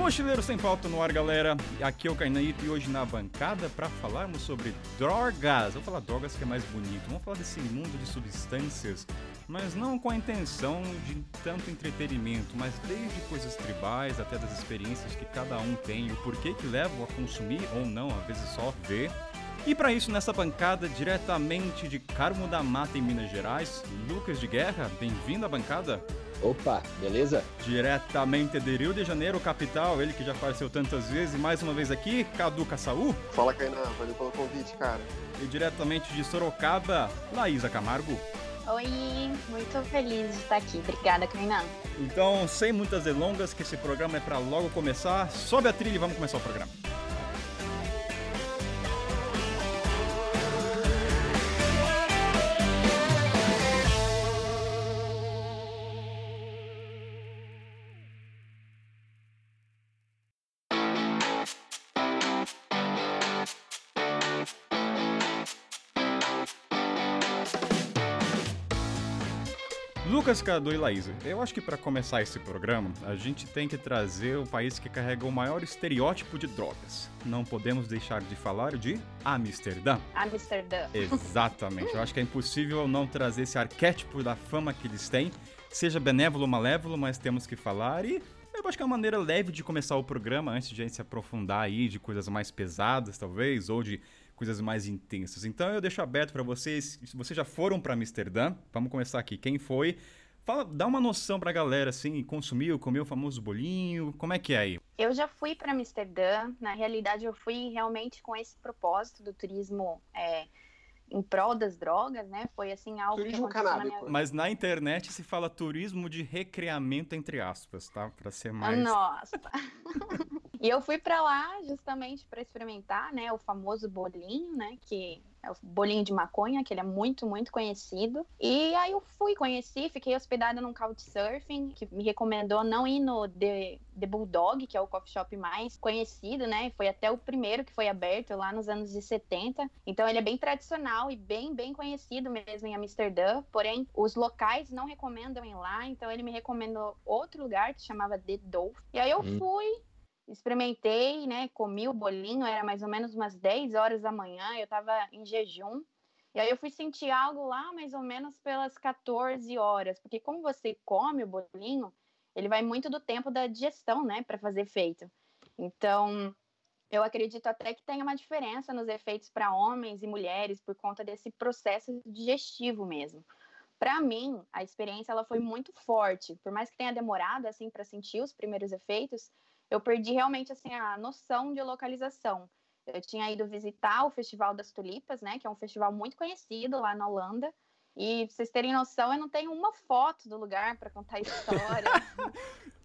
Mochileiro Sem Pauta no ar, galera. Aqui é o Kainaito e hoje na bancada para falarmos sobre drogas. Vou falar drogas que é mais bonito. Vamos falar desse mundo de substâncias, mas não com a intenção de tanto entretenimento, mas desde coisas tribais até das experiências que cada um tem e o porquê que levam a consumir ou não, às vezes só ver. E para isso, nessa bancada, diretamente de Carmo da Mata, em Minas Gerais, Lucas de Guerra, bem-vindo à bancada. Opa, beleza? Diretamente de Rio de Janeiro, capital, ele que já apareceu tantas vezes, mais uma vez aqui, Cadu Caçaú. Fala, Kainan, valeu pelo convite, cara. E diretamente de Sorocaba, Laísa Camargo. Oi, muito feliz de estar aqui. Obrigada, Kainan. Então, sem muitas delongas, que esse programa é para logo começar, sobe a trilha e vamos começar o programa. Cadu e Laísa, eu acho que para começar esse programa, a gente tem que trazer o país que carrega o maior estereótipo de drogas. Não podemos deixar de falar de Amsterdã. Amsterdã. Exatamente. Eu acho que é impossível não trazer esse arquétipo da fama que eles têm, seja benévolo ou malévolo, mas temos que falar e eu acho que é uma maneira leve de começar o programa antes de a gente se aprofundar aí de coisas mais pesadas, talvez, ou de coisas mais intensas. Então eu deixo aberto para vocês, se vocês já foram para Amsterdã, vamos começar aqui. Quem foi? Fala, dá uma noção pra galera, assim, consumiu, comeu o famoso bolinho, como é que é aí? Eu já fui para Amsterdã, na realidade eu fui realmente com esse propósito do turismo é, em prol das drogas, né? Foi assim algo Turismo que aconteceu na canábico. minha Mas na internet se fala turismo de recreamento, entre aspas, tá? Pra ser mais... Nossa. e eu fui para lá justamente para experimentar, né, o famoso bolinho, né, que o bolinho de maconha, que ele é muito, muito conhecido. E aí eu fui, conheci, fiquei hospedada num couchsurfing, que me recomendou não ir no The, The Bulldog, que é o coffee shop mais conhecido, né? Foi até o primeiro que foi aberto lá nos anos de 70. Então ele é bem tradicional e bem, bem conhecido mesmo em Amsterdã. Porém, os locais não recomendam ir lá, então ele me recomendou outro lugar que chamava The Dolph. E aí eu Hum. fui, experimentei, né? Comi o bolinho, era mais ou menos umas 10 horas da manhã, eu tava em jejum. E aí eu fui sentir algo lá mais ou menos pelas 14 horas, porque como você come o bolinho, ele vai muito do tempo da digestão, né, para fazer efeito. Então, eu acredito até que tenha uma diferença nos efeitos para homens e mulheres por conta desse processo digestivo mesmo. Para mim, a experiência ela foi muito forte, por mais que tenha demorado assim para sentir os primeiros efeitos, eu perdi realmente assim a noção de localização. Eu tinha ido visitar o Festival das Tulipas, né, que é um festival muito conhecido lá na Holanda. E pra vocês terem noção, eu não tenho uma foto do lugar para contar a história.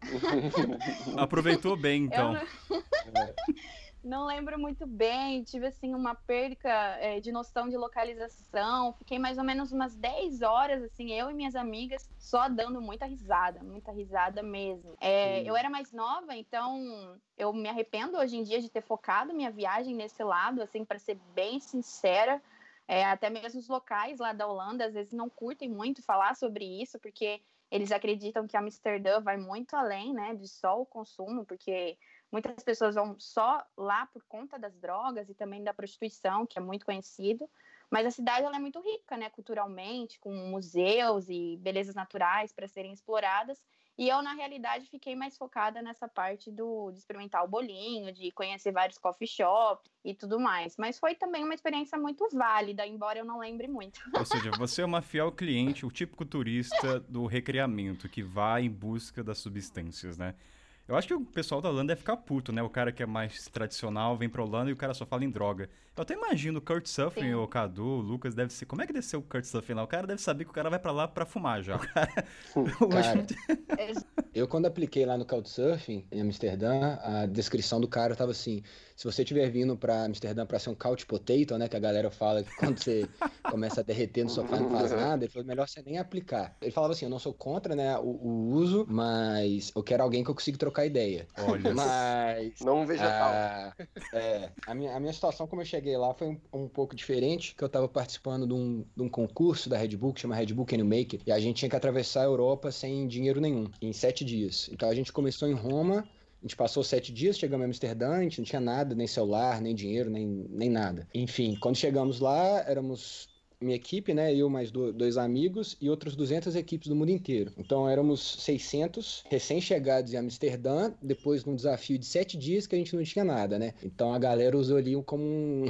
Aproveitou bem, então. Eu não... não lembro muito bem, tive assim uma perca é, de noção de localização. Fiquei mais ou menos umas 10 horas, assim, eu e minhas amigas, só dando muita risada, muita risada mesmo. É, eu era mais nova, então eu me arrependo hoje em dia de ter focado minha viagem nesse lado, assim, para ser bem sincera. É, até mesmo os locais lá da Holanda às vezes não curtem muito falar sobre isso, porque eles acreditam que Amsterdã vai muito além, né, de só o consumo, porque muitas pessoas vão só lá por conta das drogas e também da prostituição, que é muito conhecido. Mas a cidade ela é muito rica, né, culturalmente, com museus e belezas naturais para serem exploradas. E eu, na realidade, fiquei mais focada nessa parte do, de experimentar o bolinho, de conhecer vários coffee shops e tudo mais. Mas foi também uma experiência muito válida, embora eu não lembre muito. Ou seja, você é uma fiel cliente, o típico turista do recreamento, que vai em busca das substâncias, né? Eu acho que o pessoal da Holanda deve ficar puto, né? O cara que é mais tradicional vem pra Holanda e o cara só fala em droga. Eu até imagino o Kurt Sim. o Cadu, o Lucas, deve ser... Como é que deve ser o Kurt Suffin lá? O cara deve saber que o cara vai pra lá pra fumar já. O cara... Cara, eu quando apliquei lá no Couchsurfing, em Amsterdã, a descrição do cara tava assim, se você estiver vindo pra Amsterdã pra ser um couch potato, né, que a galera fala que quando você começa a derreter no sofá não faz nada, ele falou, melhor você nem aplicar. Ele falava assim, eu não sou contra, né, o, o uso, mas eu quero alguém que eu consiga trocar ideia. Olha, Mas... Não um vegetal. Ah, é, a minha, a minha situação, como eu cheguei lá, foi um, um pouco diferente, que eu tava participando de um, de um concurso da Red Bull, que chama Red Bull Can You e a gente tinha que atravessar a Europa sem dinheiro nenhum, em sete dias. Então a gente começou em Roma, A gente passou sete dias, chegamos em Amsterdã, a gente não tinha nada, nem celular, nem dinheiro, nem, nem nada. Enfim, quando chegamos lá, éramos minha equipe, né, eu mais do, dois amigos e outras 200 equipes do mundo inteiro. Então éramos 600 recém-chegados em Amsterdã, depois de um desafio de sete dias que a gente não tinha nada, né? Então a galera usou ali como um,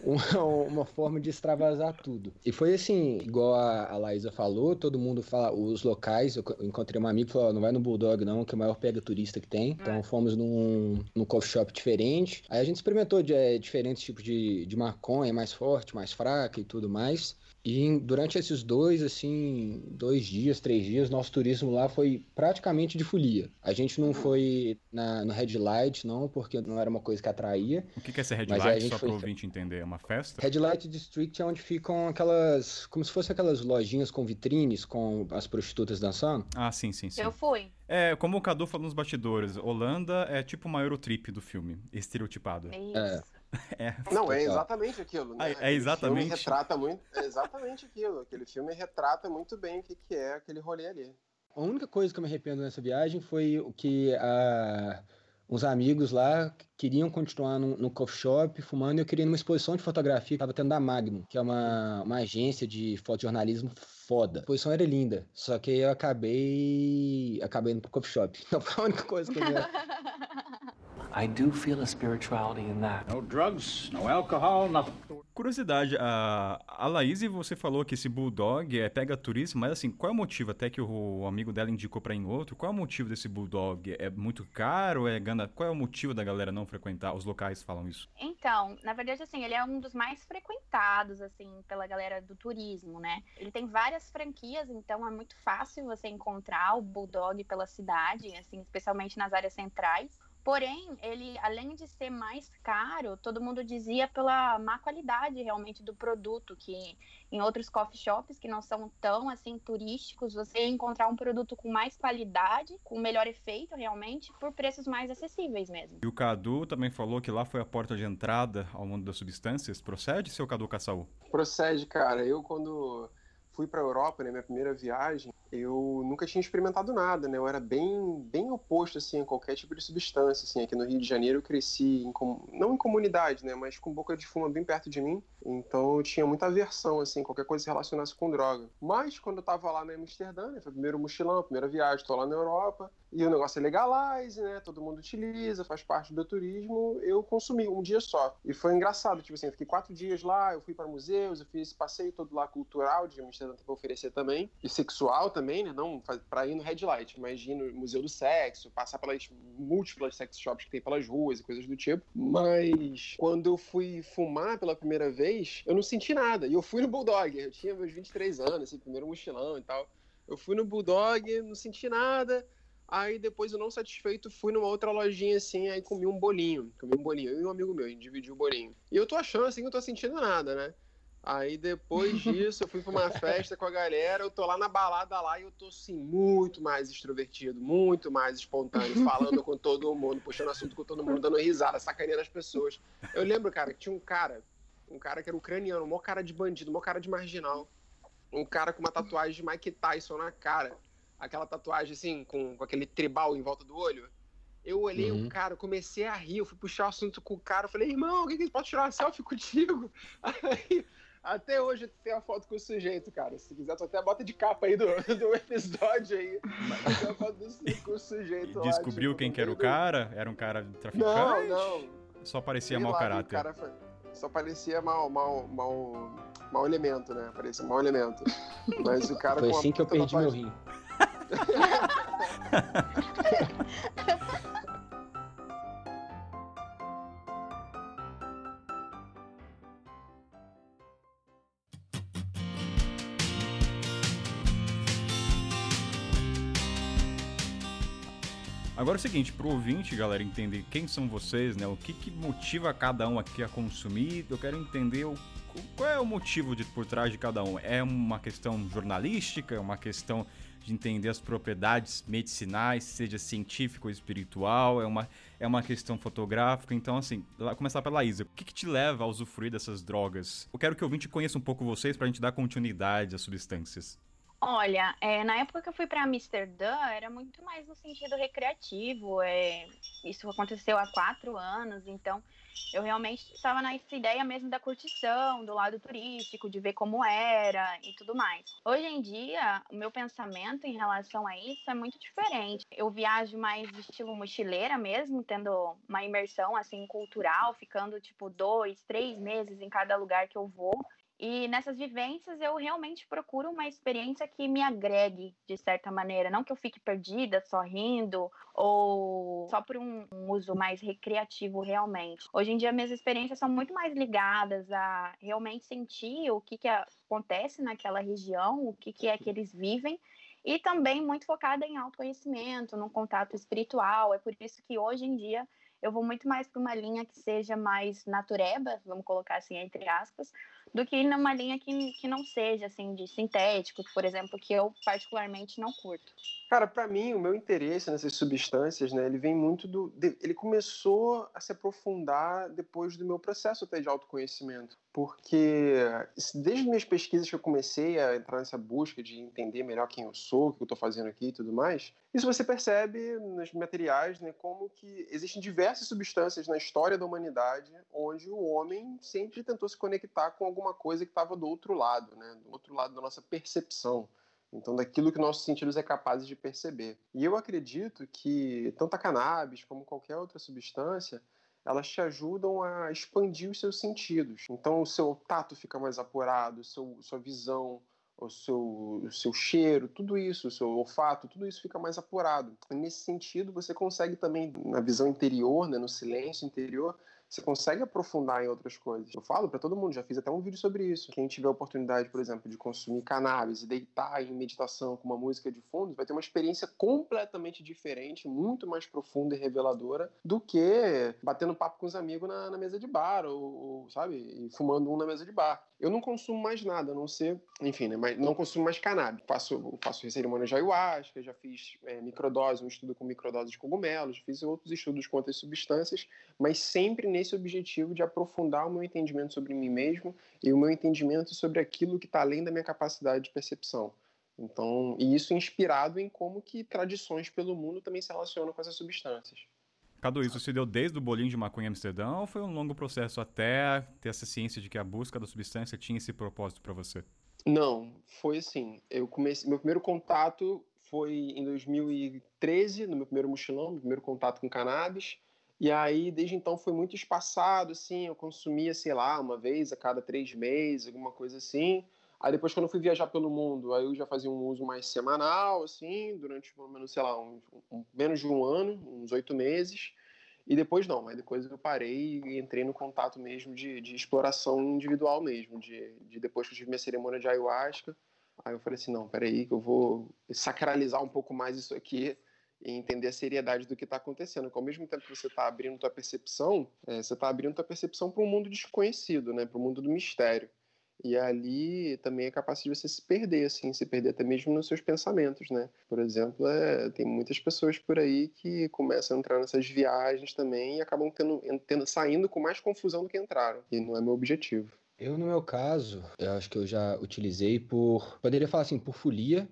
uma, uma, forma de extravasar tudo. E foi assim, igual a, a Laísa falou, todo mundo fala, os locais, eu encontrei um amigo que falou, não vai no Bulldog não, que é o maior pega turista que tem. Então fomos num, num coffee shop diferente. Aí a gente experimentou de, é, diferentes tipos de, de maconha, mais forte, mais fraca e tudo mais. E durante esses dois, assim, dois dias, três dias, nosso turismo lá foi praticamente de folia. A gente não foi na, no Red Light, não, porque não era uma coisa que atraía. O que, que é esse Red Light, só foi... para o ouvinte entender? É uma festa? Red Light District é onde ficam aquelas, como se fossem aquelas lojinhas com vitrines, com as prostitutas dançando. Ah, sim, sim, sim. Eu fui. É, como o Cadu falou nos bastidores, Holanda é tipo uma Eurotrip do filme, estereotipado. É isso. É. É. Não, é exatamente aquilo. Né? É, é exatamente. Filme retrata muito, é exatamente aquilo. Aquele filme retrata muito bem o que, que é aquele rolê ali. A única coisa que eu me arrependo nessa viagem foi o que a, uns amigos lá queriam continuar no, no coffee shop fumando e eu queria ir numa exposição de fotografia que estava tendo da Magnum, que é uma, uma agência de fotojornalismo foda. A exposição era linda, só que eu acabei acabei indo pro coffee shop. Então foi a única coisa que eu I do feel a spirituality in that. No drugs, no alcohol, nothing. Curiosidade, a, a Laís, você falou que esse Bulldog é pega turismo, mas assim, qual é o motivo? Até que o, o amigo dela indicou para em outro. Qual é o motivo desse Bulldog? É muito caro? É gana... Qual é o motivo da galera não frequentar? Os locais falam isso. Então, na verdade, assim, ele é um dos mais frequentados, assim, pela galera do turismo, né? Ele tem várias franquias, então é muito fácil você encontrar o Bulldog pela cidade, assim, especialmente nas áreas centrais. Porém, ele, além de ser mais caro, todo mundo dizia pela má qualidade realmente do produto, que em outros coffee shops que não são tão assim turísticos, você ia encontrar um produto com mais qualidade, com melhor efeito realmente, por preços mais acessíveis mesmo. E o Cadu também falou que lá foi a porta de entrada ao mundo das substâncias. Procede, seu Cadu Caçaú? Procede, cara. Eu quando fui para a Europa, né, minha primeira viagem, eu nunca tinha experimentado nada, né? Eu era bem, bem oposto assim a qualquer tipo de substância, assim. Aqui no Rio de Janeiro eu cresci em, não em comunidade, né, mas com boca de fuma bem perto de mim. Então eu tinha muita aversão assim, qualquer coisa que relacionasse com droga. Mas quando eu tava lá na Amsterdã, né, foi o primeiro mochilão, primeira viagem, tô lá na Europa, e o negócio é legalize, né? Todo mundo utiliza, faz parte do turismo. Eu consumi um dia só. E foi engraçado, tipo assim, eu fiquei quatro dias lá, eu fui para museus, eu fiz esse passeio todo lá cultural de Amsterdã para oferecer também, e sexual também, né? Não para ir no Red Light, mas ir no Museu do Sexo, passar pelas múltiplas sex shops que tem pelas ruas e coisas do tipo. Mas quando eu fui fumar pela primeira vez, eu não senti nada. E eu fui no Bulldog, eu tinha meus 23 anos, assim, primeiro mochilão e tal. Eu fui no Bulldog, não senti nada. Aí depois eu não satisfeito fui numa outra lojinha assim, aí comi um bolinho. Comi um bolinho. Eu e um amigo meu, a gente dividiu o bolinho. E eu tô achando assim que eu tô sentindo nada, né? Aí depois disso eu fui pra uma festa com a galera, eu tô lá na balada lá e eu tô assim, muito mais extrovertido, muito mais espontâneo, falando com todo mundo, puxando assunto com todo mundo, dando risada, sacaneando as pessoas. Eu lembro, cara, que tinha um cara, um cara que era ucraniano, um maior cara de bandido, um maior cara de marginal. Um cara com uma tatuagem de Mike Tyson na cara aquela tatuagem assim, com, com aquele tribal em volta do olho. Eu olhei uhum. o cara, comecei a rir, eu fui puxar o assunto com o cara, eu falei, irmão, o que que pode tirar uma selfie contigo? Aí, até hoje tem a foto com o sujeito, cara. Se quiser, tu até bota de capa aí do, do episódio aí. Mas... Tem a foto do, com o sujeito e Descobriu lá, quem que era o cara? Era um cara traficante? Não, não. Só parecia mau caráter. Cara, só parecia mau, mau, mau, mau elemento, né? Parecia mau elemento. Mas o cara Foi assim que eu perdi meu rim. Agora é o seguinte, pro ouvinte, galera, entender quem são vocês, né? O que, que motiva cada um aqui a consumir. Eu quero entender o, qual é o motivo de, por trás de cada um. É uma questão jornalística? É uma questão de entender as propriedades medicinais, seja científico ou espiritual, é uma, é uma questão fotográfica. Então, assim, começar pela Isa. O que, que, te leva a usufruir dessas drogas? Eu quero que o ouvinte conheça um pouco vocês para a gente dar continuidade às substâncias. Olha, é, na época que eu fui para Amsterdã, era muito mais no sentido recreativo. É, isso aconteceu há quatro anos, então eu realmente estava nessa ideia mesmo da curtição, do lado turístico, de ver como era e tudo mais. Hoje em dia, o meu pensamento em relação a isso é muito diferente. Eu viajo mais estilo mochileira mesmo, tendo uma imersão assim cultural, ficando tipo dois, três meses em cada lugar que eu vou. E nessas vivências eu realmente procuro uma experiência que me agregue de certa maneira, não que eu fique perdida, só rindo ou só por um, uso mais recreativo realmente. Hoje em dia minhas experiências são muito mais ligadas a realmente sentir o que, que acontece naquela região, o que, que é que eles vivem e também muito focada em autoconhecimento, no contato espiritual. É por isso que hoje em dia eu vou muito mais para uma linha que seja mais natureba, vamos colocar assim entre aspas, do que numa linha que, que não seja assim de sintético, por exemplo, que eu particularmente não curto. Cara, para mim, o meu interesse nessas substâncias, né, ele vem muito do. Ele começou a se aprofundar depois do meu processo até de autoconhecimento. Porque desde minhas pesquisas que eu comecei a entrar nessa busca de entender melhor quem eu sou, o que eu estou fazendo aqui e tudo mais, isso você percebe nos materiais, né, como que existem diversas substâncias na história da humanidade onde o homem sempre tentou se conectar com alguma coisa que estava do outro lado, né, do outro lado da nossa percepção. Então, daquilo que nossos sentidos é capazes de perceber. E eu acredito que tanto a cannabis como qualquer outra substância, elas te ajudam a expandir os seus sentidos. Então, o seu tato fica mais apurado, seu, sua visão, o seu, o seu cheiro, tudo isso, o seu olfato, tudo isso fica mais apurado. E nesse sentido, você consegue também, na visão interior, né, no silêncio interior, você consegue aprofundar em outras coisas. Eu falo para todo mundo, já fiz até um vídeo sobre isso. Quem tiver a oportunidade, por exemplo, de consumir cannabis e deitar em meditação com uma música de fundo, vai ter uma experiência completamente diferente, muito mais profunda e reveladora do que batendo papo com os amigos na, na mesa de bar, ou, ou, sabe, e fumando um na mesa de bar. Eu não consumo mais nada, a não ser, enfim, né, mas não consumo mais cannabis. Faço, faço cerimônia de ayahuasca, já fiz é, microdose, um estudo com microdose de cogumelos, fiz outros estudos com outras substâncias, mas sempre nesse objetivo de aprofundar o meu entendimento sobre mim mesmo e o meu entendimento sobre aquilo que está além da minha capacidade de percepção. Então, e isso inspirado em como que tradições pelo mundo também se relacionam com essas substâncias. Cadu, isso se deu desde o bolinho de maconha em Amsterdã ou foi um longo processo até ter essa ciência de que a busca da substância tinha esse propósito para você? Não, foi assim. Eu comecei, meu primeiro contato foi em 2013, no meu primeiro mochilão, meu primeiro contato com cannabis. E aí, desde então, foi muito espaçado, assim, eu consumia, sei lá, uma vez a cada três meses, alguma coisa assim. Aí depois, quando eu fui viajar pelo mundo, aí eu já fazia um uso mais semanal, assim, durante pelo menos, sei lá, um, um, menos de um ano, uns oito meses. E depois não, aí depois eu parei e entrei no contato mesmo de, de exploração individual mesmo, de, de depois que eu tive minha cerimônia de ayahuasca. Aí eu falei assim, não, peraí que eu vou sacralizar um pouco mais isso aqui e entender a seriedade do que está acontecendo. Porque ao mesmo tempo que você está abrindo tua percepção, é, você está abrindo tua percepção para um mundo desconhecido, né, para o mundo do mistério. E ali também é capaz de você se perder, assim, se perder até mesmo nos seus pensamentos, né? Por exemplo, é, tem muitas pessoas por aí que começam a entrar nessas viagens também e acabam tendo, tendo, saindo com mais confusão do que entraram. E não é meu objetivo. Eu, no meu caso, eu acho que eu já utilizei por. Poderia falar assim, por folia,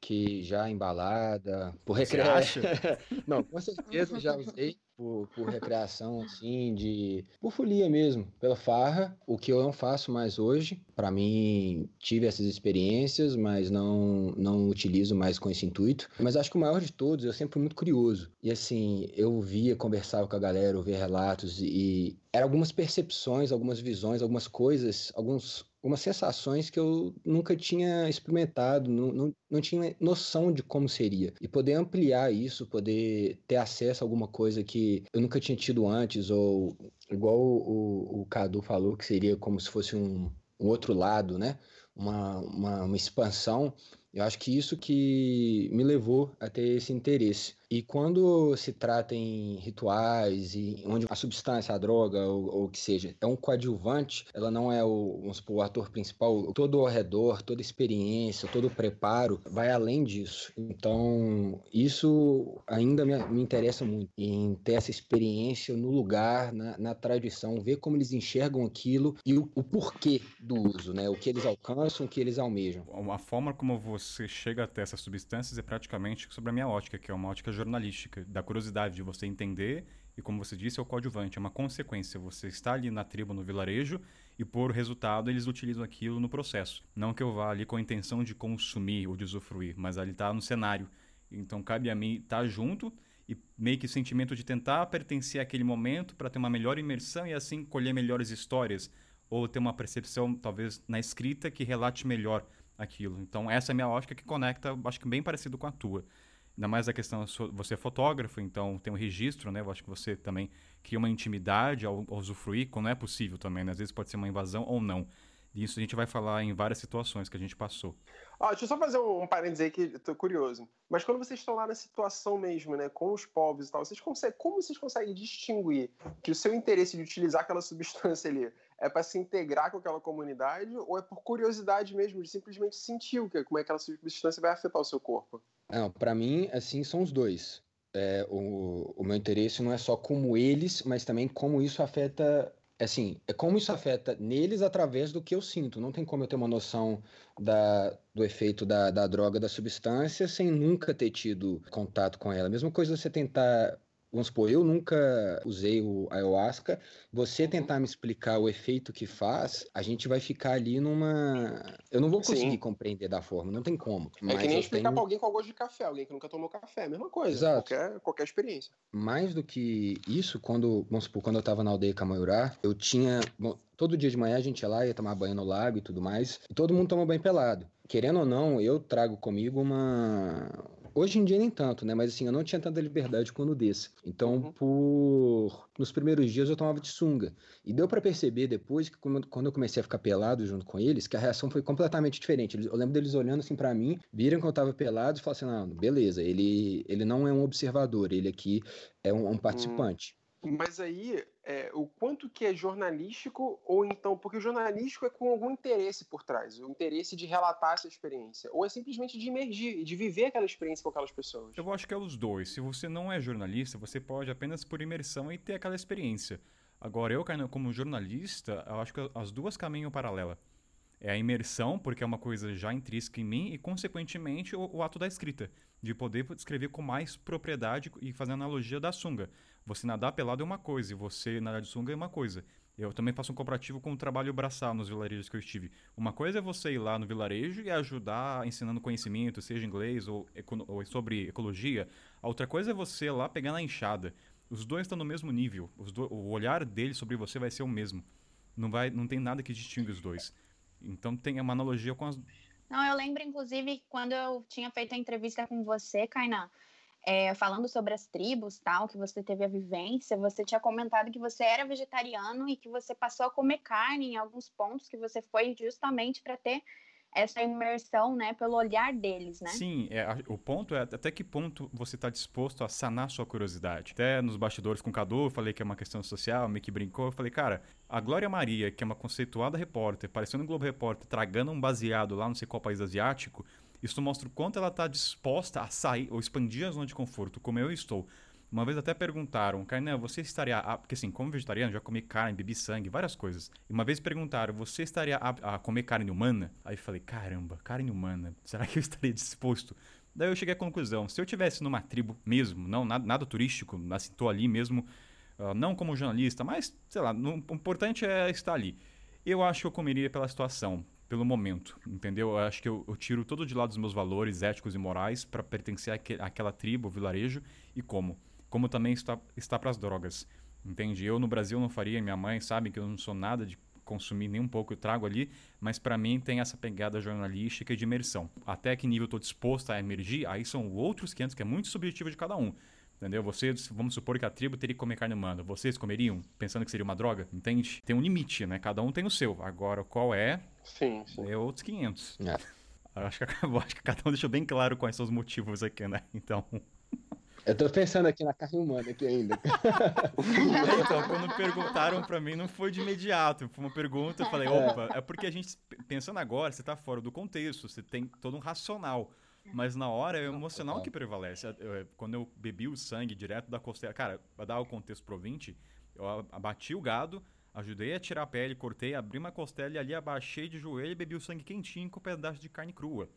que já embalada, por recreação. Não, com certeza já usei por, por recreação, assim, de. por folia mesmo, pela farra, o que eu não faço mais hoje. Para mim, tive essas experiências, mas não, não utilizo mais com esse intuito. Mas acho que o maior de todos, eu sempre fui muito curioso. E assim, eu via, conversava com a galera, ouvia relatos e eram algumas percepções, algumas visões, algumas coisas, alguns algumas sensações que eu nunca tinha experimentado, não, não, não tinha noção de como seria. E poder ampliar isso, poder ter acesso a alguma coisa que eu nunca tinha tido antes, ou igual o, o Cadu falou, que seria como se fosse um, um outro lado, né? Uma, uma, uma expansão. Eu acho que isso que me levou a ter esse interesse. E quando se trata em rituais e onde a substância, a droga ou o que seja, é um coadjuvante, ela não é o, vamos supor, o ator principal, todo ao redor, toda a experiência, todo o preparo vai além disso. Então, isso ainda me, me interessa muito, em ter essa experiência no lugar, na, na tradição, ver como eles enxergam aquilo e o, o porquê do uso, né? O que eles alcançam, o que eles almejam. A forma como você chega até essas substâncias é praticamente sobre a minha ótica, que é uma ótica jornalística, da curiosidade de você entender e, como você disse, é o coadjuvante, é uma consequência. Você está ali na tribo, no vilarejo, e por resultado eles utilizam aquilo no processo. Não que eu vá ali com a intenção de consumir ou de usufruir, mas ali está no cenário. Então cabe a mim estar tá junto e meio que sentimento de tentar pertencer àquele momento para ter uma melhor imersão e assim colher melhores histórias ou ter uma percepção talvez na escrita que relate melhor aquilo. Então essa é a minha ótica que conecta, acho que bem parecido com a tua. Ainda mais a questão, você é fotógrafo, então tem um registro, né? Eu acho que você também cria uma intimidade ao, usufruir, quando é possível também, né? Às vezes pode ser uma invasão ou não. Isso a gente vai falar em várias situações que a gente passou. Ah, deixa eu só fazer um, parênteses aí que estou curioso. Mas quando vocês estão lá na situação mesmo, né, com os povos e tal, vocês conseguem, como vocês conseguem distinguir que o seu interesse de utilizar aquela substância ali é para se integrar com aquela comunidade ou é por curiosidade mesmo, de simplesmente sentir o que, como é que aquela substância vai afetar o seu corpo? Não, para mim, assim, são os dois. É, o, o meu interesse não é só como eles, mas também como isso afeta assim, é como isso afeta neles através do que eu sinto. Não tem como eu ter uma noção da, do efeito da, da droga, da substância, sem nunca ter tido contato com ela. Mesma coisa você tentar Vamos supor, eu nunca usei o ayahuasca. Você tentar me explicar o efeito que faz, a gente vai ficar ali numa. Eu não vou conseguir Sim. compreender da forma, não tem como. É que nem explicar tenho... pra alguém com gosto de café, alguém que nunca tomou café, mesma coisa. Exato. Qualquer, qualquer experiência. Mais do que isso, quando, vamos supor, quando eu tava na aldeia Camaiurá, eu tinha. Bom, todo dia de manhã a gente ia lá, ia tomar banho no lago e tudo mais, e todo mundo toma banho pelado. Querendo ou não, eu trago comigo uma Hoje em dia nem tanto, né? Mas assim, eu não tinha tanta liberdade quando desse. Então, uhum. por nos primeiros dias eu tomava de sunga. E deu para perceber depois que quando eu comecei a ficar pelado junto com eles, que a reação foi completamente diferente. Eu lembro deles olhando assim para mim, viram que eu tava pelado e falaram assim: "Não, beleza, ele ele não é um observador, ele aqui é um, um participante". Mas aí, é, o quanto que é jornalístico, ou então, porque o jornalístico é com algum interesse por trás, o interesse de relatar essa experiência, ou é simplesmente de emergir, de viver aquela experiência com aquelas pessoas. Eu acho que é os dois. Se você não é jornalista, você pode apenas por imersão e ter aquela experiência. Agora, eu, como jornalista, eu acho que as duas caminham paralela. É a imersão, porque é uma coisa já intrínseca em mim, e, consequentemente, o, o ato da escrita, de poder escrever com mais propriedade e fazer analogia da sunga. Você nadar pelado é uma coisa e você nadar de sunga é uma coisa. Eu também faço um comparativo com o trabalho braçal nos vilarejos que eu estive. Uma coisa é você ir lá no vilarejo e ajudar ensinando conhecimento, seja inglês ou, ou sobre ecologia. A outra coisa é você lá pegar na enxada. Os dois estão no mesmo nível. O olhar dele sobre você vai ser o mesmo. Não, vai, não tem nada que distingue os dois. Então tem uma analogia com as. Não, eu lembro, inclusive, quando eu tinha feito a entrevista com você, Kainan, é, falando sobre as tribos, tal, que você teve a vivência, você tinha comentado que você era vegetariano e que você passou a comer carne em alguns pontos que você foi justamente para ter essa imersão, né, pelo olhar deles, né? Sim, é, o ponto é até que ponto você está disposto a sanar sua curiosidade. Até nos bastidores com o Cadu, eu falei que é uma questão social, meio que brincou, eu falei, cara, a Glória Maria, que é uma conceituada repórter, aparecendo no Globo Repórter, tragando um baseado lá não sei qual país asiático, isso mostra o quanto ela está disposta a sair ou expandir a zona de conforto, como eu estou. Uma vez até perguntaram, Kainan, você estaria. A... Porque assim, como vegetariano, já comi carne, bebi sangue, várias coisas. E uma vez perguntaram, você estaria a, a comer carne humana? Aí eu falei, caramba, carne humana, será que eu estaria disposto? Daí eu cheguei à conclusão, se eu tivesse numa tribo mesmo, não nada, nada turístico, assim, tô ali mesmo, uh, não como jornalista, mas, sei lá, o importante é estar ali. Eu acho que eu comeria pela situação pelo momento, entendeu? Eu acho que eu, eu tiro todo de lado dos meus valores éticos e morais para pertencer àque, àquela tribo, vilarejo e como. Como também está, está para as drogas, entende? Eu no Brasil não faria, minha mãe sabe que eu não sou nada de consumir nem um pouco, eu trago ali, mas para mim tem essa pegada jornalística de imersão. Até que nível eu estou disposto a emergir, aí são outros 500 que é muito subjetivo de cada um. Entendeu? Vocês, vamos supor que a tribo teria que comer carne humana. Vocês comeriam, pensando que seria uma droga? Entende? Tem um limite, né? Cada um tem o seu. Agora, qual é? Sim, sim. É outros 500. É. Acho que, acho que cada um deixou bem claro quais são os motivos aqui, né? Então. Eu tô pensando aqui na carne humana aqui ainda. então, quando perguntaram para mim, não foi de imediato. Foi uma pergunta, eu falei, opa, é. é porque a gente, pensando agora, você tá fora do contexto, você tem todo um racional. Mas na hora é emocional que prevalece. Quando eu bebi o sangue direto da costela. Cara, pra dar o contexto pro ouvinte, eu abati o gado, ajudei a tirar a pele, cortei, abri uma costela e ali abaixei de joelho e bebi o sangue quentinho com um pedaço de carne crua.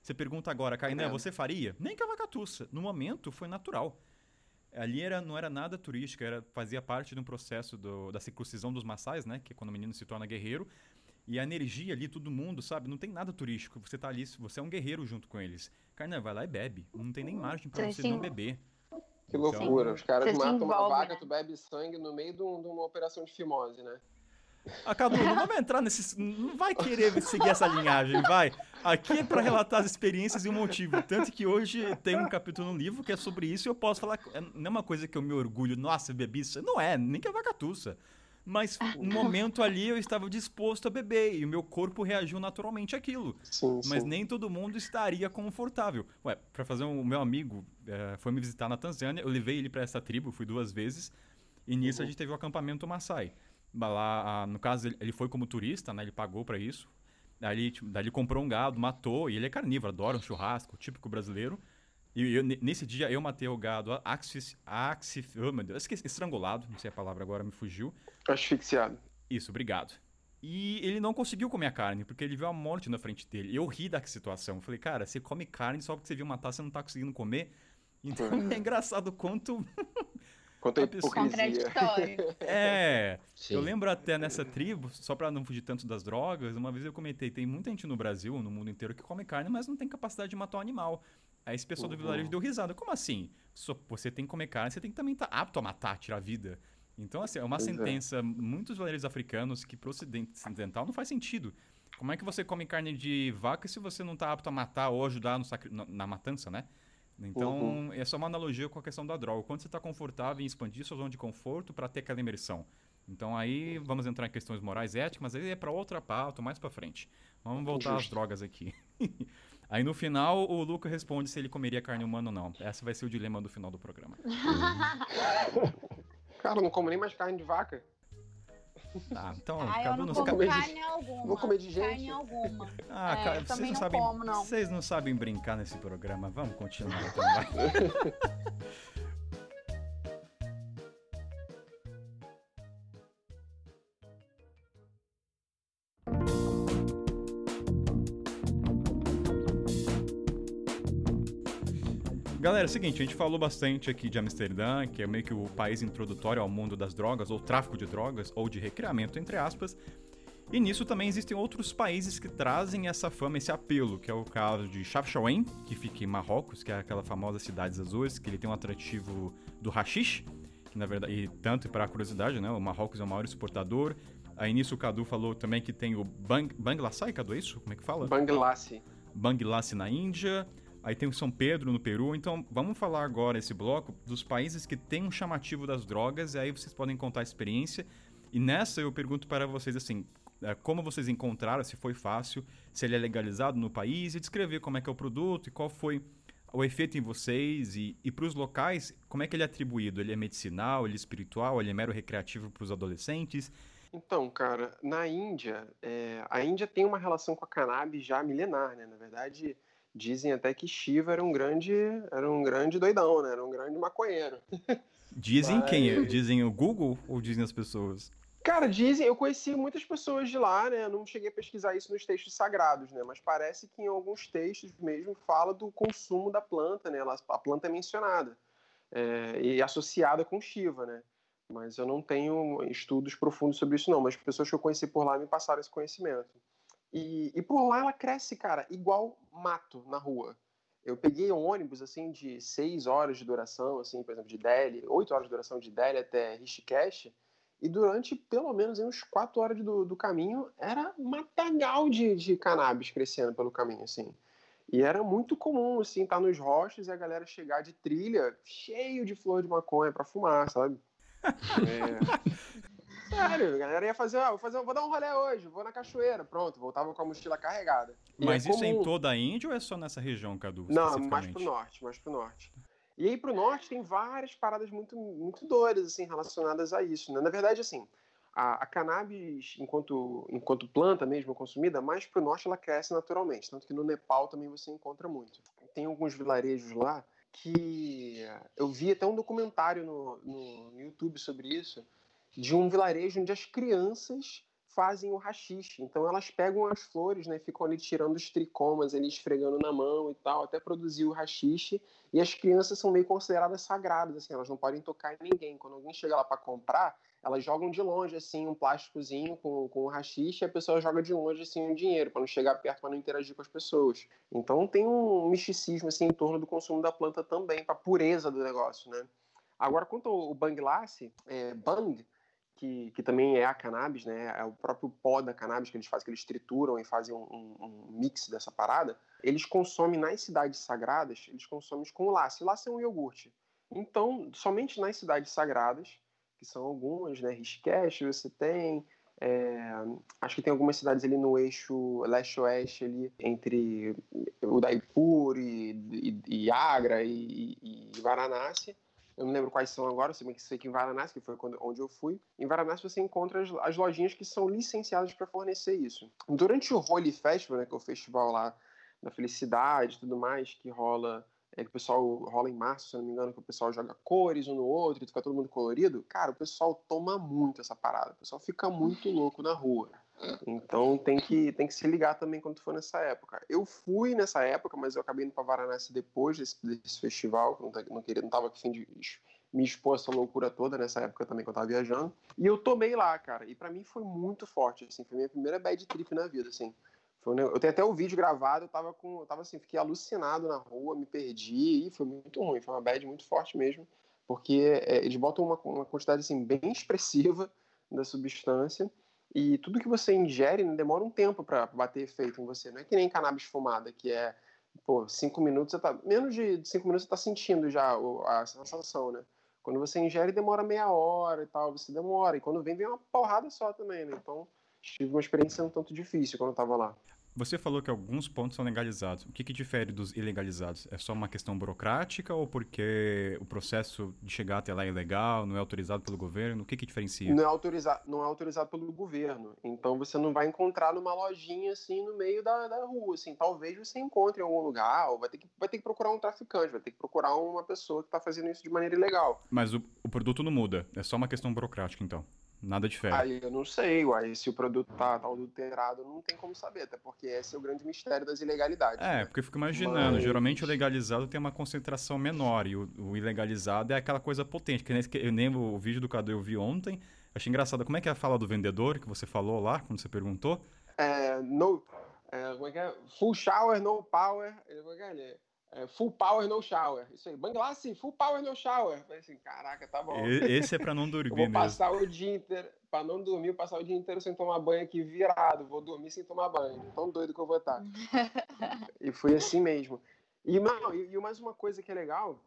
Você pergunta agora, Kainé, é. você faria? Nem que a vacatuça. No momento, foi natural. Ali era, não era nada turístico, era, fazia parte de um processo do, da circuncisão dos maçais, né? Que é quando o menino se torna guerreiro. E a energia ali, todo mundo, sabe? Não tem nada turístico. Você tá ali, você é um guerreiro junto com eles. Kainé, vai lá e bebe. Não tem nem margem para você, não beber. Que loucura. Então, Os caras matam uma vaca, né? tu bebe sangue no meio de, um, de uma operação de fimose, né? Ah, Cadu, não vamos entrar nesse. Não vai querer seguir essa linhagem, vai. Aqui é para relatar as experiências e o motivo. Tanto que hoje tem um capítulo no livro que é sobre isso e eu posso falar. É, não é uma coisa que eu me orgulho, nossa, bebi isso. Não é, nem que é vacatuça. Mas no momento ali eu estava disposto a beber e o meu corpo reagiu naturalmente àquilo. Sim, Mas nem todo mundo estaria confortável. Ué, para fazer um, o meu amigo é, foi me visitar na Tanzânia, eu levei ele para essa tribo, fui duas vezes, e nisso uhum. a gente teve o acampamento Maasai. Lá, no caso, ele foi como turista, né? Ele pagou para isso. Daí, tipo, daí ele comprou um gado, matou, e ele é carnívoro, adora um churrasco, típico brasileiro. E eu, nesse dia eu matei o gado axis, axis, oh meu Deus, esqueci, estrangulado, não sei a palavra agora, me fugiu. Asfixiado. Isso, obrigado. E ele não conseguiu comer a carne, porque ele viu a morte na frente dele. Eu ri da situação. Eu falei, cara, você come carne só porque você viu matar, você não tá conseguindo comer. Então é engraçado quanto Quanto a hipocrisia. É. Sim. Eu lembro até nessa tribo, só para não fugir tanto das drogas, uma vez eu comentei, tem muita gente no Brasil, no mundo inteiro, que come carne, mas não tem capacidade de matar um animal. Aí esse pessoal uhum. do vilarejo deu risada. Como assim? Você tem que comer carne, você tem que também estar tá apto a matar, tirar a vida. Então, assim, é uma pois é. sentença, é. muitos vilarejos africanos que pro ocidental não faz sentido. Como é que você come carne de vaca se você não está apto a matar ou ajudar sacri... na, matança, né? Então, uhum. é só uma analogia com a questão da droga. Quando você está confortável em expandir sua zona de conforto para ter aquela imersão. Então, aí vamos entrar em questões morais e éticas, mas aí é para outra pauta, mais para frente. Vamos voltar às drogas aqui. aí no final, o Luca responde se ele comeria carne humana ou não. Esse vai ser o dilema do final do programa. Cara, eu não como nem mais carne de vaca. Ah, então, ah, eu não como carne de... alguma. Vou comer de gente. Carne alguma. Ah, é, cara, vocês não, não sabem, como, não. Vocês não sabem brincar nesse programa. Vamos continuar Galera, é o seguinte, a gente falou bastante aqui de Amsterdã, que é meio que o país introdutório ao mundo das drogas, ou tráfico de drogas, ou de recreamento, entre aspas. E nisso também existem outros países que trazem essa fama, esse apelo, que é o caso de Chafchaouen, que fica em Marrocos, que é aquela famosa cidade azuis, que ele tem um atrativo do hashish, que na verdade, e tanto para curiosidade, né, o Marrocos é o maior exportador. Aí nisso o Cadu falou também que tem o Bang, Banglassai, Cadu, é isso? Como é que fala? Banglassi. Banglassi na Índia. Aí tem o São Pedro no Peru. Então, vamos falar agora esse bloco dos países que tem um chamativo das drogas, e aí vocês podem contar a experiência. E nessa eu pergunto para vocês assim, é, como vocês encontraram, se foi fácil, se ele é legalizado no país, e descrever como é que é o produto e qual foi o efeito em vocês e, e para os locais, como é que ele é atribuído? Ele é medicinal, ele é espiritual, ele é mero recreativo para os adolescentes? Então, cara, na Índia, é, a Índia tem uma relação com a cannabis já milenar, né? Na verdade, Dizem até que Shiva era um grande, era um grande doidão, né? Era um grande maconheiro. Dizem Mas... quem? Dizem o Google ou dizem as pessoas? Cara, dizem, eu conheci muitas pessoas de lá, né? Não cheguei a pesquisar isso nos textos sagrados, né? Mas parece que em alguns textos mesmo fala do consumo da planta, né? a planta é mencionada é, e associada com Shiva, né? Mas eu não tenho estudos profundos sobre isso, não. Mas pessoas que eu conheci por lá me passaram esse conhecimento. E, e por lá ela cresce, cara, igual mato na rua. Eu peguei um ônibus, assim, de seis horas de duração, assim, por exemplo, de Delhi, oito horas de duração de Delhi até Rishikesh, e durante pelo menos uns quatro horas do, do caminho era matagal de, de cannabis crescendo pelo caminho, assim. E era muito comum, assim, estar tá nos rochas e a galera chegar de trilha cheio de flor de maconha para fumar, sabe? É. Sério, a galera ia fazer, ah, vou, fazer, vou dar um rolê hoje, vou na cachoeira, pronto, voltava com a mochila carregada. Mas é isso comum. é em toda a Índia ou é só nessa região, Cadu? Não, mais pro norte, mais pro norte. E aí pro norte tem várias paradas muito, muito doidas, assim, relacionadas a isso, né? Na verdade, assim, a, a, cannabis, enquanto, enquanto planta mesmo consumida, mais pro norte ela cresce naturalmente, tanto que no Nepal também você encontra muito. Tem alguns vilarejos lá que eu vi até um documentário no, no YouTube sobre isso, de um vilarejo onde as crianças fazem o rachixe. Então elas pegam as flores, né, ficam ali tirando os tricomas, ali esfregando na mão e tal, até produzir o rachixe. E as crianças são meio consideradas sagradas, assim, elas não podem tocar em ninguém. Quando alguém chega lá para comprar, elas jogam de longe assim um plásticozinho com, com o rachixe e a pessoa joga de longe assim o dinheiro para não chegar perto, para não interagir com as pessoas. Então tem um misticismo assim em torno do consumo da planta também, para pureza do negócio, né? Agora quanto ao bang lasse, é, bang que, que também é a cannabis, né? É o próprio pó da cannabis que eles fazem, que eles trituram e fazem um, um, um mix dessa parada. Eles consomem nas cidades sagradas, eles consomem com laço. Laço é um iogurte. Então, somente nas cidades sagradas, que são algumas, né? Rishikesh você tem, é, acho que tem algumas cidades ali no eixo leste-oeste, ali entre Udaipur e, e, e Agra e, e, e Varanasi eu não lembro quais são agora, sei que sei que em Varanasi, que foi quando, onde eu fui, em Varanasi você encontra as, as lojinhas que são licenciadas para fornecer isso. Durante o Holy Festival, né, que é o festival lá da felicidade e tudo mais, que rola, é, que o pessoal rola em março, se não me engano, que o pessoal joga cores um no outro e fica todo mundo colorido, cara, o pessoal toma muito essa parada, o pessoal fica muito louco na rua. Então tem que, tem que se ligar também quando for nessa época. Eu fui nessa época, mas eu acabei indo para Varanasi depois desse, desse festival, não, não queria, não tava afim de me expor essa loucura toda nessa época também que eu tava viajando. E eu tomei lá, cara, e para mim foi muito forte, assim, foi minha primeira bad trip na vida, assim. Foi, eu tenho até o vídeo gravado, eu tava com, eu tava assim, fiquei alucinado na rua, me perdi, e foi muito ruim, foi uma bad muito forte mesmo, porque é, eles botam uma, uma quantidade assim bem expressiva da substância e tudo que você ingere né, demora um tempo para bater efeito em você. Não é que nem cannabis fumada, que é, pô, cinco minutos, você tá, menos de cinco minutos você tá sentindo já a sensação, né? Quando você ingere, demora meia hora e tal, você demora. E quando vem, vem uma porrada só também, né? Então, tive uma experiência um tanto difícil quando eu tava lá. Você falou que alguns pontos são legalizados. O que, que, difere dos ilegalizados? É só uma questão burocrática ou porque o processo de chegar até lá é ilegal, não é autorizado pelo governo? O que, que diferencia? Não é, autorizado, não é autorizado pelo governo. Então você não vai encontrar numa lojinha assim no meio da, da rua. Assim. Talvez você encontre em algum lugar, ou vai ter, que, vai ter que procurar um traficante, vai ter que procurar uma pessoa que está fazendo isso de maneira ilegal. Mas o, o produto não muda, é só uma questão burocrática então. Nada difere. Aí eu não sei, uai, se o produto tá, tá adulterado, não tem como saber, até porque esse é o grande mistério das ilegalidades. É, né? porque eu fico imaginando, Mas... geralmente o legalizado tem uma concentração menor e o, o ilegalizado é aquela coisa potente, que nem, eu lembro o vídeo do Cadu eu vi ontem, achei engraçado, como é que é a fala do vendedor que você falou lá, quando você perguntou? É, no, é, como é que é? Full shower, no power, como é que é? É, full power no shower. Isso aí. Bangladesh, full power no shower. Falei assim, caraca, tá bom. Esse é para não dormir vou mesmo. passar o dia inteiro, para não dormir, passar o dia inteiro sem tomar banho aqui virado. Vou dormir sem tomar banho. Tão doido que eu vou estar. e foi assim mesmo. E, não, e, e mais uma coisa que é legal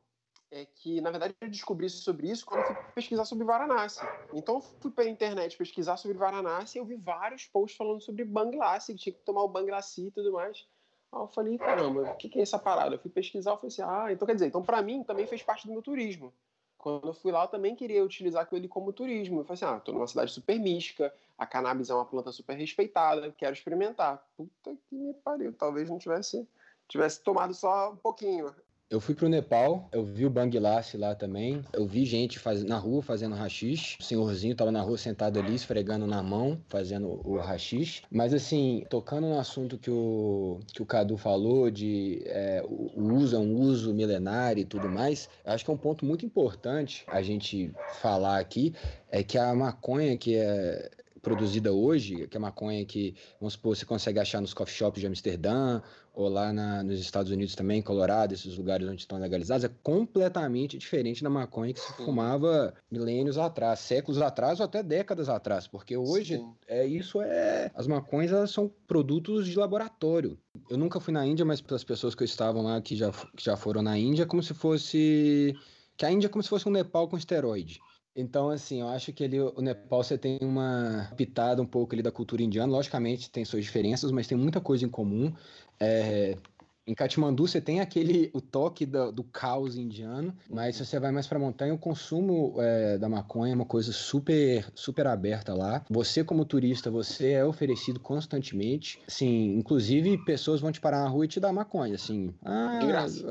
é que, na verdade, eu descobri sobre isso quando eu fui pesquisar sobre Varanasi. Então, eu fui pela internet pesquisar sobre Varanasi e eu vi vários posts falando sobre Bangladesh, que tinha que tomar o Bangladesh e tudo mais. Aí eu falei, caramba, o que, que é essa parada? Eu fui pesquisar, eu falei assim, ah, então quer dizer, então para mim também fez parte do meu turismo. Quando eu fui lá, eu também queria utilizar ele como turismo. Eu falei assim, ah, tô numa cidade super mística, a cannabis é uma planta super respeitada, quero experimentar. Puta que me pariu, talvez não tivesse, tivesse tomado só um pouquinho. Eu fui pro Nepal, eu vi o Bangladesh lá também. Eu vi gente faz... na rua fazendo rachixe. O senhorzinho tava na rua sentado ali, esfregando na mão, fazendo o rachixe. Mas assim, tocando no assunto que o, que o Cadu falou de é, o uso, é um uso milenário e tudo mais, acho que é um ponto muito importante a gente falar aqui, é que a maconha que é produzida hoje, que é maconha que, vamos supor, você consegue achar nos coffee shops de Amsterdã ou lá na, nos Estados Unidos também, Colorado, esses lugares onde estão legalizados, é completamente diferente da maconha que se fumava milênios atrás, séculos atrás ou até décadas atrás, porque hoje é isso é as maconhas elas são produtos de laboratório. Eu nunca fui na Índia, mas pelas pessoas que estavam lá que já, que já foram na Índia, é como se fosse que a Índia é como se fosse um Nepal com esteroide. Então, assim, eu acho que ali o Nepal você tem uma pitada um pouco ali da cultura indiana. Logicamente tem suas diferenças, mas tem muita coisa em comum. É, em Katmandu você tem aquele o toque do, do caos indiano, mas se você vai mais para montanha, o consumo é, da maconha é uma coisa super super aberta lá. Você como turista, você é oferecido constantemente, sim, inclusive pessoas vão te parar na rua e te dar maconha, assim. Ah, de graça.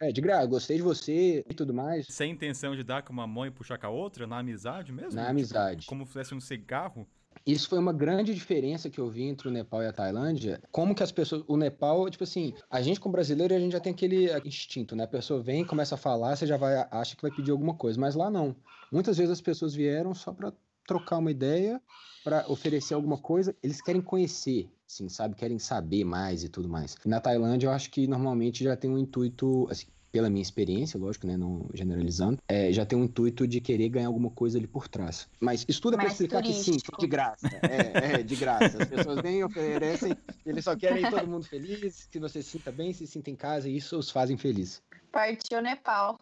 É, de graça, gostei de você e tudo mais. Sem intenção de dar com uma mão e puxar com a outra, na amizade mesmo? Na amizade. Tipo, como se fosse um cigarro? Isso foi uma grande diferença que eu vi entre o Nepal e a Tailândia. Como que as pessoas. O Nepal, tipo assim, a gente como brasileiro, a gente já tem aquele instinto, né? A pessoa vem, começa a falar, você já vai, acha que vai pedir alguma coisa. Mas lá não. Muitas vezes as pessoas vieram só para trocar uma ideia, para oferecer alguma coisa. Eles querem conhecer, sim, sabe? Querem saber mais e tudo mais. na Tailândia, eu acho que normalmente já tem um intuito, assim, pela minha experiência, lógico, né, não generalizando, é, já tem um intuito de querer ganhar alguma coisa ali por trás. Mas estuda para explicar turístico. que sim, de graça. É, é, de graça. As pessoas vêm, oferecem, eles só querem todo mundo feliz, que você se sinta bem, se sinta em casa, e isso os fazem felizes. Partiu Nepal.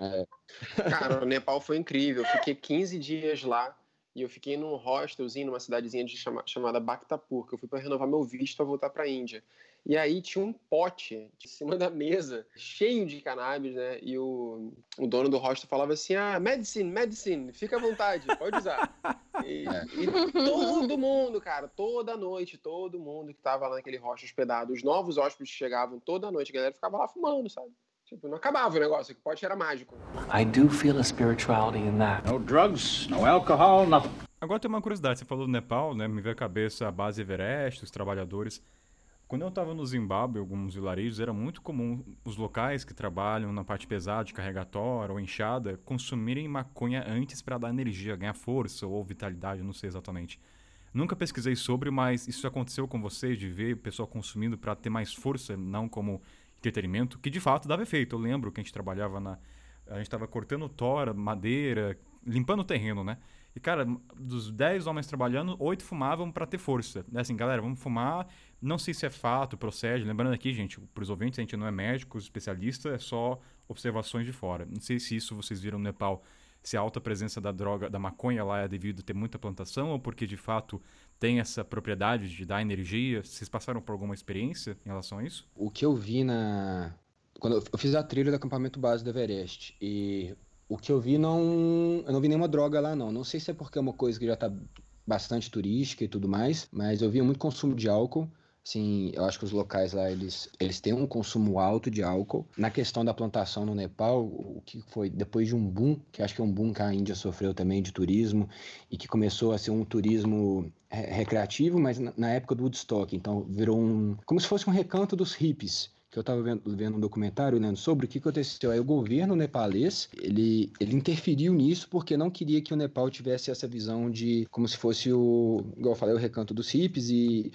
É. Cara, o Nepal foi incrível. Eu fiquei 15 dias lá e eu fiquei num hostelzinho, numa cidadezinha de chama, chamada Bhaktapur, que eu fui para renovar meu visto para voltar para a Índia. E aí tinha um pote em cima da mesa, cheio de cannabis, né? E o, o dono do hostel falava assim: ah, medicine, medicine, fica à vontade, pode usar. E, é. e todo mundo, cara, toda noite, todo mundo que tava lá naquele hostel hospedado, os novos hóspedes chegavam toda noite, a galera ficava lá fumando, sabe? Tipo, não acabava o negócio, o pote era mágico. I do feel a spirituality in that. No drugs, no alcohol, nothing. Agora tem uma curiosidade, você falou do Nepal, né? Me veio a cabeça a base Everest, os trabalhadores. Quando eu estava no Zimbábue, alguns vilarejos, era muito comum os locais que trabalham na parte pesada, de carregatória ou enxada, consumirem maconha antes para dar energia, ganhar força ou vitalidade, não sei exatamente. Nunca pesquisei sobre, mas isso aconteceu com vocês, de ver o pessoal consumindo para ter mais força, não como entretenimento, que de fato dava efeito. Eu lembro que a gente trabalhava na. A gente estava cortando tora, madeira, limpando o terreno, né? E, cara, dos 10 homens trabalhando, 8 fumavam para ter força. É assim, galera, vamos fumar. Não sei se é fato, procede. Lembrando aqui, gente, para os ouvintes, a gente não é médico, especialista, é só observações de fora. Não sei se isso vocês viram no Nepal, se a alta presença da droga, da maconha lá é devido a ter muita plantação ou porque de fato tem essa propriedade de dar energia. Vocês passaram por alguma experiência em relação a isso? O que eu vi na. Quando eu fiz a trilha do acampamento base do Everest e o que eu vi não. Eu não vi nenhuma droga lá, não. Não sei se é porque é uma coisa que já tá bastante turística e tudo mais, mas eu vi muito consumo de álcool. Sim, eu acho que os locais lá eles, eles têm um consumo alto de álcool. Na questão da plantação no Nepal, o que foi depois de um boom, que acho que é um boom que a Índia sofreu também de turismo e que começou a ser um turismo recreativo, mas na época do Woodstock, então virou um como se fosse um recanto dos hippies que eu estava vendo, vendo, um documentário né, sobre o que aconteceu. Aí o governo nepalês, ele, ele interferiu nisso porque não queria que o Nepal tivesse essa visão de como se fosse o, igual eu falei, o recanto dos hippies e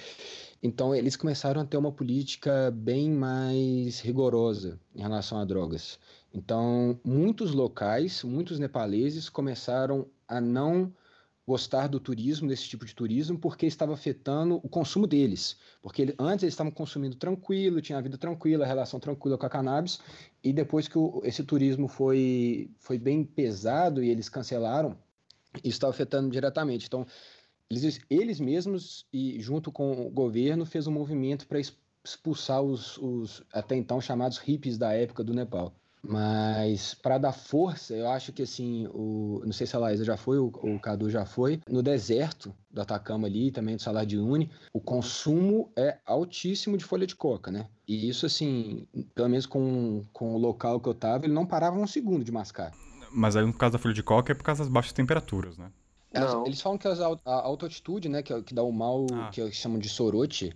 então eles começaram a ter uma política bem mais rigorosa em relação a drogas. Então, muitos locais, muitos nepaleses começaram a não gostar do turismo, desse tipo de turismo, porque estava afetando o consumo deles. Porque ele, antes eles estavam consumindo tranquilo, tinha a vida tranquila, a relação tranquila com a cannabis, e depois que o, esse turismo foi, foi bem pesado e eles cancelaram, isso estava afetando diretamente. Então, eles, eles mesmos, e junto com o governo, fez um movimento para expulsar os, os até então chamados hippies da época do Nepal. Mas para dar força, eu acho que assim, o, não sei se a Laísa já foi, o, o Cadu já foi, no deserto do Atacama ali, também do Salar de Uyuni, o consumo é altíssimo de folha de coca, né? E isso assim, pelo menos com, com o local que eu tava, ele não parava um segundo de mascar. Mas aí no caso da folha de coca é por causa das baixas temperaturas, né? Não. Eles falam que a alta altitude, né, que, é que dá o mal ah. que chamam de sorote,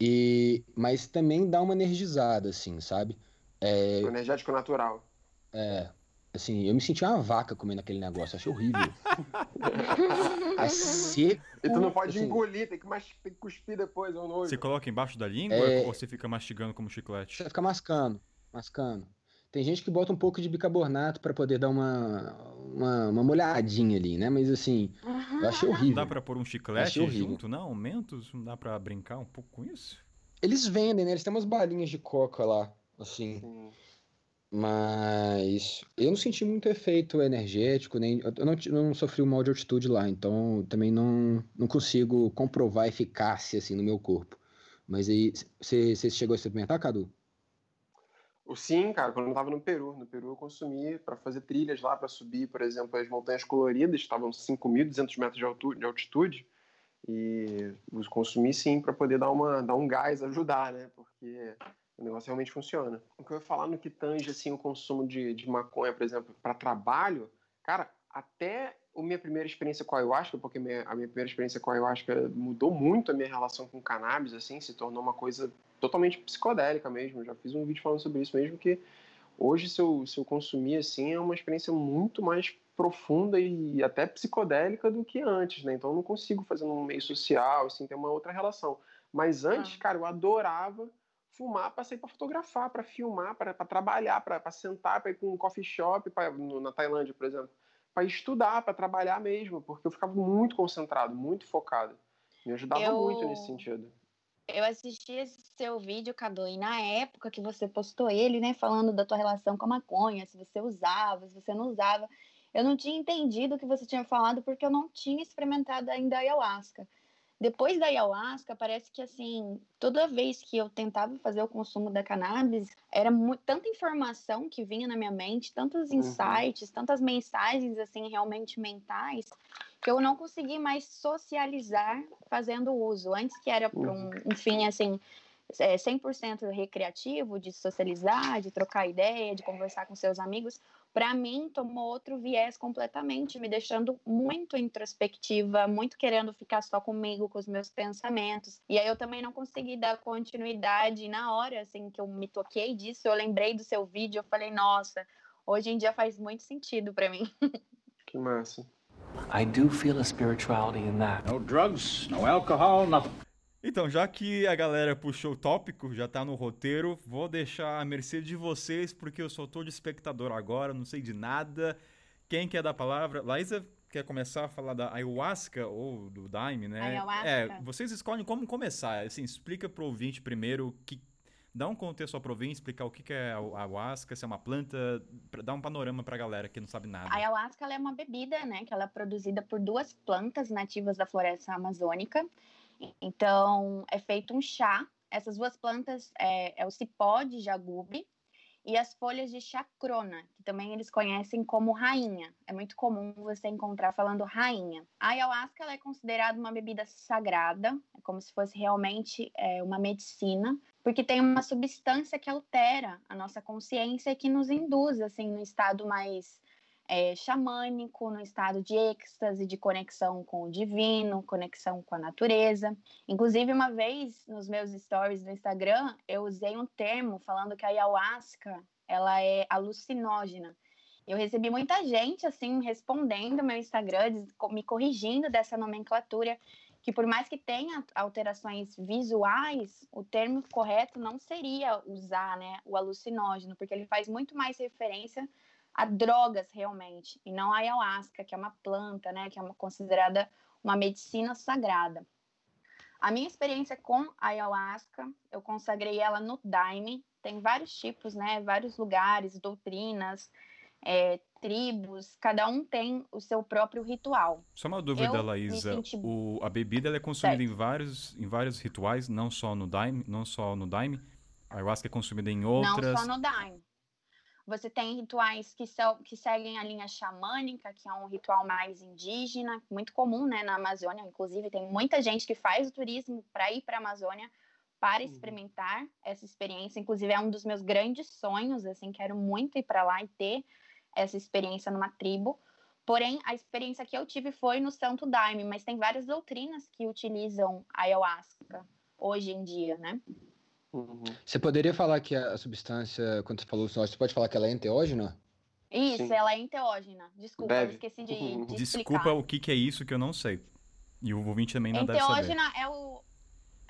e mas também dá uma energizada, assim, sabe? É, o energético natural. É. Assim, eu me senti uma vaca comendo aquele negócio, achei horrível. é seco. E tu não pode assim, engolir, tem que, mas, tem que cuspir depois, é um nojo. Você coloca embaixo da língua é... ou você fica mastigando como chiclete? Você fica mascando, mascando. Tem gente que bota um pouco de bicarbonato para poder dar uma, uma, uma, molhadinha ali, né? Mas assim, eu achei horrível. Não dá pra pôr um chiclete junto, não? Mentos? Não dá pra brincar um pouco com isso? Eles vendem, né? Eles têm umas balinhas de coca lá assim. Sim. Mas eu não senti muito efeito energético, nem eu não, não sofri um mal de altitude lá, então também não, não consigo comprovar a eficácia assim no meu corpo. Mas aí, você chegou a experimentar, Cadu? Sim, cara, quando eu estava no Peru. No Peru eu consumi para fazer trilhas lá, para subir, por exemplo, as Montanhas Coloridas, estavam 5.200 metros de, de altitude. E os consumi sim para poder dar, uma, dar um gás, ajudar, né? Porque o negócio realmente funciona. O que eu ia falar no que tange assim, o consumo de, de maconha, por exemplo, para trabalho, cara, até a minha primeira experiência com a ayahuasca, porque minha, a minha primeira experiência com a ayahuasca mudou muito a minha relação com cannabis, assim, se tornou uma coisa totalmente psicodélica mesmo. Já fiz um vídeo falando sobre isso mesmo, que hoje, se eu, se eu consumir, assim, é uma experiência muito mais profunda e até psicodélica do que antes, né? Então eu não consigo fazer num meio social, assim, ter uma outra relação. Mas antes, ah. cara, eu adorava fumar para sair para fotografar, para filmar, para trabalhar, para sentar, para ir para um coffee shop, pra, no, na Tailândia, por exemplo para estudar, para trabalhar mesmo, porque eu ficava muito concentrado, muito focado. Me ajudava eu... muito nesse sentido. Eu assisti esse seu vídeo, Cadu, e na época que você postou ele, né, falando da tua relação com a maconha, se você usava, se você não usava, eu não tinha entendido o que você tinha falado porque eu não tinha experimentado ainda a ayahuasca. Depois da ayahuasca, parece que assim, toda vez que eu tentava fazer o consumo da cannabis, era muito, tanta informação que vinha na minha mente, tantos uhum. insights, uhum. tantas mensagens assim realmente mentais, que eu não consegui mais socializar fazendo uso. Antes que era para um, um fim assim, é, 100% recreativo, de socializar, de trocar ideia, de conversar com seus amigos, para mim tomou outro viés completamente, me deixando muito introspectiva, muito querendo ficar só comigo, com os meus pensamentos. E aí eu também não consegui dar continuidade. na hora assim que eu me toquei disso, eu lembrei do seu vídeo, eu falei, nossa, hoje em dia faz muito sentido para mim. Que massa. I do feel a spirituality in that. No drugs, no alcohol, nothing. Então, já que a galera puxou o tópico, já tá no roteiro, vou deixar a mercê de vocês, porque eu só tô de espectador agora, não sei de nada. Quem quer dar a palavra? Laísa, quer começar a falar da ayahuasca ou do daime, né? Ayahuasca. É, vocês escolhem como começar. Assim, explica pro ouvinte primeiro que dá um contexto ao ouvinte, explicar o que é a ayahuasca, se é uma planta, dar um panorama pra galera que não sabe nada. A ayahuasca é uma bebida, né, que ela é produzida por duas plantas nativas da floresta amazônica. Então, é feito um chá. Essas duas plantas é, é o cipó de jagube e as folhas de chacrona, que também eles conhecem como rainha. É muito comum você encontrar falando rainha. A ayahuasca é considerada uma bebida sagrada, é como se fosse realmente é, uma medicina, porque tem uma substância que altera a nossa consciência e que nos induz assim no estado mais é, xamânico, no estado de êxtase, de conexão com o divino, conexão com a natureza. Inclusive, uma vez nos meus stories do Instagram, eu usei um termo falando que a ayahuasca ela é alucinógena. Eu recebi muita gente assim respondendo meu Instagram, me corrigindo dessa nomenclatura, que por mais que tenha alterações visuais, o termo correto não seria usar, né, o alucinógeno, porque ele faz muito mais referência a drogas realmente, e não a ayahuasca, que é uma planta, né, que é uma, considerada uma medicina sagrada. A minha experiência com a ayahuasca, eu consagrei ela no Daime, tem vários tipos, né, vários lugares, doutrinas, é, tribos, cada um tem o seu próprio ritual. Só uma dúvida, eu Laísa, senti... o, a bebida é consumida em vários, em vários rituais, não só no Daime, não só no Daime, a ayahuasca é consumida em outras... Não só no Daime. Você tem rituais que, são, que seguem a linha xamânica, que é um ritual mais indígena, muito comum né, na Amazônia. Inclusive, tem muita gente que faz o turismo para ir para a Amazônia para uhum. experimentar essa experiência. Inclusive, é um dos meus grandes sonhos, assim, quero muito ir para lá e ter essa experiência numa tribo. Porém, a experiência que eu tive foi no Santo Daime, mas tem várias doutrinas que utilizam a ayahuasca hoje em dia, né? Uhum. Você poderia falar que a substância, quando você falou você pode falar que ela é enteógena? Isso, Sim. ela é enteógena. Desculpa, Deve. eu esqueci de, uhum. de Desculpa explicar. o que, que é isso que eu não sei. E o ouvinte também não enteógena deve saber. é o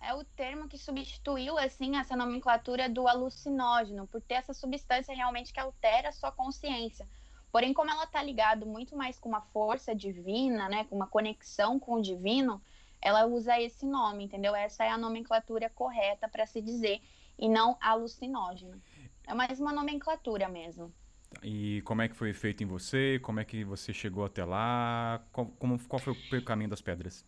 é o termo que substituiu assim essa nomenclatura do alucinógeno, por ter essa substância realmente que altera a sua consciência. Porém, como ela está ligado muito mais com uma força divina, né, com uma conexão com o divino, ela usa esse nome, entendeu? Essa é a nomenclatura correta para se dizer, e não alucinógeno. É mais uma nomenclatura mesmo. E como é que foi feito em você? Como é que você chegou até lá? Como, qual foi o caminho das pedras?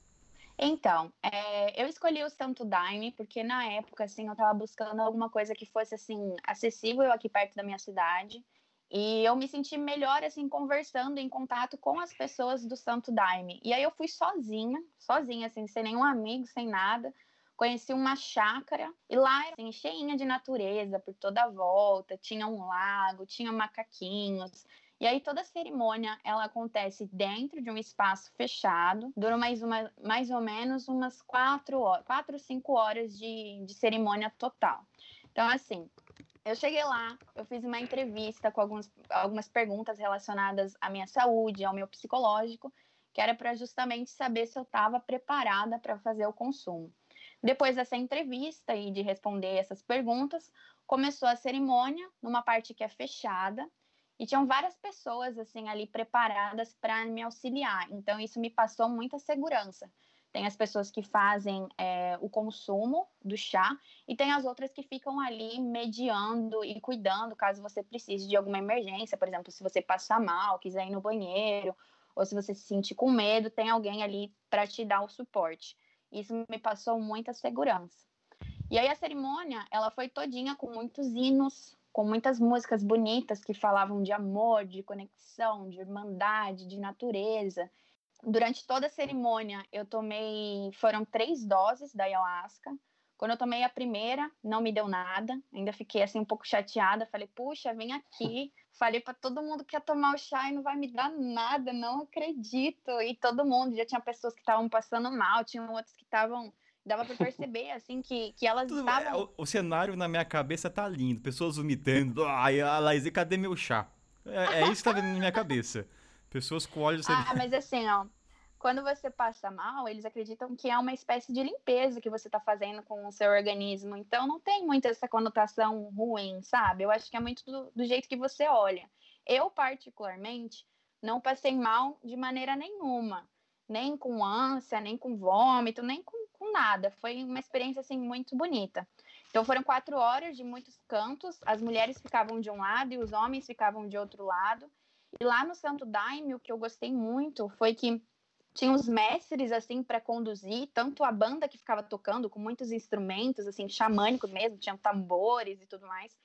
Então, é, eu escolhi o Santo Daime porque na época, assim, eu estava buscando alguma coisa que fosse, assim, acessível aqui perto da minha cidade. E eu me senti melhor, assim, conversando em contato com as pessoas do Santo Daime. E aí eu fui sozinha, sozinha, assim, sem nenhum amigo, sem nada. Conheci uma chácara e lá era assim, cheinha de natureza por toda a volta. Tinha um lago, tinha macaquinhos. E aí toda a cerimônia ela acontece dentro de um espaço fechado, dura mais, uma, mais ou menos umas quatro quatro, cinco horas de, de cerimônia total. Então, assim, eu cheguei lá, eu fiz uma entrevista com alguns, algumas perguntas relacionadas à minha saúde, ao meu psicológico, que era para justamente saber se eu estava preparada para fazer o consumo. Depois dessa entrevista e de responder essas perguntas, começou a cerimônia numa parte que é fechada e tinham várias pessoas assim ali preparadas para me auxiliar. Então isso me passou muita segurança. Tem as pessoas que fazem é, o consumo do chá e tem as outras que ficam ali mediando e cuidando caso você precise de alguma emergência, por exemplo, se você passar mal, quiser ir no banheiro, ou se você se sentir com medo, tem alguém ali para te dar o suporte. Isso me passou muita segurança. E aí a cerimônia, ela foi todinha com muitos hinos, com muitas músicas bonitas que falavam de amor, de conexão, de irmandade, de natureza. Durante toda a cerimônia, eu tomei, foram três doses da ayahuasca. Quando eu tomei a primeira, não me deu nada. Ainda fiquei assim um pouco chateada. Falei, puxa, vem aqui. Falei para todo mundo que ia tomar o chá e não vai me dar nada, não acredito. E todo mundo, já tinha pessoas que estavam passando mal, tinham outras que estavam dava para perceber assim que, que elas Tudo, estavam é, o, o, cenário na minha cabeça tá lindo, pessoas vomitando. Ai, a Laís, cadê meu chá? É, é, isso que tá vendo na minha cabeça. Pessoas com olhos Ah, mas assim, ó, quando você passa mal, eles acreditam que é uma espécie de limpeza que você está fazendo com o seu organismo. Então, não tem muito essa conotação ruim, sabe? Eu acho que é muito do, do jeito que você olha. Eu, particularmente, não passei mal de maneira nenhuma. Nem com ânsia, nem com vômito, nem com, com nada. Foi uma experiência, assim, muito bonita. Então, foram quatro horas de muitos cantos. As mulheres ficavam de um lado e os homens ficavam de outro lado. E lá no Santo Daime, o que eu gostei muito foi que tinha os mestres assim para conduzir tanto a banda que ficava tocando com muitos instrumentos assim xamânicos mesmo tinham tambores e tudo mais.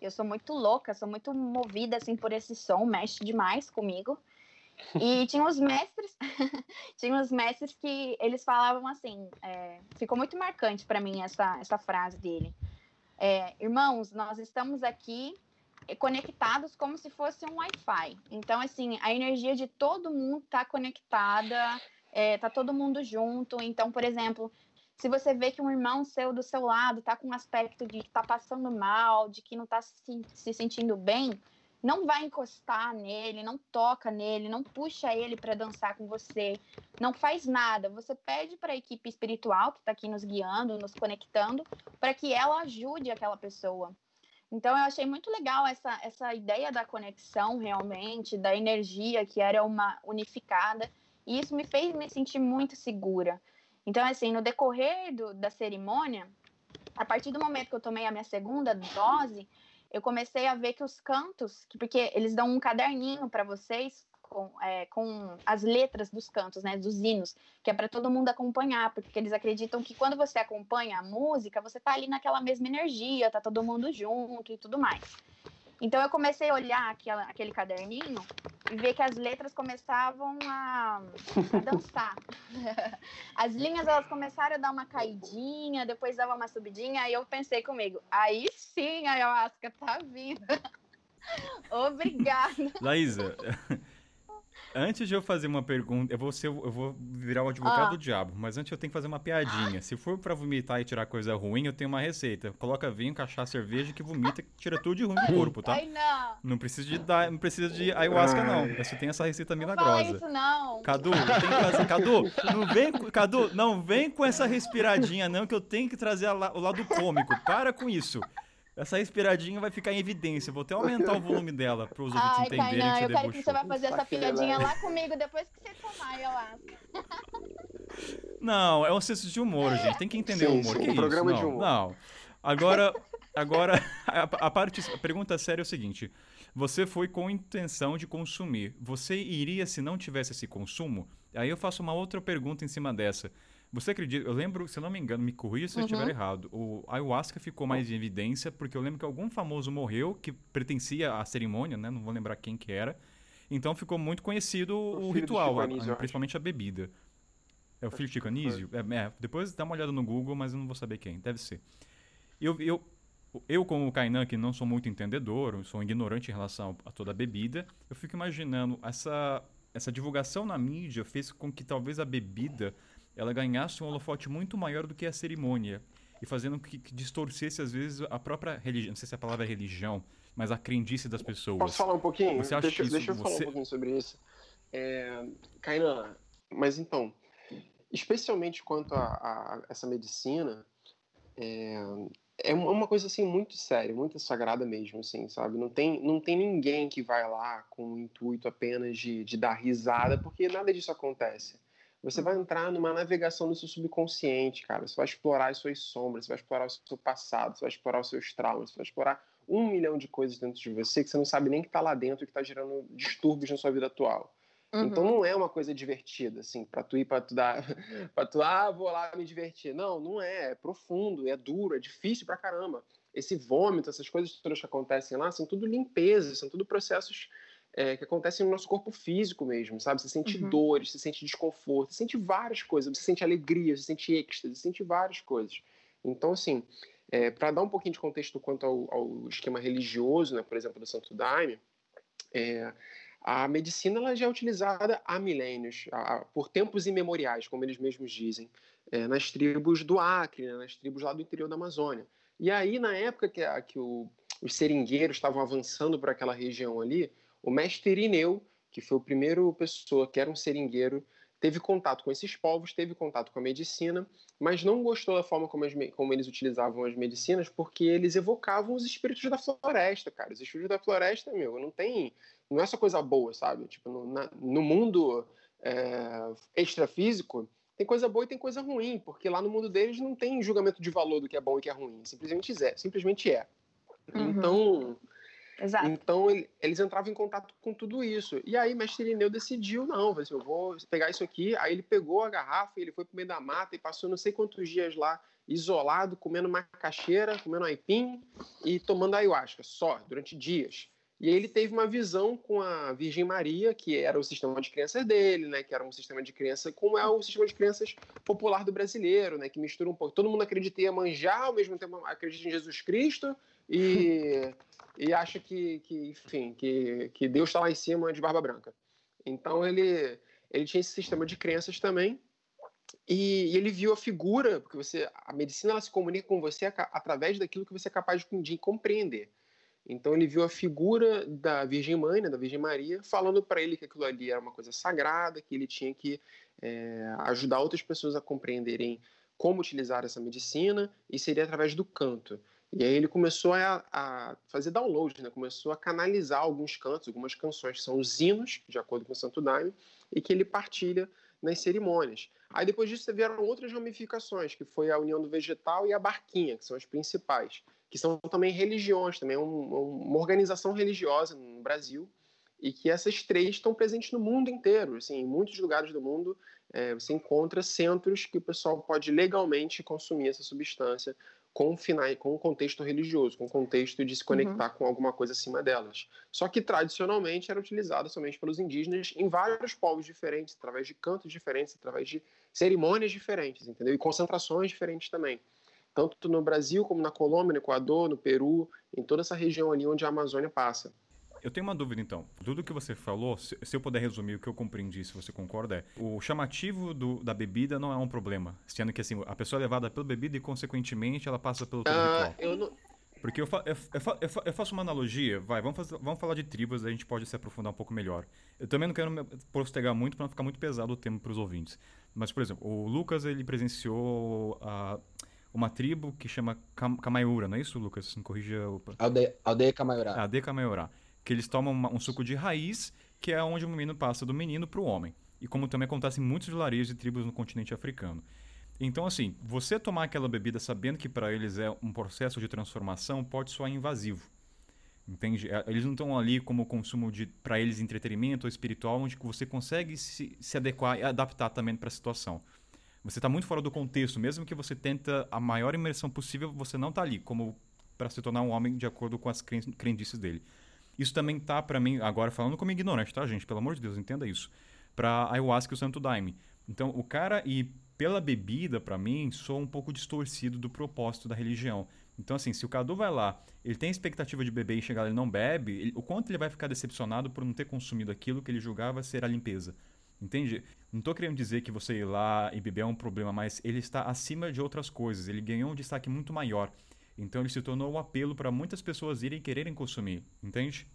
Eu sou muito louca sou muito movida assim por esse som mexe demais comigo. E tinha os mestres tinha os mestres que eles falavam assim é, ficou muito marcante para mim essa essa frase dele. É, irmãos nós estamos aqui conectados como se fosse um Wi-Fi. Então, assim, a energia de todo mundo está conectada, é, tá todo mundo junto. Então, por exemplo, se você vê que um irmão seu do seu lado está com um aspecto de que está passando mal, de que não está se, se sentindo bem, não vai encostar nele, não toca nele, não puxa ele para dançar com você, não faz nada. Você pede para a equipe espiritual que está aqui nos guiando, nos conectando, para que ela ajude aquela pessoa. Então eu achei muito legal essa, essa ideia da conexão realmente, da energia que era uma unificada, e isso me fez me sentir muito segura. Então, assim, no decorrer do, da cerimônia, a partir do momento que eu tomei a minha segunda dose, eu comecei a ver que os cantos, porque eles dão um caderninho para vocês com, é, com as letras dos cantos, né, dos hinos, que é para todo mundo acompanhar, porque eles acreditam que quando você acompanha a música, você tá ali naquela mesma energia, tá todo mundo junto e tudo mais. Então eu comecei a olhar aquela, aquele caderninho e ver que as letras começavam a, a dançar. As linhas elas começaram a dar uma caidinha, depois dava uma subidinha, aí eu pensei comigo, aí sim a ayahuasca tá vindo. Obrigada. Laísa, Antes de eu fazer uma pergunta, eu vou, ser, eu vou virar o advogado ah. do diabo, mas antes eu tenho que fazer uma piadinha. Se for para vomitar e tirar coisa ruim, eu tenho uma receita. Coloca vinho, cachaça, cerveja que vomita, que tira tudo de ruim do corpo, tá? Ai, não. Não precisa de dar, não precisa de ayahuasca não. Você tem essa receita milagrosa. Não isso não. Cadu, tem que fazer, Cadu, não vem, Cadu, não vem com essa respiradinha não que eu tenho que trazer o lado cômico. Para com isso. Essa respiradinha vai ficar em evidência. Vou até aumentar o volume dela para os ouvintes Ai, entenderem Kainan, que você eu quero que você vai fazer essa piadinha lá comigo depois que você tomar, eu acho. Não, é um senso de humor, gente. Tem que entender sim, o humor. Sim, que um programa isso? de humor. Não. Agora, agora a, a, parte, a pergunta séria é o seguinte. Você foi com intenção de consumir. Você iria se não tivesse esse consumo? Aí eu faço uma outra pergunta em cima dessa. Você acredita? Eu lembro, se eu não me engano, me corrija se uhum. eu estiver errado. O ayahuasca ficou mais em evidência porque eu lembro que algum famoso morreu que pertencia à cerimônia, né? Não vou lembrar quem que era. Então ficou muito conhecido o, o ritual, a, principalmente a bebida. É o filho de Chico Anísio? É, é, depois dá uma olhada no Google, mas eu não vou saber quem. Deve ser. Eu, eu, eu, como o Kainan, que não sou muito entendedor, sou ignorante em relação a toda a bebida, eu fico imaginando essa, essa divulgação na mídia fez com que talvez a bebida ela ganhasse um holofote muito maior do que a cerimônia e fazendo que, que distorcesse às vezes a própria religião, não sei se a palavra é religião, mas a crendice das pessoas. Posso falar um pouquinho? Você acha deixa, isso, deixa eu você... falar um pouquinho sobre isso. É, Kainan, mas então, especialmente quanto a, a essa medicina, é, é uma coisa assim muito séria, muito sagrada mesmo, assim, sabe? Não tem, não tem ninguém que vai lá com o intuito apenas de, de dar risada, porque nada disso acontece. Você vai entrar numa navegação do seu subconsciente, cara. Você vai explorar as suas sombras, você vai explorar o seu passado, você vai explorar os seus traumas, você vai explorar um milhão de coisas dentro de você que você não sabe nem que está lá dentro e que está gerando distúrbios na sua vida atual. Então, uhum. Então não é uma coisa divertida, assim, para tu ir para tu dar, para tu ah, vou lá me divertir. Não, não é, é profundo, é duro, é difícil pra caramba. Esse vômito, essas coisas todas que acontecem lá, são tudo limpezas, são tudo processos é, que acontecem no nosso corpo físico mesmo, sabe? Você sente uhum. dores, você sente desconforto, você sente várias coisas, você sente alegria, você sente êxtase, você sente várias coisas. Então, assim, é, para dar um pouquinho de contexto quanto ao, ao, esquema religioso, né, por exemplo, do Santo Daime, é, a medicina ela já é utilizada há milênios, há, por tempos imemoriais, como eles mesmos dizem, é, nas tribos do Acre, né, nas tribos lá do interior da Amazônia. E aí, na época que, a, que o, os seringueiros estavam avançando para aquela região ali, o mestre Irineu, que foi o primeiro pessoa que era um seringueiro, teve contato com esses povos, teve contato com a medicina, mas não gostou da forma como, as, como, eles utilizavam as medicinas, porque eles evocavam os espíritos da floresta, cara. Os espíritos da floresta, meu, não tem não é só coisa boa, sabe? Tipo, no, na, no mundo é, extrafísico, tem coisa boa e tem coisa ruim, porque lá no mundo deles não tem julgamento de valor do que é bom e que é ruim. Simplesmente é. Simplesmente é. Uhum. Então. Exato. Então ele, eles entravam em contato com tudo isso. E aí, mestre Irineu decidiu, não, assim, eu vou pegar isso aqui. Aí ele pegou a garrafa, ele foi pro meio da mata e passou não sei quantos dias lá, isolado, comendo macaxeira, comendo aipim e tomando ayahuasca, só, durante dias. E ele teve uma visão com a Virgem Maria, que era o sistema de crenças dele, né? Que era um sistema de crença, como é o sistema de crenças popular do brasileiro, né? Que mistura um pouco. Todo mundo acredita em Iemanjá, ao mesmo tempo acredita em Jesus Cristo e, e acha que, que, enfim, que, que Deus está lá em cima de barba branca. Então ele, ele tinha esse sistema de crenças também. E, e ele viu a figura, porque você, a medicina ela se comunica com você através daquilo que você é capaz de, de compreender. Então ele viu a figura da Virgem Mãe, né, da Virgem Maria, falando para ele que aquilo ali era uma coisa sagrada, que ele tinha que é, ajudar outras pessoas a compreenderem como utilizar essa medicina e seria através do canto. E aí ele começou a, a fazer download, né? começou a canalizar alguns cantos, algumas canções que são os hinos, de acordo com o Santo Daime, e que ele partilha nas cerimônias. Aí depois disso vieram outras ramificações, que foi a união do vegetal e a barquinha, que são as principais que são também religiões, também é um, uma organização religiosa no Brasil, e que essas três estão presentes no mundo inteiro. Assim, em muitos lugares do mundo é, você encontra centros que o pessoal pode legalmente consumir essa substância com, final, com um contexto religioso, com um contexto de se conectar uhum. com alguma coisa acima delas. Só que tradicionalmente era utilizada somente pelos indígenas em vários povos diferentes, através de cantos diferentes, através de cerimônias diferentes, entendeu? E concentrações diferentes também tanto no Brasil como na Colômbia, no Equador, no Peru, em toda essa região ali onde a Amazônia passa. Eu tenho uma dúvida então. Tudo que você falou, se, eu puder resumir o que eu compreendi, se você concorda, é o chamativo do, da bebida não é um problema, sendo que assim a pessoa é levada pela bebida e consequentemente ela passa pelo todo ah, Eu não... Porque eu, fa eu, fa eu, fa eu, faço uma analogia, vai, vamos, fazer, vamos falar de tribos, a gente pode se aprofundar um pouco melhor. Eu também não quero me postergar muito para não ficar muito pesado o tema para os ouvintes. Mas, por exemplo, o Lucas ele presenciou a uma tribo que chama Camaiura, não é isso, Lucas? Me corrija. Opa. Aldeia, aldeia Camaiurá. Ah, aldeia Camaiurá. Que eles tomam uma, um suco de raiz, que é onde o menino passa do menino para o homem. E como também acontece em muitos vilarejos e tribos no continente africano. Então, assim, você tomar aquela bebida sabendo que para eles é um processo de transformação pode soar invasivo. Entende? É, eles não estão ali como consumo de para eles entretenimento ou espiritual, onde você consegue se, se adequar e adaptar também para a situação. Você está muito fora do contexto, mesmo que você tenta a maior imersão possível, você não está ali como para se tornar um homem de acordo com as crendices dele. Isso também tá para mim, agora falando como ignorante, tá, gente? Pelo amor de Deus, entenda isso. Para ayahuasca e o Santo Daime. Então, o cara ir pela bebida, para mim, soa um pouco distorcido do propósito da religião. Então, assim, se o Cadu vai lá, ele tem expectativa de beber e chegar lá e não bebe, ele, o quanto ele vai ficar decepcionado por não ter consumido aquilo que ele julgava ser a limpeza. Entende? Não estou querendo dizer que você ir lá e beber é um problema, mas ele está acima de outras coisas. Ele ganhou um destaque muito maior. Então ele se tornou um apelo para muitas pessoas irem quererem consumir. Entende?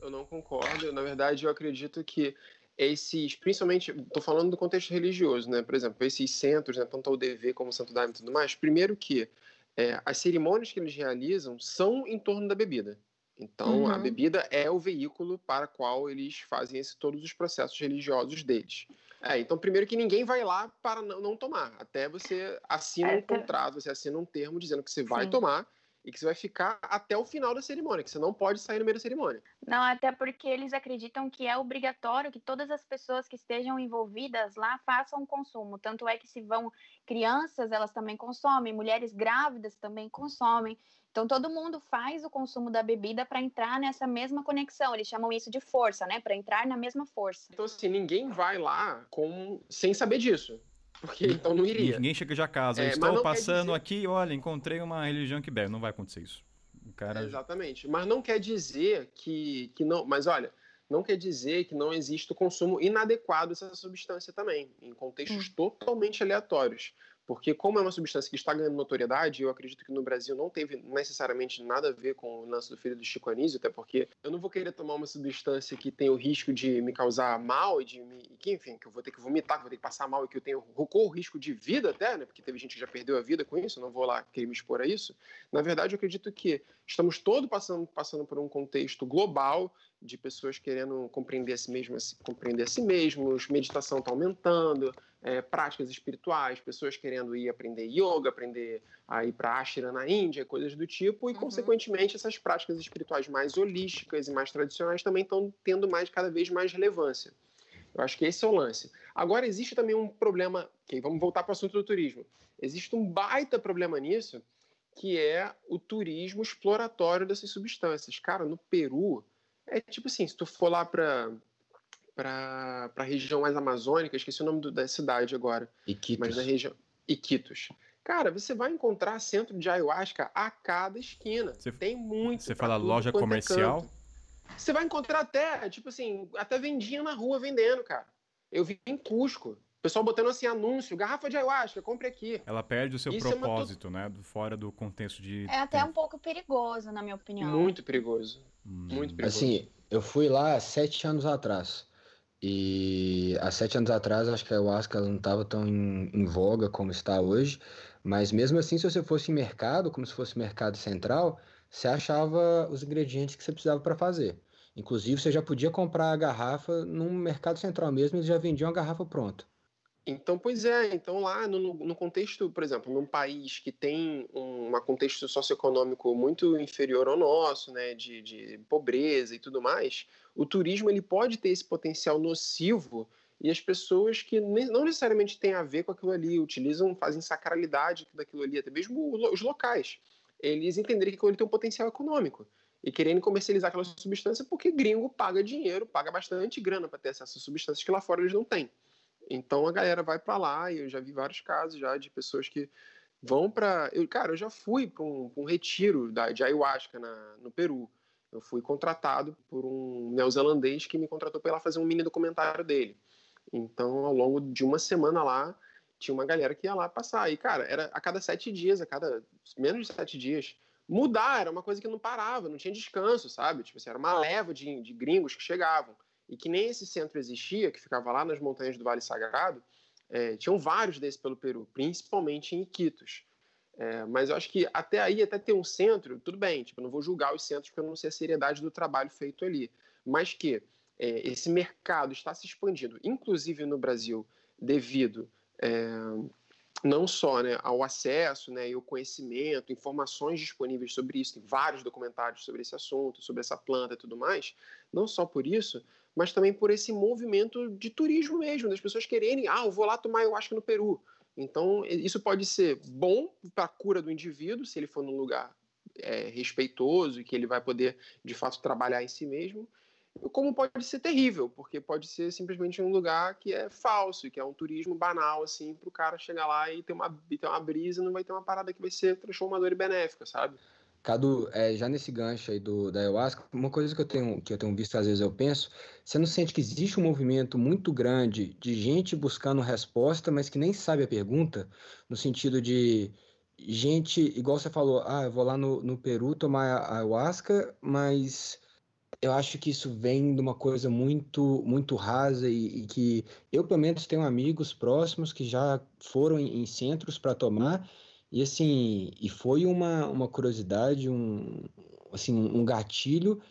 Eu não concordo. Na verdade, eu acredito que esses, principalmente, estou falando do contexto religioso, né? Por exemplo, esses centros, né, tanto o DV como o Santo Daime e tudo mais. Primeiro que é, as cerimônias que eles realizam são em torno da bebida. Então, uhum. a bebida é o veículo para qual eles fazem esse, todos os processos religiosos deles. É, então, primeiro que ninguém vai lá para não, tomar. Até você assina é, um contrato, você assina um termo dizendo que você vai Sim. tomar e que você vai ficar até o final da cerimônia, que você não pode sair no meio da cerimônia. Não, até porque eles acreditam que é obrigatório que todas as pessoas que estejam envolvidas lá façam consumo. Tanto é que se vão crianças, elas também consomem, mulheres grávidas também consomem. Então todo mundo faz o consumo da bebida para entrar nessa mesma conexão. Eles chamam isso de força, né? Para entrar na mesma força. Então assim, ninguém vai lá com sem saber disso. Porque então não iria. Ninguém chega de casa. É, Estou passando dizer... aqui, olha, encontrei uma religião que bebe. Não vai acontecer isso. O cara... Exatamente. Mas não quer dizer que, que não. Mas olha, não quer dizer que não existe o consumo inadequado dessa substância também, em contextos hum. totalmente aleatórios. Porque, como é uma substância que está ganhando notoriedade, eu acredito que no Brasil não teve necessariamente nada a ver com o lance do filho do Chico Anísio, até porque eu não vou querer tomar uma substância que tem o risco de me causar mal e de me. Que, enfim, que eu vou ter que vomitar, que eu vou ter que passar mal e que eu tenho o risco de vida até, né? Porque teve gente que já perdeu a vida com isso, não vou lá querer me expor a isso. Na verdade, eu acredito que estamos todos passando, passando por um contexto global de pessoas querendo compreender a si mesmas, compreender a si mesmos, meditação está aumentando, é, práticas espirituais, pessoas querendo ir aprender yoga, aprender a ir para Ashra na Índia, coisas do tipo, e, uhum. consequentemente, essas práticas espirituais mais holísticas e mais tradicionais também estão tendo mais cada vez mais relevância. Eu acho que esse é o lance. Agora, existe também um problema, okay, vamos voltar para o assunto do turismo. Existe um baita problema nisso, que é o turismo exploratório dessas substâncias. Cara, no Peru, é tipo assim, se tu for lá para para a região mais amazônica, esqueci o nome do, da cidade agora. Iquitos. Mas na região Iquitos. Cara, você vai encontrar centro de ayahuasca a cada esquina. Você, Tem muito. Você fala loja é comercial? É você vai encontrar até, tipo assim, até vendinha na rua vendendo, cara. Eu vi em Cusco. O pessoal botando assim anúncio, garrafa de ayahuasca, compre aqui. Ela perde o seu Isso propósito, é uma... né? Fora do contexto de. É até um pouco perigoso, na minha opinião. Muito perigoso. Hum. Muito perigoso. Assim, eu fui lá sete anos atrás. E há sete anos atrás, acho que a ayahuasca não estava tão em, em, voga como está hoje. Mas mesmo assim, se você fosse em mercado, como se fosse mercado central, você achava os ingredientes que você precisava para fazer. Inclusive, você já podia comprar a garrafa num mercado central mesmo, eles já vendiam a garrafa pronta. Então, pois é. Então, lá no, no contexto, por exemplo, num país que tem um contexto socioeconômico muito inferior ao nosso, né, de, de pobreza e tudo mais, o turismo ele pode ter esse potencial nocivo e as pessoas que não necessariamente têm a ver com aquilo ali, utilizam, fazem sacralidade daquilo ali, até mesmo os locais, eles entenderem que aquilo ali tem um potencial econômico e querendo comercializar aquela substância porque gringo paga dinheiro, paga bastante grana para ter acesso a substâncias que lá fora eles não têm. Então a galera vai para lá e eu já vi vários casos já de pessoas que vão para, cara, eu já fui para um, um, retiro da, de ayahuasca na, no Peru. Eu fui contratado por um neozelandês que me contratou para fazer um mini documentário dele. Então, ao longo de uma semana lá, tinha uma galera que ia lá passar. E, cara, era a cada sete dias, a cada menos de sete dias, mudar era uma coisa que não parava, não tinha descanso, sabe? Tipo assim, era uma leva de, de gringos que chegavam. E que nem esse centro existia, que ficava lá nas montanhas do Vale Sagrado, é, tinham vários desses pelo Peru, principalmente em Iquitos. É, mas eu acho que até aí, até ter um centro, tudo bem, tipo, eu não vou julgar os centros porque eu não sei a seriedade do trabalho feito ali. Mas que é, esse mercado está se expandindo, inclusive no Brasil, devido é, não só né, ao acesso né, e o conhecimento, informações disponíveis sobre isso, tem vários documentários sobre esse assunto, sobre essa planta e tudo mais, não só por isso, mas também por esse movimento de turismo mesmo, das pessoas quererem, ah, eu vou lá tomar ayahuasca no Peru. Então, isso pode ser bom para a cura do indivíduo, se ele for num lugar é, respeitoso e que ele vai poder, de fato, trabalhar em si mesmo. como pode ser terrível, porque pode ser simplesmente um lugar que é falso, que é um turismo banal, assim, para o cara chegar lá e ter, uma, e ter uma brisa, não vai ter uma parada que vai ser transformadora e benéfica, sabe? Cadu, é, já nesse gancho aí do, da ayahuasca, uma coisa que eu tenho que eu tenho visto às vezes eu penso, você não sente que existe um movimento muito grande de gente buscando resposta, mas que nem sabe a pergunta, no sentido de gente, igual você falou, ah, eu vou lá no, no Peru tomar ayahuasca, mas eu acho que isso vem de uma coisa muito muito rasa e, e que eu pelo menos tenho amigos próximos que já foram em, em centros para tomar e assim, e foi uma, uma curiosidade, um, assim, um gatilho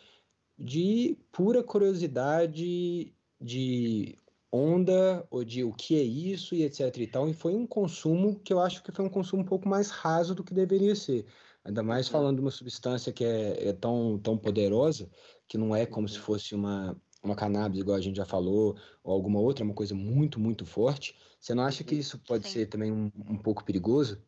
de pura curiosidade de onda ou de o que é isso e etc e tal. E foi um consumo que eu acho que foi um consumo um pouco mais raso do que deveria ser. Ainda mais uhum. falando de uma substância que é, é tão, tão poderosa, que não é como se uhum. fosse uma, uma cannabis, igual a gente já falou, ou alguma outra, uma coisa muito, muito forte. Você não acha que uhum. isso pode sim. ser também um, um pouco perigoso?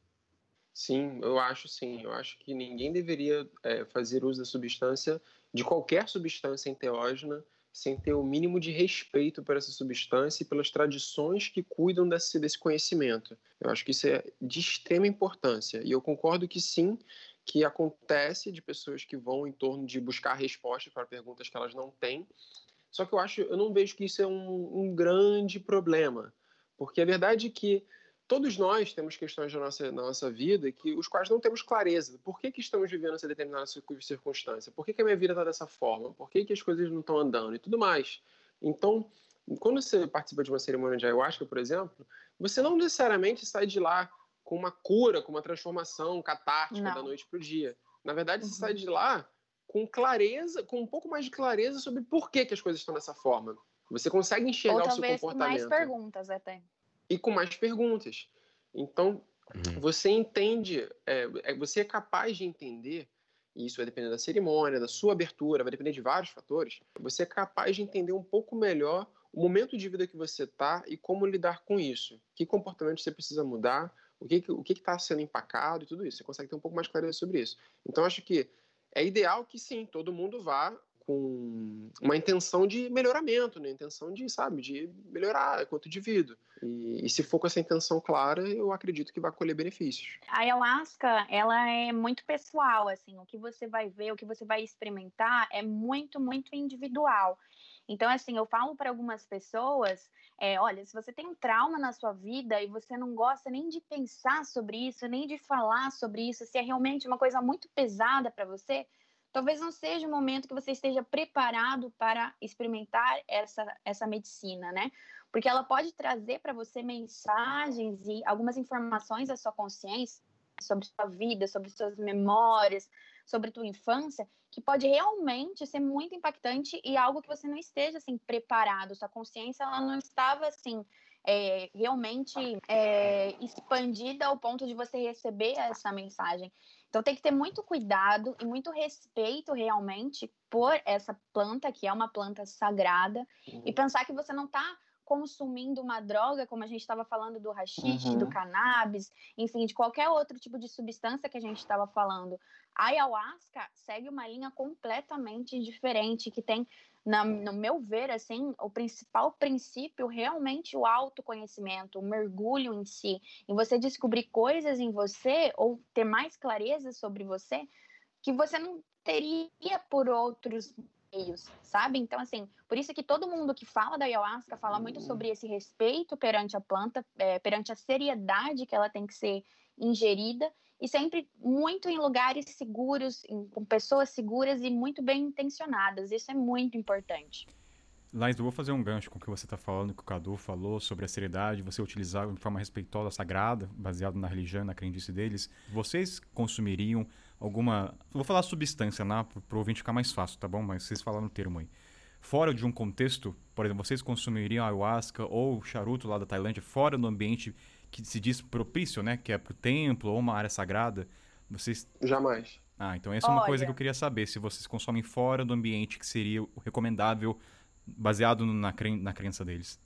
Sim, eu acho sim. Eu acho que ninguém deveria é, fazer uso da substância, de qualquer substância enteógena, sem ter o mínimo de respeito por essa substância e pelas tradições que cuidam desse, desse conhecimento. Eu acho que isso é de extrema importância. E eu concordo que sim, que acontece de pessoas que vão em torno de buscar respostas para perguntas que elas não têm. Só que eu acho, eu não vejo que isso é um, um grande problema, porque a verdade é que todos nós temos questões na nossa, nossa vida que os quais não temos clareza. Por que, que estamos vivendo essa determinada circunstância? Por que, que a minha vida está dessa forma? Por que, que as coisas não estão andando? E tudo mais. Então, quando você participa de uma cerimônia de ayahuasca, por exemplo, você não necessariamente sai de lá com uma cura, com uma transformação catártica não. da noite para o dia. Na verdade, uhum. você sai uhum. de lá com clareza, com um pouco mais de clareza sobre por que, que as coisas estão dessa forma. Você consegue enxergar o seu comportamento. mais perguntas até e com mais perguntas. Então, uhum. você entende, é, é, você é capaz de entender, e isso vai depender da cerimônia, da sua abertura, vai depender de vários fatores, você é capaz de entender um pouco melhor o momento de vida que você está e como lidar com isso. Que comportamento você precisa mudar, o que o que está sendo empacado e tudo isso. Você consegue ter um pouco mais clareza sobre isso. Então, acho que é ideal que sim, todo mundo vá com uma intenção de melhoramento, né? Intenção de, sabe, de melhorar enquanto indivíduo. E, e, se for com essa intenção clara, eu acredito que vai colher benefícios. A ayahuasca, ela é muito pessoal, assim, o que você vai ver, o que você vai experimentar é muito, muito individual. Então, assim, eu falo para algumas pessoas, é, olha, se você tem um trauma na sua vida e você não gosta nem de pensar sobre isso, nem de falar sobre isso, se é realmente uma coisa muito pesada para você, talvez não seja o momento que você esteja preparado para experimentar essa, essa medicina, né? Porque ela pode trazer para você mensagens e algumas informações da sua consciência sobre sua vida, sobre suas memórias, sobre tua infância, que pode realmente ser muito impactante e algo que você não esteja assim preparado. Sua consciência ela não estava assim é, realmente é, expandida ao ponto de você receber essa mensagem. Então tem que ter muito cuidado e muito respeito realmente por essa planta, que é uma planta sagrada, uhum. e pensar que você não está consumindo uma droga, como a gente estava falando do rachixe, uhum. do cannabis, enfim, de qualquer outro tipo de substância que a gente estava falando. A ayahuasca segue uma linha completamente diferente, que tem na, no meu ver, assim, o principal princípio realmente o autoconhecimento, o mergulho em si, em você descobrir coisas em você ou ter mais clareza sobre você que você não teria por outros meios, sabe? Então, assim, por isso que todo mundo que fala da ayahuasca fala muito sobre esse respeito perante a planta, é, perante a seriedade que ela tem que ser ingerida e sempre muito em lugares seguros, em, com pessoas seguras e muito bem intencionadas. Isso é muito importante. Lais, eu vou fazer um gancho com o que você está falando, que o Cadu falou sobre a seriedade, você utilizar de forma respeitosa, sagrada, baseado na religião, na crendice deles. Vocês consumiriam alguma. Vou falar substância, né, para o ouvinte ficar mais fácil, tá bom? Mas vocês falaram o termo aí. Fora de um contexto, por exemplo, vocês consumiriam ayahuasca ou charuto lá da Tailândia, fora do ambiente que se diz propício, né? Que é pro templo ou uma área sagrada. Vocês. Jamais. Ah, então essa é uma Olha. coisa que eu queria saber. Se vocês consomem fora do ambiente que seria o recomendável, baseado na, cren na crença deles.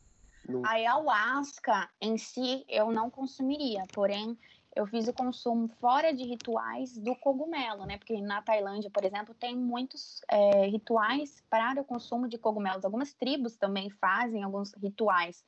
A ayahuasca em si eu não consumiria, porém eu fiz o consumo fora de rituais do cogumelo, né? Porque na Tailândia, por exemplo, tem muitos é, rituais para o consumo de cogumelos. Algumas tribos também fazem alguns rituais.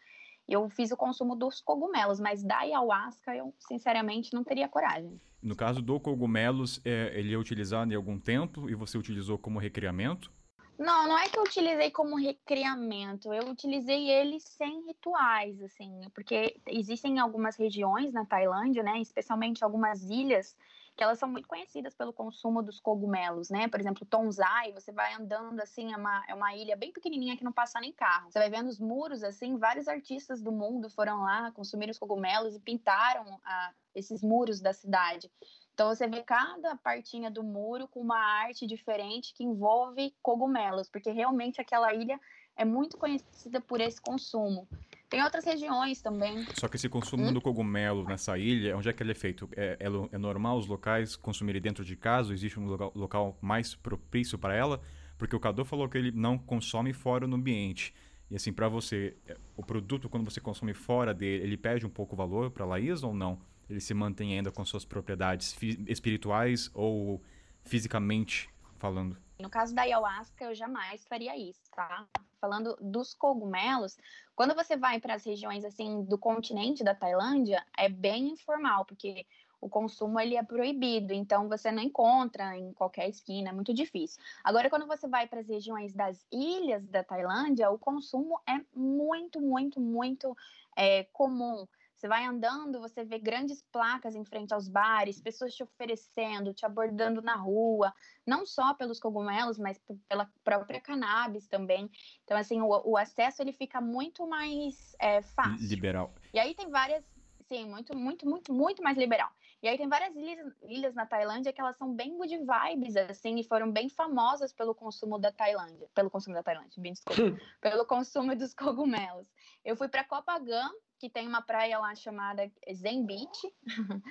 Eu fiz o consumo dos cogumelos, mas da ayahuasca eu, sinceramente, não teria coragem. No caso do cogumelos, é, ele é utilizado em algum tempo e você utilizou como recriamento? Não, não é que eu utilizei como recriamento, eu utilizei ele sem rituais, assim, porque existem algumas regiões na Tailândia, né, especialmente algumas ilhas, que elas são muito conhecidas pelo consumo dos cogumelos, né? Por exemplo, Tonzai, você vai andando assim, é uma, é uma ilha bem pequenininha que não passa nem carro. Você vai vendo os muros, assim, vários artistas do mundo foram lá consumir os cogumelos e pintaram a, esses muros da cidade. Então você vê cada partinha do muro com uma arte diferente que envolve cogumelos, porque realmente aquela ilha é muito conhecida por esse consumo. Tem outras regiões também. Só que esse consumo hum? do cogumelo nessa ilha, onde é que ele é feito? É, é, é normal os locais consumirem dentro de casa? Existe um local, local mais propício para ela? Porque o Cadu falou que ele não consome fora no ambiente. E assim, para você, é, o produto, quando você consome fora dele, ele perde um pouco o valor para a Laís ou não? ele se mantém ainda com suas propriedades espirituais ou fisicamente falando? No caso da ayahuasca, eu jamais faria isso, tá? Falando dos cogumelos, quando você vai para as regiões assim do continente da Tailândia, é bem informal, porque o consumo ele é proibido, então você não encontra em qualquer esquina, é muito difícil. Agora, quando você vai para as regiões das ilhas da Tailândia, o consumo é muito, muito, muito é, comum. Você vai andando, você vê grandes placas em frente aos bares, pessoas te oferecendo, te abordando na rua, não só pelos cogumelos, mas pela própria cannabis também. Então, assim, o, o acesso ele fica muito mais é, fácil. Liberal. E aí tem várias, sim, muito, muito, muito, muito mais liberal. E aí tem várias ilhas, ilhas na Tailândia que elas são bem good vibes, assim, e foram bem famosas pelo consumo da Tailândia. Pelo consumo da Tailândia, bem desculpa. pelo consumo dos cogumelos. Eu fui para Copacabana, que tem uma praia lá chamada Zen Beach,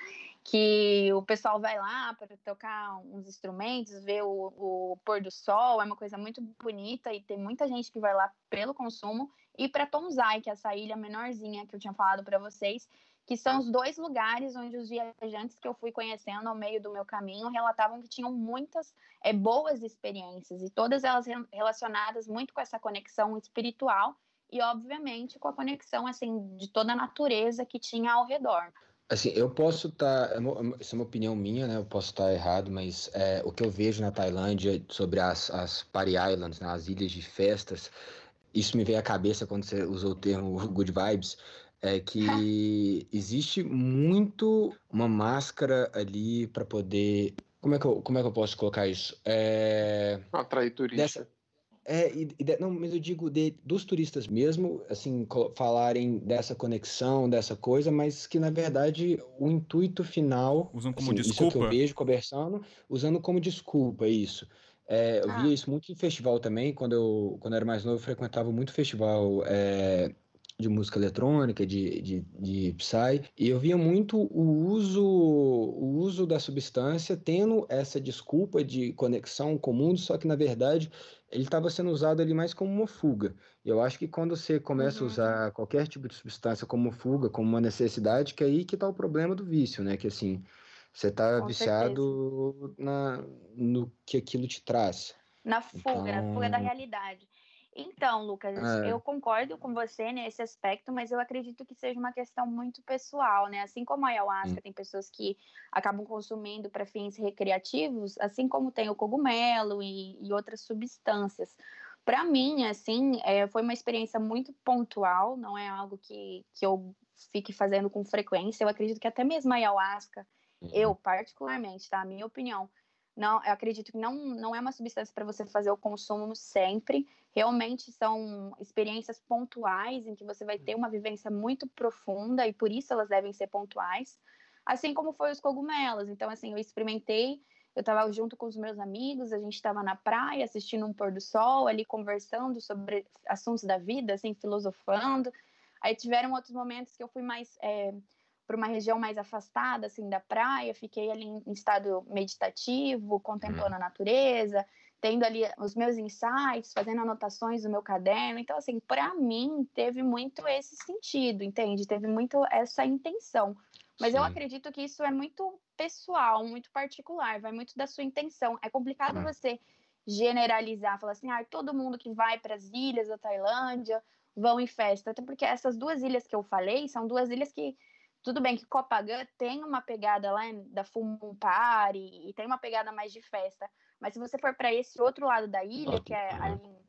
que o pessoal vai lá para tocar uns instrumentos, ver o, o, pôr do sol, é uma coisa muito bonita e tem muita gente que vai lá pelo consumo. E para Tonzai, que é essa ilha menorzinha que eu tinha falado para vocês, que são os dois lugares onde os viajantes que eu fui conhecendo ao meio do meu caminho relatavam que tinham muitas é, boas experiências e todas elas relacionadas muito com essa conexão espiritual e, obviamente, com a conexão assim de toda a natureza que tinha ao redor. Assim, eu posso estar, tá, essa é uma opinião minha, né? Eu posso estar tá errado, mas é, o que eu vejo na Tailândia sobre as, as Party Islands, né, as ilhas de festas, isso me veio à cabeça quando você usou o termo good vibes, é que existe muito uma máscara ali para poder. Como é, que eu, como é que eu posso colocar isso? É... Atrair turista. Dessa, é, e, e, não, mas eu digo de, dos turistas mesmo, assim, falarem dessa conexão, dessa coisa, mas que na verdade o intuito final. Usam como assim, desculpa. Isso que eu vejo conversando, usando como desculpa isso. É, eu ah. via isso muito em festival também, quando eu, quando eu era mais novo, eu frequentava muito festival é, de música eletrônica, de, de, de Psy, e eu via muito o uso, o uso da substância tendo essa desculpa de conexão com o mundo, só que na verdade ele estava sendo usado ali mais como uma fuga. Eu acho que quando você começa uhum. a usar qualquer tipo de substância como fuga, como uma necessidade, que é aí que está o problema do vício, né? Que assim, você está viciado na, no que aquilo te traz. Na fuga, então... na fuga da então realidade. Então, Lucas, é. eu concordo com você nesse aspecto, mas eu acredito que seja uma questão muito pessoal, né? Assim como a ayahuasca, hum. tem pessoas que acabam consumindo para fins recreativos, assim como tem o cogumelo e, e outras substâncias. Para mim, assim, é, foi uma experiência muito pontual, não é algo que, que eu fique fazendo com frequência. Eu acredito que até mesmo a ayahuasca, uhum. eu particularmente, tá? A minha opinião, não, eu acredito que não, não é uma substância para você fazer o consumo sempre. Realmente são experiências pontuais em que você vai ter uma vivência muito profunda e por isso elas devem ser pontuais. Assim como foi os cogumelos. Então, assim, eu experimentei, eu estava junto com os meus amigos, a gente estava na praia assistindo um pôr do sol, ali conversando sobre assuntos da vida, assim, filosofando. Aí tiveram outros momentos que eu fui mais. É, para uma região mais afastada assim da praia, fiquei ali em estado meditativo, contemplando a natureza, tendo ali os meus insights, fazendo anotações no meu caderno. Então assim, para mim teve muito esse sentido, entende? Teve muito essa intenção. Mas eu Sim. acredito que isso é muito pessoal, muito particular, vai muito da sua intenção. É complicado É. você generalizar, falar assim, ah, todo mundo que vai para as ilhas da Tailândia vão em festa. Até porque essas duas ilhas que eu falei são duas ilhas que, tudo bem que Copacabana tem uma pegada lá da Full Moon Party e tem uma pegada mais de festa. Mas se você for para esse outro lado da ilha, que é ali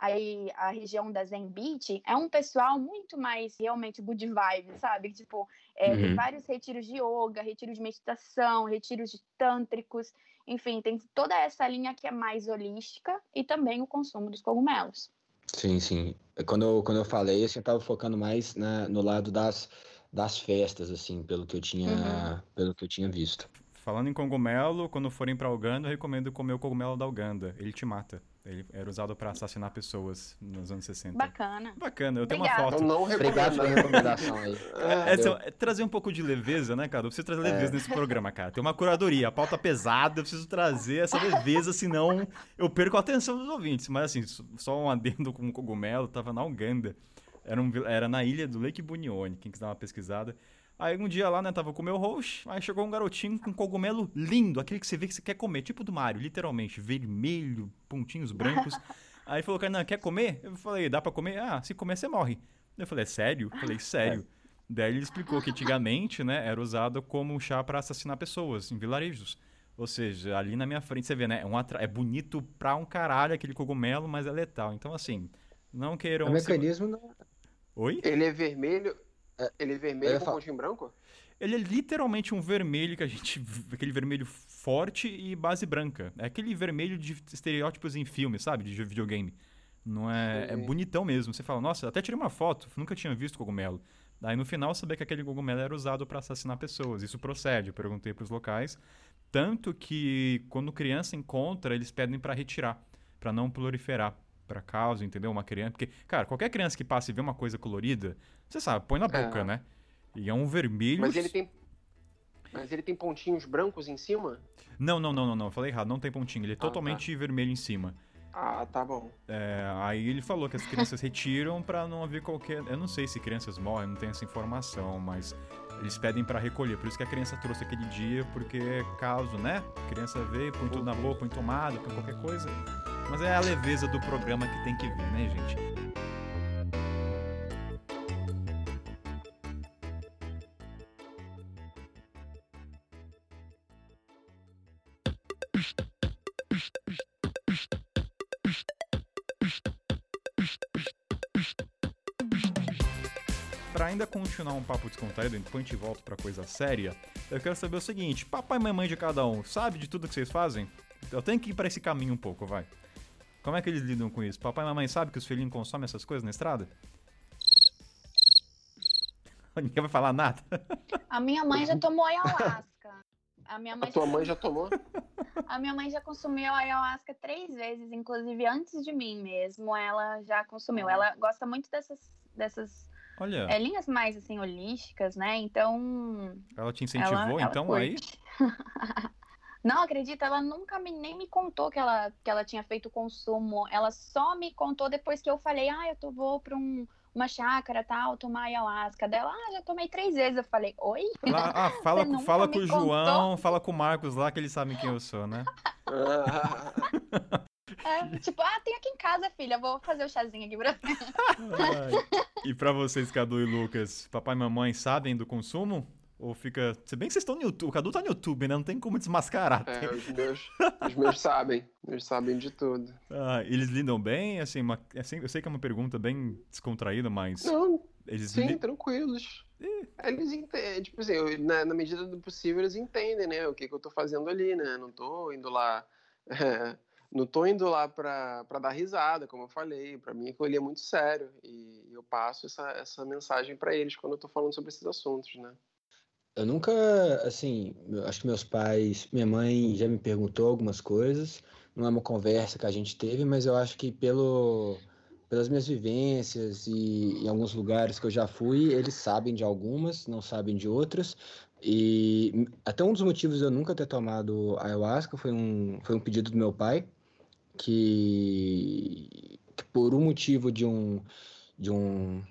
aí a região da Zen Beach, é um pessoal muito mais realmente good vibe, sabe? Tipo, é, tem Uhum. vários retiros de yoga, retiro de meditação, retiros de tântricos, enfim, tem toda essa linha que é mais holística e também o consumo dos cogumelos. Sim, sim. Quando eu, quando eu falei, assim, eu tava focando mais na, no lado das, das festas, assim, pelo que eu tinha, Uhum. pelo que eu tinha visto. Falando em cogumelo, quando forem pra Uganda, eu recomendo comer o cogumelo da Uganda. Ele te mata. Ele era usado pra assassinar pessoas nos anos 60. Bacana. Bacana, eu tenho uma foto. Então não Obrigado pela recomendação aí. É, Valeu. é trazer um pouco de leveza, né, cara? Eu preciso trazer leveza nesse programa, cara. Tem uma curadoria, a pauta pesada, eu preciso trazer essa leveza, senão eu perco a atenção dos ouvintes. Mas assim, só um adendo com o cogumelo, tava na Uganda. Era, um era na ilha do Lake Bunione, quem quiser dar uma pesquisada. Aí um dia lá, né, tava com o meu host, aí chegou um garotinho com um cogumelo lindo, aquele que você vê que você quer comer, tipo do Mario, literalmente, vermelho, pontinhos brancos. Aí falou, Kainan, quer comer? Eu falei, dá pra comer? Ah, se comer você morre. Eu falei, é sério? Eu falei, sério. Daí ele explicou que antigamente, né, era usado como chá pra assassinar pessoas em vilarejos. Ou seja, ali na minha frente você vê, né, é, um atra- é bonito pra um caralho aquele cogumelo, mas é letal. Então, assim, não queiram... O se- mecanismo não. Oi? Ele é vermelho. Ele é vermelho com pontinho branco? Ele é literalmente um vermelho que a gente. aquele vermelho forte e base branca. É aquele vermelho de estereótipos em filme, sabe? De videogame. Não é. É bonitão mesmo. Você fala, nossa, até tirei uma foto, nunca tinha visto cogumelo. Daí no final saber que aquele cogumelo era usado para assassinar pessoas. Isso procede, eu perguntei pros locais. Tanto que quando criança encontra, eles pedem para retirar, para não proliferar. Pra causa, entendeu? Uma criança. Porque, cara, qualquer criança que passa e vê uma coisa colorida, você sabe, põe na boca, É. né? E é um vermelho. Mas ele tem. Mas ele tem pontinhos brancos em cima? Não, não, não, não, não. Eu falei errado, não tem pontinho. Ele é tá. totalmente vermelho em cima. Ah, tá bom. É, aí ele falou que as crianças retiram pra não haver qualquer. Eu não sei se crianças morrem, não tenho essa informação, mas eles pedem pra recolher. Por isso que a criança trouxe aquele dia, porque é caso, né? A criança vê, põe tudo na boca, põe tomada, põe qualquer coisa. Mas é a leveza do programa que tem que vir, né, gente? Pra ainda continuar um papo descontraído, enquanto a gente volta pra coisa séria, eu quero saber o seguinte: papai e mamãe de cada um, sabe de tudo que vocês fazem? Eu tenho que ir pra esse caminho um pouco, vai. Como é que eles lidam com isso? Papai e mamãe sabem que os filhinhos consomem essas coisas na estrada? Ninguém vai falar nada. A minha mãe já tomou ayahuasca. A minha A mãe, tua mãe já tomou? a minha mãe já consumiu ayahuasca três vezes, inclusive antes de mim mesmo. Ela já consumiu. Ela gosta muito dessas, dessas Olha, é, linhas mais assim holísticas, né? Então ela te incentivou ela, ela então aí? Não, acredita, ela nunca me, nem me contou que ela, que ela tinha feito consumo. Ela só me contou depois que eu falei, ah, eu tô, vou pra um, uma chácara, tal, tomar ayahuasca. Dela, ah, já tomei três vezes. Eu falei, oi? Lá- ah, fala, com- fala com o contou? João, fala com o Marcos lá, que eles sabem quem eu sou, né? Ah, É, tipo, ah, tem aqui em casa, filha, vou fazer o chazinho aqui pra. E pra vocês, Cadu e Lucas, papai e mamãe sabem do consumo? Ou fica. Se bem que vocês estão no YouTube. O Cadu tá no YouTube, né? Não tem como desmascarar. é, os meus, os meus sabem. Eles sabem de tudo. Ah, eles lidam bem? Assim, uma- assim, eu sei que é uma pergunta bem descontraída, mas. Não, Eles sim, li- tranquilos. Eles entendem, tipo assim, eu- na, na medida do possível eles entendem, né? O que, que eu tô fazendo ali, né? Não tô indo lá. é, não tô indo lá pra, pra dar risada, como eu falei. Pra mim aquilo ali é muito sério. E eu passo essa, essa mensagem pra eles quando eu tô falando sobre esses assuntos, né? Eu nunca, assim, acho que meus pais, minha mãe já me perguntou algumas coisas, não é uma conversa que a gente teve, mas eu acho que pelo, pelas minhas vivências e em alguns lugares que eu já fui, eles sabem de algumas, não sabem de outras. E até um dos motivos de eu nunca ter tomado ayahuasca foi um, foi um pedido do meu pai, que, que por um motivo de um, de um-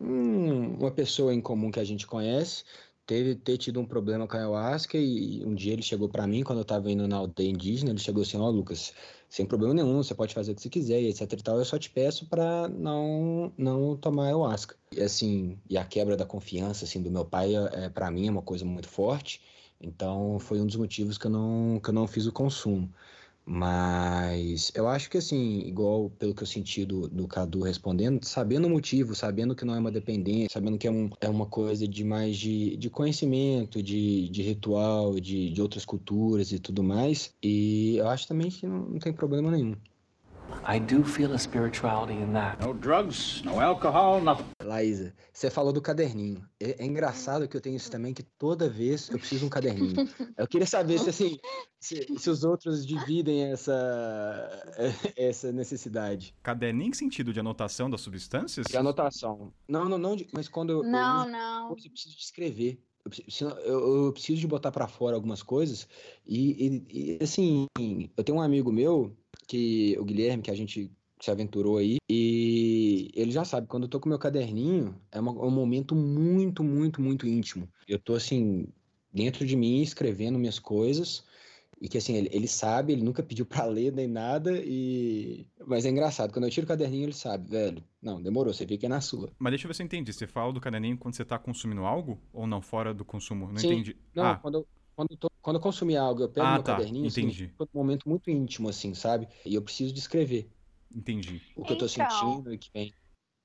uma pessoa em comum que a gente conhece, teve ter tido um problema com a ayahuasca e um dia ele chegou para mim quando eu tava indo na aldeia indígena, ele chegou assim, ó, oh, Lucas, sem problema nenhum, você pode fazer o que você quiser, etc e tal, eu só te peço para não não tomar ayahuasca. E assim, e a quebra da confiança assim do meu pai é, é para mim é uma coisa muito forte. Então foi um dos motivos que eu não que eu não fiz o consumo. Mas eu acho que assim, igual pelo que eu senti do, do Cadu respondendo, sabendo o motivo, sabendo que não é uma dependência, sabendo que é, um, é uma coisa de mais de, de conhecimento, de, de ritual, de, de outras culturas e tudo mais. E eu acho também que não, não tem problema nenhum. I do feel a spirituality in that. No drugs, no alcohol, nothing. Laísa, você falou do caderninho. É, é, engraçado que eu tenho isso também, que toda vez eu preciso de um caderninho. Eu queria saber se, assim, se, se os outros dividem essa, essa necessidade. Caderninho em sentido de anotação das substâncias? De anotação. Não, não, não, mas quando eu. Não, eu, não. Eu preciso de escrever. Eu eu preciso de botar para fora algumas coisas. E, e, e, assim, eu tenho um amigo meu que o Guilherme, que a gente se aventurou aí, e ele já sabe, quando eu tô com meu caderninho, é, uma, é um momento muito, muito, muito íntimo. Eu tô assim, dentro de mim, escrevendo minhas coisas, e que assim, ele, ele sabe, ele nunca pediu para ler nem nada, e. Mas é engraçado, quando eu tiro o caderninho, ele sabe, velho. Não, demorou, você fica na sua. Mas deixa eu ver se eu entendi. Você fala do caderninho quando você tá consumindo algo ou não, fora do consumo? Não Sim. entendi. Não, ah, quando eu, quando eu, tô- quando eu consumir algo, eu pego Ah, meu tá, caderninho, assim, entendi. um momento muito íntimo, assim, sabe? E eu preciso de escrever entendi. o que eu tô Então, sentindo e que vem.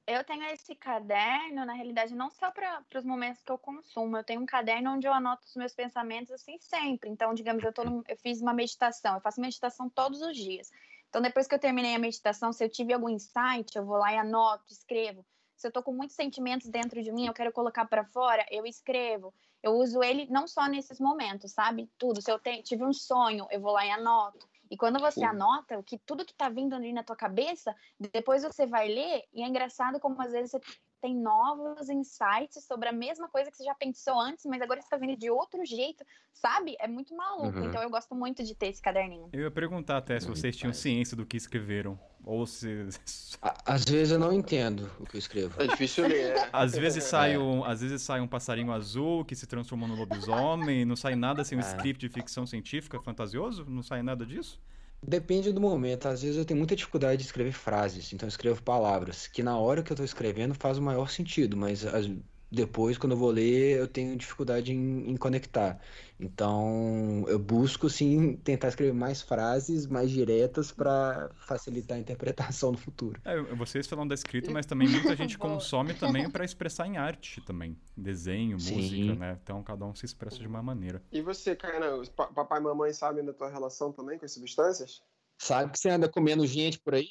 Eu tenho esse caderno, na realidade, não só para os momentos que eu consumo. Eu tenho um caderno onde eu anoto os meus pensamentos assim sempre. Então, digamos, eu, tô num- eu fiz uma meditação, eu faço meditação todos os dias. Então, depois que eu terminei a meditação, se eu tive algum insight, eu vou lá e anoto, escrevo. Se eu tô com muitos sentimentos dentro de mim, eu quero colocar para fora, eu escrevo. Eu uso ele não só nesses momentos, sabe? Tudo. Se eu te- tive um sonho, eu vou lá e anoto. E quando você Sim. anota o que tudo que tá vindo ali na tua cabeça, depois você vai ler e é engraçado como às vezes você tem novos insights sobre a mesma coisa que você já pensou antes, mas agora você tá vendo de outro jeito, sabe? É muito maluco. Uhum. Então eu gosto muito de ter esse caderninho. Eu ia perguntar até se vocês tinham ciência do que escreveram. Ou se. Às vezes eu não entendo o que eu escrevo. É difícil ler. né? Às vezes sai um, às vezes sai um passarinho azul que se transformou no lobisomem, não sai nada sem um É. script de ficção científica fantasioso? Não sai nada disso? Depende do momento. Às vezes eu tenho muita dificuldade de escrever frases, então eu escrevo palavras, que na hora que eu tô escrevendo faz o maior sentido, mas as- depois, quando eu vou ler, eu tenho dificuldade em, em conectar. Então, eu busco, sim, tentar escrever mais frases mais diretas para facilitar a interpretação no futuro. É, vocês falam da escrita, mas também muita gente consome também para expressar em arte também. Desenho, Sim. música, né? Então cada um se expressa de uma maneira. E você, Kainan, papai e mamãe sabem da tua relação também com as substâncias? Sabe que você anda comendo gente por aí?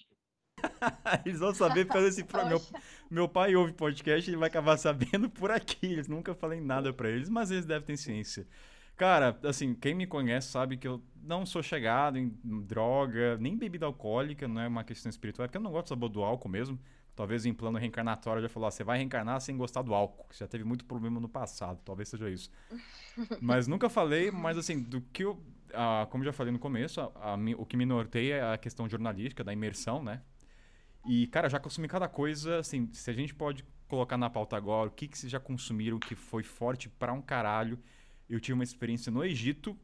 Eles vão saber fazer esse pro... meu, meu pai ouve podcast e ele vai acabar sabendo por aqui. Eles nunca falei nada pra eles, mas eles devem ter ciência. Cara, assim, quem me conhece sabe que eu não sou chegado em droga, nem bebida alcoólica, não é uma questão espiritual, é porque eu não gosto do sabor do álcool mesmo. Talvez em plano reencarnatório já falou, ó, você vai reencarnar sem gostar do álcool, que já teve muito problema no passado, talvez seja isso. Mas nunca falei, mas assim, do que eu. ah, como já falei no começo, a- a o que me norteia é a questão jornalística, da imersão, né? E, cara, já consumi cada coisa, assim, se a gente pode colocar na pauta agora, o que, que vocês já consumiram que foi forte pra um caralho. Eu tive uma experiência no Egito,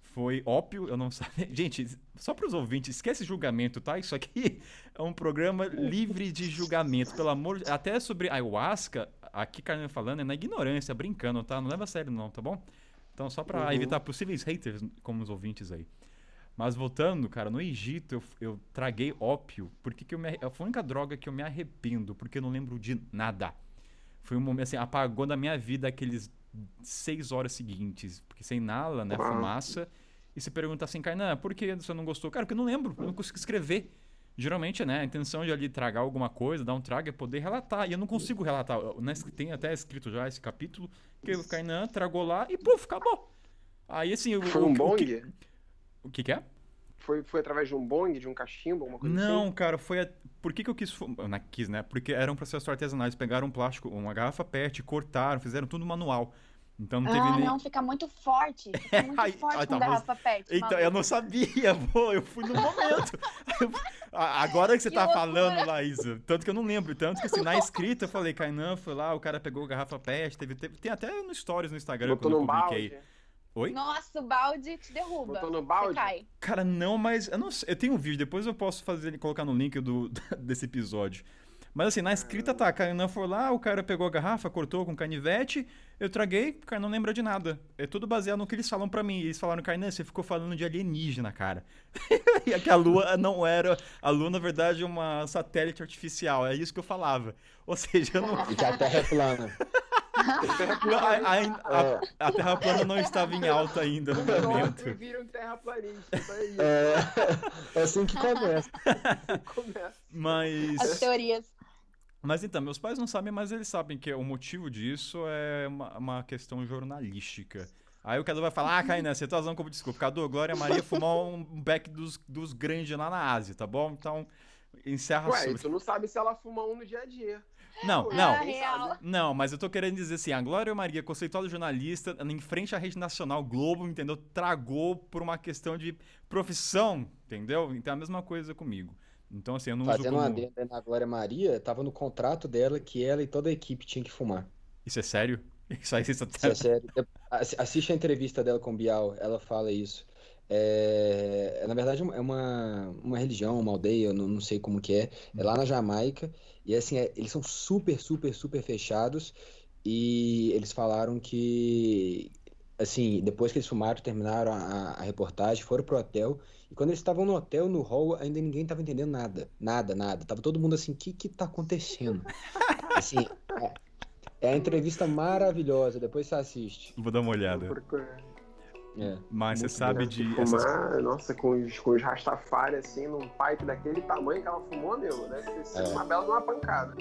foi ópio, eu não sabia. Gente, só pros ouvintes, esquece julgamento, tá? Isso aqui é um programa livre de julgamento, pelo amor de... Até sobre ayahuasca, aqui Carmen falando é na ignorância, brincando, tá? Não leva a sério não, tá bom? Então, só pra Uhum. evitar possíveis haters como os ouvintes aí. Mas voltando, cara, no Egito eu, eu traguei ópio, porque que eu me, foi a única droga que eu me arrependo, porque eu não lembro de nada. Foi um momento assim, apagou da minha vida aqueles seis horas seguintes, porque você inala, né, Uau. fumaça, e você pergunta assim, Kainan, por que você não gostou? Cara, porque eu não lembro, eu não consigo escrever. Geralmente, né, a intenção de ali tragar alguma coisa, dar um trago, é poder relatar, e eu não consigo relatar. Né, Tem até escrito já esse capítulo, que o Kainan tragou lá e, puf, acabou. Aí, assim... o- Foi o- um o bong? que- O que que é? Foi, foi através de um bong, de um cachimbo, alguma coisa Não, assim? cara, foi. A... Por que, que eu quis. Não quis, né? Porque era um processo artesanal. Eles pegaram um plástico, uma garrafa PET, cortaram, fizeram tudo manual. Então não teve Ah, nem. não, fica muito forte. Fica muito Ai, forte ai, com tá, garrafa PET. Então, maluco. eu não sabia, pô, eu fui no momento. Agora que você Que tá loucura. falando, Laísa, tanto que eu não lembro, tanto que assim, na escrita eu falei, Kainan foi lá, o cara pegou garrafa pet, teve, teve- tem até no stories no Instagram Botou quando eu publiquei. balde. Oi? Nossa, o balde te derruba. Botou no Você balde? cai. Cara, não, mas eu não sei, eu tenho um vídeo, depois eu posso fazer ele colocar no link do, desse episódio. Mas assim, na escrita tá, Kainan foi lá, o cara pegou a garrafa, cortou com canivete, eu traguei, o cara não lembra de nada. É tudo baseado no que eles falam pra mim. Eles falaram, Kainan, você ficou falando de alienígena, cara. e é que a lua não era, a lua na verdade é uma satélite artificial, é isso que eu falava. Ou seja, eu não, E que a Terra é plana. a, a- a- a Terra plana não estava em alta ainda no momento. Viram terraplanista. É, é assim que começa. Começa. Mas. As teorias. Mas então, meus pais não sabem, mas eles sabem que o motivo disso é uma, uma questão jornalística. Aí o Cadu vai falar, ah, Kainan, você tá usando como desculpa. Cadu, Glória Maria fumou um beck dos, dos grandes lá na Ásia, tá bom? Então, encerra Ué, assunto. tu não sabe se ela fuma um no dia a dia. Não, Ué, não, não, mas eu tô querendo dizer assim, a Glória Maria, conceituada jornalista, em frente à rede nacional Globo, entendeu? Tragou por uma questão de profissão, entendeu? Então é a mesma coisa comigo. Então, assim, eu não uso Fazendo como... uma adenda na Glória Maria, tava no contrato dela que ela e toda a equipe tinham que fumar. Isso é sério? Isso aí você Isso tá... é sério. Assi- Assiste a entrevista dela com o Bial, ela fala isso. É, na verdade, é uma, uma religião, uma aldeia, eu não, não sei como que é. É lá na Jamaica. E assim, é- eles são super, super, super fechados. E eles falaram que, assim, depois que eles fumaram, terminaram a, a reportagem, foram pro hotel. E quando eles estavam no hotel, no hall, ainda ninguém tava entendendo nada. Nada, nada. Tava todo mundo assim, o que que tá acontecendo? Assim, é, é a entrevista maravilhosa. Depois você assiste. Vou dar uma olhada. É. Mas você sabe de... essas- Fumar, nossa, com os, com os Rastafari, assim, num pipe daquele tamanho que ela fumou, meu, deve ter sido É. uma bela de uma pancada.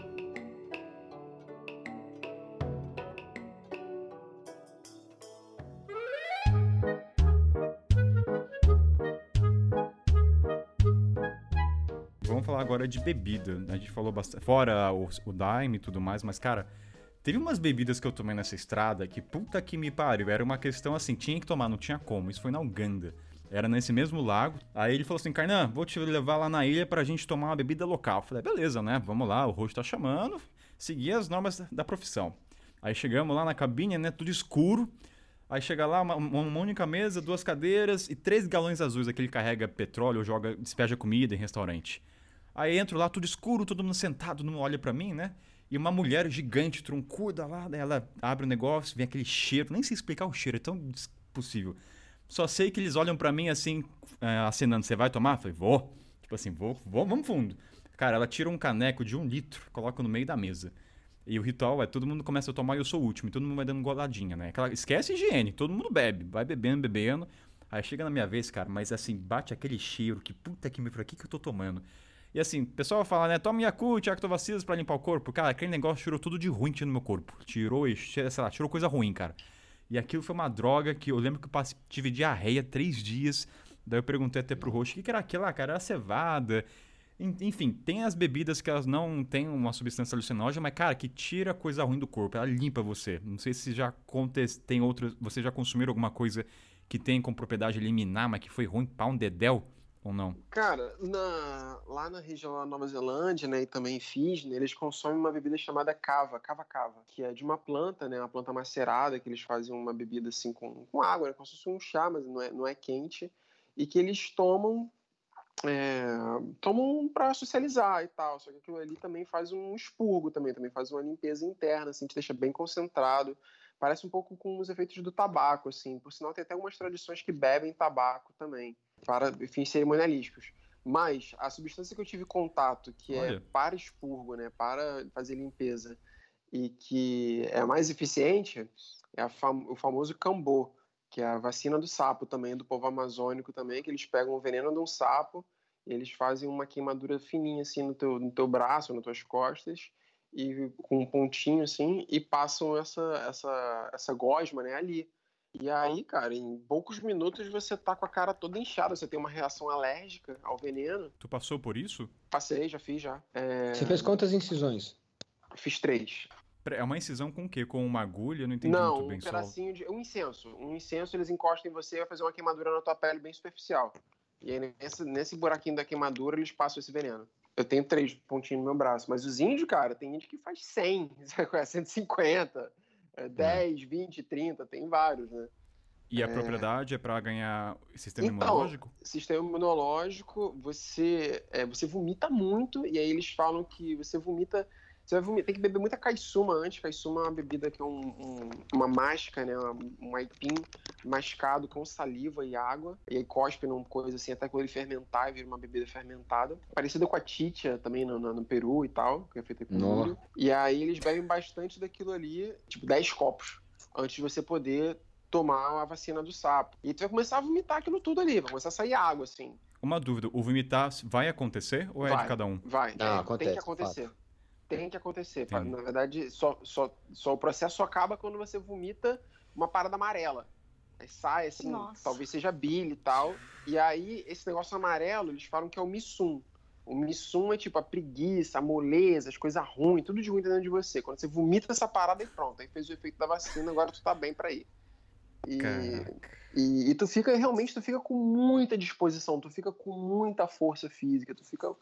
Vamos falar agora de bebida. A gente falou bastante. Fora o, o Daime e tudo mais, mas, cara, teve umas bebidas que eu tomei nessa estrada que, puta que me pariu. Era uma questão assim, tinha que tomar, não tinha como. Isso foi na Uganda. Era nesse mesmo lago. Aí ele falou assim: Kainan, vou te levar lá na ilha pra gente tomar uma bebida local. Eu falei: beleza, né? Vamos lá, o rosto tá chamando. Seguir as normas da, profissão. Aí chegamos lá na cabine, né? Tudo escuro. Aí chega lá, uma, uma única mesa, duas cadeiras e três galões azuis, aquele que carrega petróleo, joga, despeja comida em restaurante. Aí entro lá, tudo escuro, todo mundo sentado, não olha pra mim, né? E uma mulher gigante, troncuda lá, ela abre o negócio, vem aquele cheiro, nem sei explicar o cheiro, é tão possível. Só sei que eles olham pra mim assim, é, acenando, você vai tomar? Eu falei, vou. Tipo assim, vou, vou, vamos fundo. Cara, ela tira um caneco de um litro, coloca no meio da mesa. E o ritual é, todo mundo começa a tomar e eu sou o último, e todo mundo vai dando goladinha, né? Aquela, esquece higiene, todo mundo bebe, vai bebendo, bebendo. Aí chega na minha vez, cara, mas assim, bate aquele cheiro, que puta que me o que que eu tô tomando? E assim, o pessoal fala, né, toma Yakult, Actovacilas pra limpar o corpo. Cara, aquele negócio tirou tudo de ruim no meu corpo. Tirou, sei lá, tirou coisa ruim, cara. E aquilo foi uma droga que eu lembro que eu tive diarreia três dias. Daí eu perguntei até pro roxo, o que, que era aquilo lá, cara? Era cevada. En- Enfim, tem as bebidas que elas não têm uma substância alucinógena, mas, cara, que tira coisa ruim do corpo, ela limpa você. Não sei se já tem outras. Você já consumiram alguma coisa que tem como propriedade eliminar, mas que foi ruim pra um dedéu ou não? Cara, na- lá na região da Nova Zelândia, né, e também em Fiji, né, eles consomem uma bebida chamada cava, cava-cava, que é de uma planta, né, uma planta macerada, que eles fazem uma bebida assim com, com água, né, como se fosse um chá, mas não é, não é quente, e que eles tomam é, tomam para socializar e tal, só que aquilo ali também faz um expurgo também, também faz uma limpeza interna, assim, te deixa bem concentrado, parece um pouco com os efeitos do tabaco, assim, por sinal tem até algumas tradições que bebem tabaco também, para fins cerimonialísticos. Mas a substância que eu tive contato, que é Olha. para expurgo, né, para fazer limpeza, e que é mais eficiente, é fam- o famoso cambô, que é a vacina do sapo também, do povo amazônico também, que eles pegam o veneno de um sapo, e eles fazem uma queimadura fininha assim no teu, no teu braço, nas tuas costas, e com um pontinho assim, e passam essa, essa, essa gosma, né, ali. E aí, cara, em poucos minutos você tá com a cara toda inchada, você tem uma reação alérgica ao veneno. Tu passou por isso? Passei, já fiz já. É, Você fez quantas incisões? Fiz três. É uma incisão com o quê? Com uma agulha? Eu não entendi Não, muito um bem só. pedacinho de. Um incenso. Um incenso eles encostam em você e vai fazer uma queimadura na tua pele bem superficial. E aí, nesse, nesse buraquinho da queimadura, eles passam esse veneno. Eu tenho três pontinhos no meu braço, mas os índios, cara, tem índio que faz 100, 150, 10, 20, 30, tem vários, né? E a é... propriedade é para ganhar sistema então, imunológico? Sistema imunológico, você, é, você vomita muito, e aí eles falam que você vomita você vai vomitar, tem que beber muita caissuma antes. Caissuma é uma bebida que é um, um, uma máscara, né? Um aipim mascado com saliva e água. E aí cospe numa coisa assim, até quando ele fermentar e vira uma bebida fermentada. Parecida com a titia também no, no, no Peru e tal, que é feita com milho. E aí eles bebem bastante daquilo ali, tipo 10 copos, antes de você poder tomar a vacina do sapo. E tu vai começar a vomitar aquilo tudo ali, vai começar a sair água, assim. Uma dúvida, o vomitar vai acontecer ou é vai, de cada um? Vai, Não, é, acontece, tem que acontecer. Fato tem que acontecer. Sim. Na verdade, só, só, só o processo acaba quando você vomita uma parada amarela. Aí sai assim, Nossa. talvez seja bile e tal. E aí, esse negócio amarelo, eles falam que é o missum. O missum é tipo a preguiça, a moleza, as coisas ruins, tudo de ruim dentro de você. Quando você vomita essa parada e pronto, aí fez o efeito da vacina, agora tu tá bem para ir. E, e, e, tu fica, realmente, tu fica com muita disposição, tu fica com muita força física, tu fica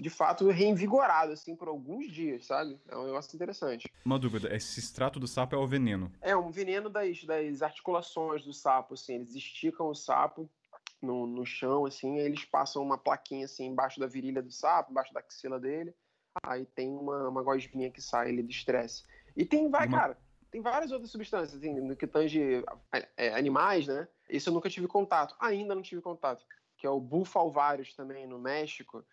de fato reinvigorado, assim, por alguns dias, sabe? É um negócio interessante. Uma dúvida, esse extrato do sapo é o veneno? É, um veneno das, das articulações do sapo, assim, eles esticam o sapo no, no chão, assim, eles passam uma plaquinha, assim, embaixo da virilha do sapo, embaixo da axila dele, aí tem uma, uma gosminha que sai ali do estresse. E tem, vai, uma... cara, tem várias outras substâncias, assim, no que tange é, animais, né? Isso eu nunca tive contato, ainda não tive contato, que é o bufalvários também, no México,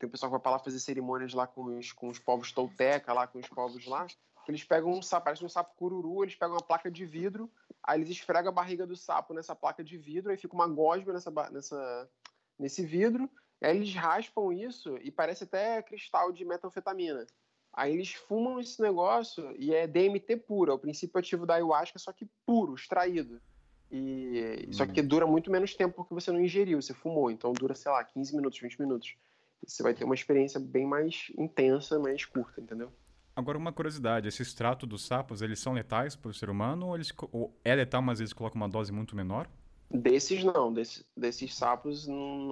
tem o pessoal que vai para lá fazer cerimônias lá com os, com os povos tolteca, lá com os povos lá, que eles pegam um sapo, parece um sapo cururu, eles pegam uma placa de vidro, aí eles esfregam a barriga do sapo nessa placa de vidro, aí fica uma gosma nessa, nessa, nesse vidro, aí eles raspam isso e parece até cristal de metanfetamina. Aí eles fumam esse negócio e é DMT puro, é o princípio ativo da ayahuasca, só que puro, extraído. E, hum. Só que dura muito menos tempo porque você não ingeriu, você fumou. Então dura, sei lá, 15 minutos, 20 minutos você vai ter uma experiência bem mais intensa, mais curta, entendeu? Agora, uma curiosidade, esse extrato dos sapos, eles são letais para o ser humano ou, eles, ou é letal, mas eles colocam uma dose muito menor? Desses não, Desse, desses sapos,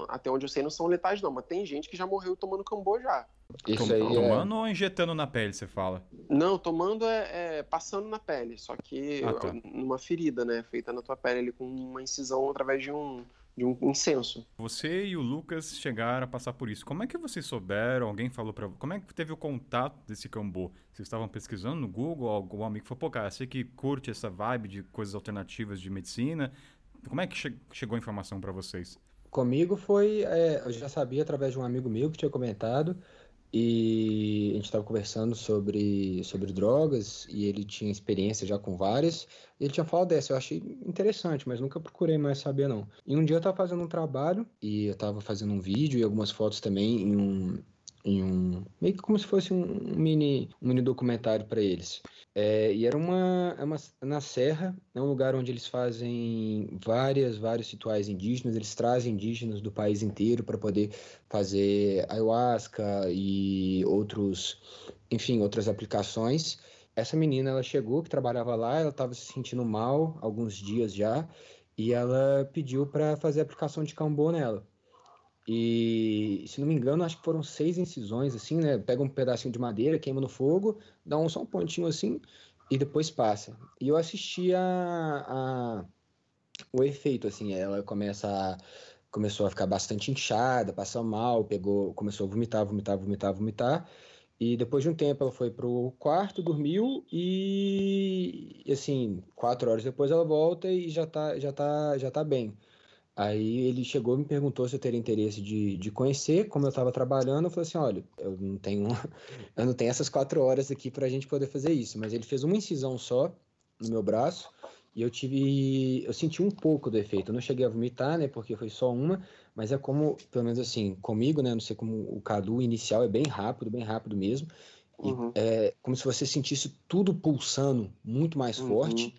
até onde eu sei, não são letais não, mas tem gente que já morreu tomando cambô já. Isso aí tomando é... ou injetando na pele, você fala? Não, tomando é, é passando na pele, só que ah, tá. numa ferida, né, feita na tua pele ali com uma incisão através de um, de um incenso. Você e o Lucas chegaram a passar por isso. Como é que vocês souberam? Alguém falou para Como é que teve o contato desse cambô? Vocês estavam pesquisando no Google? Algum amigo falou, pô, cara, você que curte essa vibe de coisas alternativas de medicina. Como é que che chegou a informação para vocês? Comigo foi, é, eu já sabia através de um amigo meu que tinha comentado, e a gente estava conversando sobre, sobre drogas e ele tinha experiência já com várias. E ele tinha falado dessa, eu achei interessante, mas nunca procurei mais saber não. E um dia eu estava fazendo um trabalho e eu estava fazendo um vídeo e algumas fotos também em um, em um meio que como se fosse um mini um mini documentário para eles. É, e era uma, é uma na serra é um lugar onde eles fazem várias vários rituais indígenas. Eles trazem indígenas do país inteiro para poder fazer ayahuasca e outros enfim outras aplicações. Essa menina ela chegou que trabalhava lá ela estava se sentindo mal alguns dias já e ela pediu para fazer a aplicação de cambô nela e, se não me engano, acho que foram seis incisões, assim, né? Pega um pedacinho de madeira, queima no fogo, dá um, só um pontinho assim e depois passa. E eu assisti a, a o efeito, assim, ela começa a, começou a ficar bastante inchada, passou mal, pegou, começou a vomitar, vomitar, vomitar, vomitar. E depois de um tempo ela foi pro quarto, dormiu e assim, quatro horas depois ela volta e já tá, já tá, já tá bem. Aí ele chegou e me perguntou se eu teria interesse de, de conhecer, como eu estava trabalhando, eu falei assim, olha, eu não tenho, eu não tenho essas quatro horas aqui para a gente poder fazer isso, mas ele fez uma incisão só no meu braço e eu tive, eu senti um pouco do efeito, eu não cheguei a vomitar, né, porque foi só uma, mas é como, pelo menos assim, comigo, né, não sei como o Cadu inicial é bem rápido, bem rápido mesmo, uhum. e é como se você sentisse tudo pulsando muito mais uhum. forte,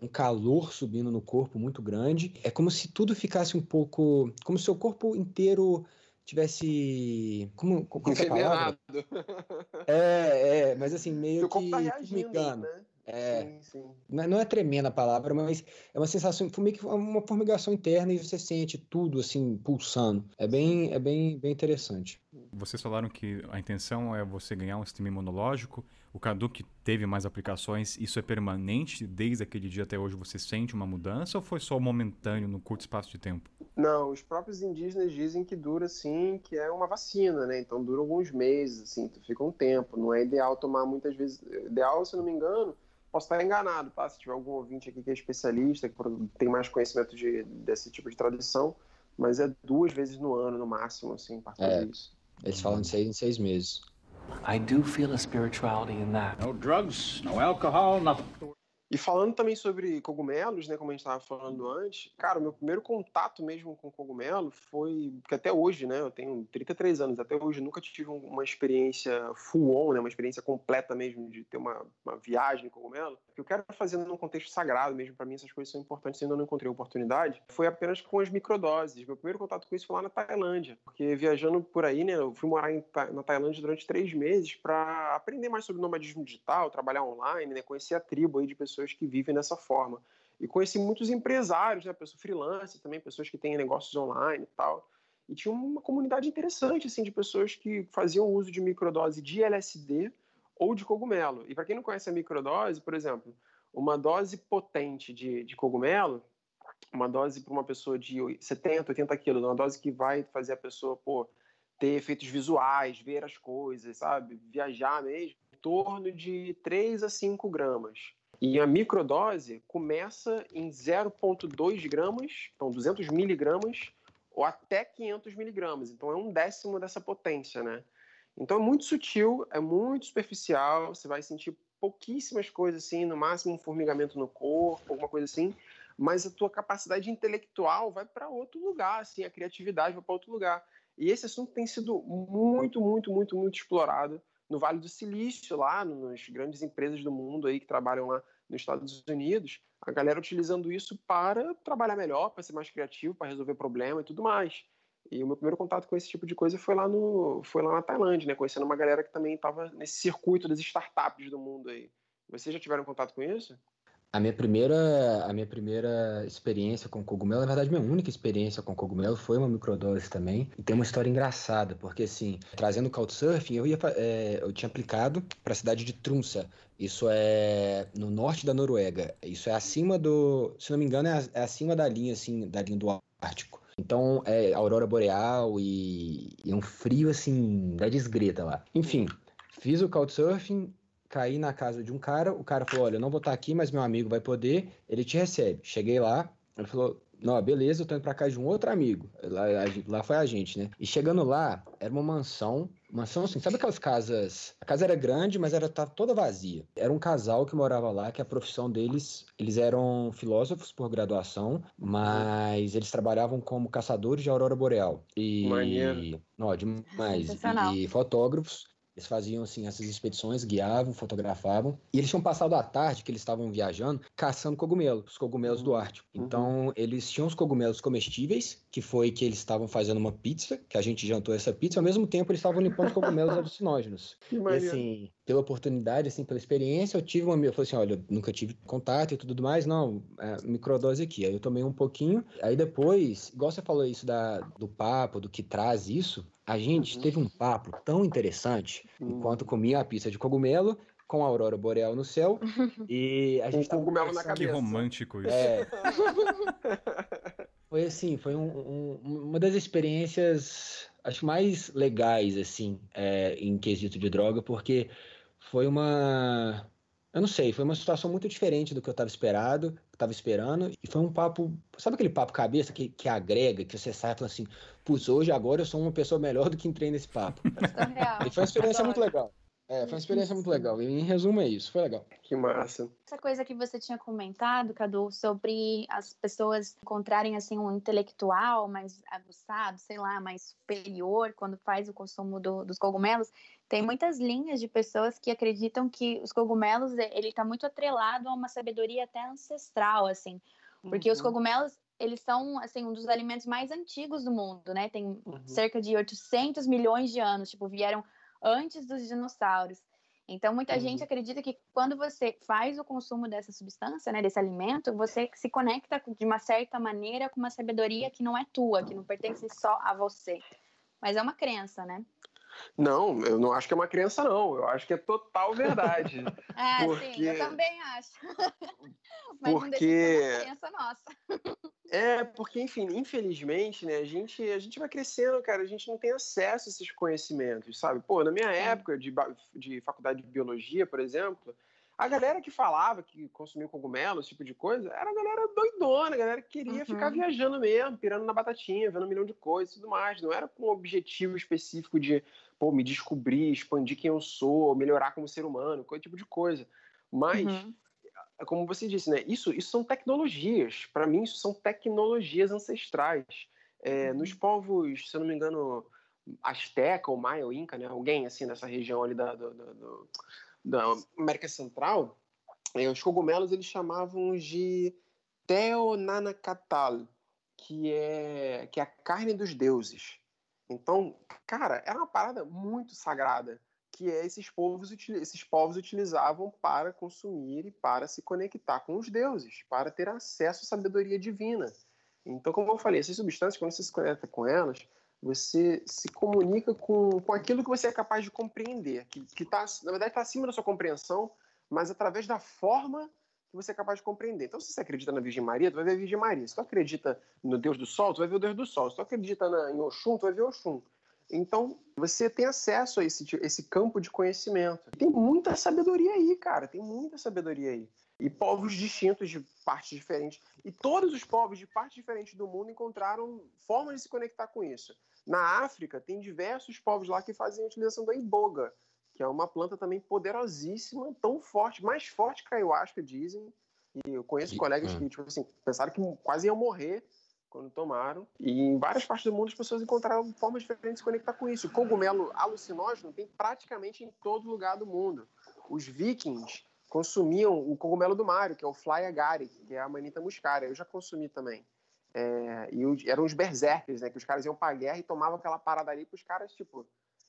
um calor subindo no corpo muito grande. É como se tudo ficasse um pouco. Como se o seu corpo inteiro tivesse. Como, como é a palavra? É, é, mas assim, meio Seu que. Corpo tá reagindo, né? É, Sim, sim. não é- é tremenda a palavra, mas é uma sensação, foi meio que uma formigação interna e você sente tudo assim pulsando. É bem, é bem, bem interessante. Vocês falaram que a intenção é você ganhar um sistema imunológico. O Cadu que teve mais aplicações, isso é permanente? Desde aquele dia até hoje você sente uma mudança ou foi só momentâneo no curto espaço de tempo? Não, os próprios indígenas dizem que dura sim, que é uma vacina, né? Então dura alguns meses, assim, tu fica um tempo. Não é ideal tomar muitas vezes. Ideal, se eu não me engano, posso estar enganado, tá? Se tiver algum ouvinte aqui que é especialista, que tem mais conhecimento de, desse tipo de tradição, mas é duas vezes no ano, no máximo, assim, para fazer É. isso. Eles falam de seis em seis meses. I do feel a spirituality in that. No drugs, no alcohol, nothing. E falando também sobre cogumelos, né, como a gente estava falando antes, cara, o meu primeiro contato mesmo com cogumelo foi, porque até hoje, né, eu tenho 33 anos, até hoje nunca tive um- uma experiência full on, né, uma experiência completa mesmo de ter uma, uma viagem em cogumelo, que eu quero fazer num contexto sagrado mesmo, para mim essas coisas são importantes, ainda não encontrei oportunidade, foi apenas com as microdoses. Meu primeiro contato com isso foi lá na Tailândia, porque viajando por aí, né, eu fui morar em na Tailândia durante três meses para aprender mais sobre nomadismo digital, trabalhar online, né, conhecer a tribo aí de pessoas que vivem dessa forma. E conheci muitos empresários, né, pessoas freelance também, pessoas que têm negócios online e tal. E tinha uma comunidade interessante assim de pessoas que faziam uso de microdose de LSD ou de cogumelo. E para quem não conhece a microdose, por exemplo, uma dose potente de, de cogumelo, uma dose para uma pessoa de 70, 80 quilos, uma dose que vai fazer a pessoa pô, ter efeitos visuais, ver as coisas, sabe? Viajar mesmo, em torno de 3 a 5 gramas. E a microdose começa em 0,2 gramas, então 200 miligramas, ou até 500 miligramas. Então é um décimo dessa potência, né? Então é muito sutil, é muito superficial, você vai sentir pouquíssimas coisas assim, no máximo um formigamento no corpo, alguma coisa assim, mas a tua capacidade intelectual vai para outro lugar, assim, a criatividade vai para outro lugar. E esse assunto tem sido muito, muito, muito, muito explorado no Vale do Silício, lá nas grandes empresas do mundo aí que trabalham lá nos Estados Unidos, a galera utilizando isso para trabalhar melhor, para ser mais criativo, para resolver problema e tudo mais. E o meu primeiro contato com esse tipo de coisa foi lá no foi lá na Tailândia, né, conhecendo uma galera que também estava nesse circuito das startups do mundo aí. Vocês já tiveram contato com isso? A minha primeira, a minha primeira experiência com cogumelo, na verdade, minha única experiência com cogumelo foi uma microdose também. E tem uma história engraçada, porque assim, trazendo o Couchsurfing, eu, ia, é, eu tinha aplicado para a cidade de Tromsø. Isso é no norte da Noruega. Isso é acima do, se não me engano, é, é acima da linha, assim, da linha do Ártico. Então, é aurora boreal e, e um frio, assim, da desgreta lá. Enfim, fiz o Couchsurfing, caí na casa de um cara, o cara falou, olha, eu não vou estar aqui, mas meu amigo vai poder, ele te recebe. Cheguei lá, ele falou, não, beleza, eu tô indo pra casa de um outro amigo. Lá, lá foi a gente, né? E chegando lá, era uma mansão, mansão assim, sabe aquelas casas? A casa era grande, mas era tava toda vazia. Era um casal que morava lá, que a profissão deles, eles eram filósofos por graduação, mas eles trabalhavam como caçadores de aurora boreal. E Maneiro. não, demais. E, e fotógrafos. Eles faziam assim essas expedições, guiavam, fotografavam. E eles tinham passado a tarde que eles estavam viajando caçando cogumelos, os cogumelos do Ártico. Uhum. Então, eles tinham os cogumelos comestíveis, que foi que eles estavam fazendo uma pizza, que a gente jantou essa pizza, ao mesmo tempo eles estavam limpando os cogumelos alucinógenos. Que E assim, pela oportunidade, assim, pela experiência, eu tive uma. Eu falei assim: olha, eu nunca tive contato e tudo mais, não, é, microdose aqui. Aí eu tomei um pouquinho. Aí depois, igual você falou isso da, do papo, do que traz isso, a gente Uhum. teve um papo tão interessante Hum. enquanto comia a pizza de cogumelo com a aurora boreal no céu. e a Com gente tava cogumelo na conversando- Que cabeça. romântico isso. É. Foi assim, foi um- um- uma das experiências, acho mais legais, assim, é, em quesito de droga, porque foi uma, eu não sei, foi uma situação muito diferente do que eu estava esperado, estava esperando, e foi um papo, sabe aquele papo cabeça que, que agrega, que você sai e fala assim, putz, hoje agora eu sou uma pessoa melhor do que entrei nesse papo. E foi uma experiência muito legal. É, foi uma experiência muito legal. E, em resumo é isso, foi legal. Que massa. Essa coisa que você tinha comentado, Cadu, sobre as pessoas encontrarem assim um intelectual mais aguçado, sei lá, mais superior quando faz o consumo do- dos cogumelos, tem muitas linhas de pessoas que acreditam que os cogumelos ele está muito atrelado a uma sabedoria até ancestral, assim, porque os Uhum. cogumelos eles são assim um dos alimentos mais antigos do mundo, né? Tem Uhum. cerca de 800 milhões de anos, tipo, vieram antes dos dinossauros. Então, muita Uhum. gente acredita que quando você faz o consumo dessa substância, né, desse alimento, você se conecta de uma certa maneira com uma sabedoria que não é tua, que não pertence só a você. Mas é uma crença, né? Não, eu não acho que é uma crença, não. Eu acho que é total verdade. Ah, sim, Porque- eu também acho. Mas não deixa de Porque- ser uma crença nossa. É, porque, enfim, infelizmente, né, a gente, a gente vai crescendo, cara, a gente não tem acesso a esses conhecimentos, sabe? Pô, na minha época de, de faculdade de biologia, por exemplo, a galera que falava que consumia cogumelo, esse tipo de coisa, era a galera doidona, a galera que queria Uhum. ficar viajando mesmo, pirando na batatinha, vendo um milhão de coisas e tudo mais. Não era com um objetivo específico de, pô, me descobrir, expandir quem eu sou, melhorar como ser humano, coisa tipo de coisa. Mas Uhum. como você disse, né? Isso, isso são tecnologias. Para mim, isso são tecnologias ancestrais. É, Uhum. Nos povos, se eu não me engano, Azteca ou Maia ou Inca, né? Alguém assim dessa região ali da, do- do- do- da América Central, é, os cogumelos eles chamavam de Teonanacatal, que é que é a carne dos deuses. Então, cara, era uma parada muito sagrada que é esses povos, esses povos utilizavam para consumir e para se conectar com os deuses, para ter acesso à sabedoria divina. Então, como eu falei, essas substâncias, quando você se conecta com elas, você se comunica com, com aquilo que você é capaz de compreender, que, que tá, na verdade está acima da sua compreensão, mas através da forma que você é capaz de compreender. Então, se você acredita na Virgem Maria, tu vai ver a Virgem Maria. Se tu acredita no Deus do Sol, tu vai ver o Deus do Sol. Se tu acredita na, em Oxum, tu vai ver Oxum. Então, você tem acesso a esse, esse campo de conhecimento. Tem muita sabedoria aí, cara. Tem muita sabedoria aí. E povos distintos de partes diferentes. E todos os povos de partes diferentes do mundo encontraram formas de se conectar com isso. Na África, tem diversos povos lá que fazem a utilização da iboga, que é uma planta também poderosíssima, tão forte, mais forte que a ayahuasca, dizem. E eu conheço E- colegas ah. que, tipo assim, pensaram que quase iam morrer quando tomaram. E em várias partes do mundo as pessoas encontraram formas diferentes de se conectar com isso. O cogumelo alucinógeno tem praticamente em todo lugar do mundo. Os vikings consumiam o cogumelo do Mario, que é o Fly agaric, que é a manita muscaria. Eu já consumi também. É, e o- eram os berserkers, né? Que os caras iam pra guerra e tomavam aquela parada ali pros caras, tipo,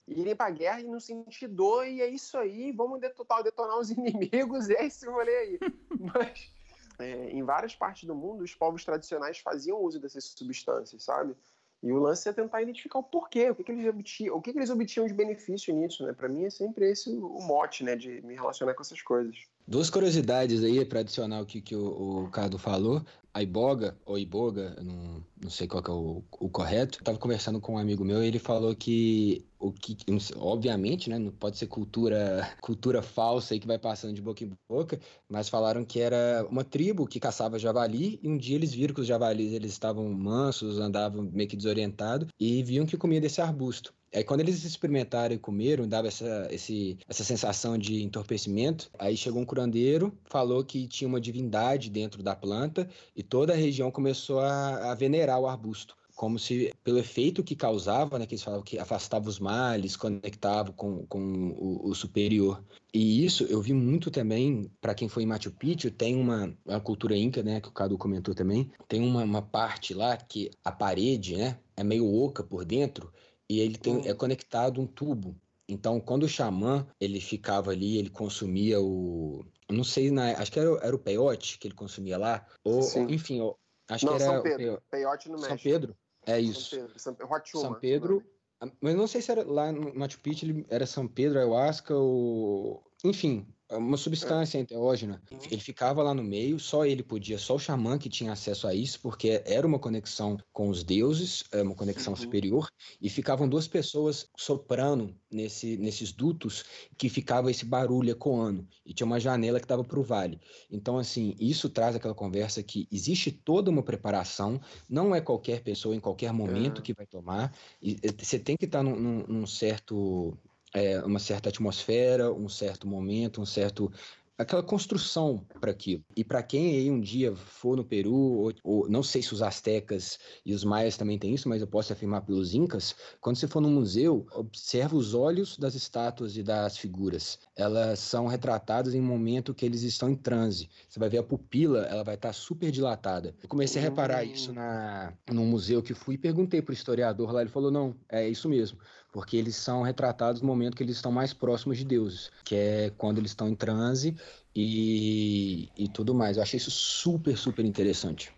irem pra guerra e não sentir dor, e é isso aí, vamos detonar, detonar os inimigos, e é esse rolê aí. Mas é, em várias partes do mundo, os povos tradicionais faziam uso dessas substâncias, sabe? E o lance é tentar identificar o porquê, o que, que eles obtinham, o que, que eles obtinham de benefício nisso, né? Para mim é sempre esse o o mote, né, de me relacionar com essas coisas. Duas curiosidades aí para adicionar o que, que o, o Cado falou. A Iboga, ou Iboga, não, não sei qual é o, o correto. Eu tava conversando com um amigo meu e ele falou que o que, obviamente, né, não pode ser cultura cultura falsa aí que vai passando de boca em boca, mas falaram que era uma tribo que caçava javali e um dia eles viram que os javalis eles estavam mansos, andavam meio que desorientados e viam que comia desse arbusto. Aí quando eles experimentaram e comeram, dava essa, esse, essa sensação de entorpecimento. Aí chegou um curandeiro, falou que tinha uma divindade dentro da planta e toda a região começou a, a venerar o arbusto. Como se, pelo efeito que causava, né, que eles falavam que afastava os males, conectava com, com o, o superior. E isso eu vi muito também, para quem foi em Machu Picchu, tem uma, uma cultura inca, né, que o Cadu comentou também, tem uma, uma parte lá que a parede, né, é meio oca por dentro, e ele tem, Hum. é conectado um tubo. Então, quando o xamã ele ficava ali, ele consumia o. Não sei, na, acho que era, o- era o peiote que ele consumia lá. Ou, Sim. enfim, ó, acho não, que era São Pedro. peio- Peiote no São México. Pedro. É São isso. Pedro. São, São Pedro. nome. Mas não sei se era lá no Machu Picchu, ele era São Pedro, ayahuasca ou. Enfim, uma substância enteógena. Uhum. Ele ficava lá no meio, só ele podia, só o xamã que tinha acesso a isso, porque era uma conexão com os deuses, é uma conexão Uhum. superior, e ficavam duas pessoas soprando nesse, nesses dutos que ficava esse barulho ecoando, e tinha uma janela que dava para o vale. Então, assim, isso traz aquela conversa que existe toda uma preparação, não é qualquer pessoa em qualquer momento É. que vai tomar, e você tem que estar num, num- num certo, é, uma certa atmosfera, um certo momento, um certo aquela construção para aquilo. E para quem aí um dia for no Peru, ou, ou não sei se os astecas e os maias também têm isso, mas eu posso afirmar pelos incas, quando você for no museu, observa os olhos das estátuas e das figuras. Elas são retratadas em um momento que eles estão em transe. Você vai ver a pupila, ela vai estar super dilatada. Eu comecei a reparar Hum. isso na num museu que fui e perguntei pro historiador lá, ele falou: "Não, é isso mesmo". Porque eles são retratados no momento que eles estão mais próximos de deuses, que é quando eles estão em transe e, e tudo mais. Eu achei isso super, super interessante.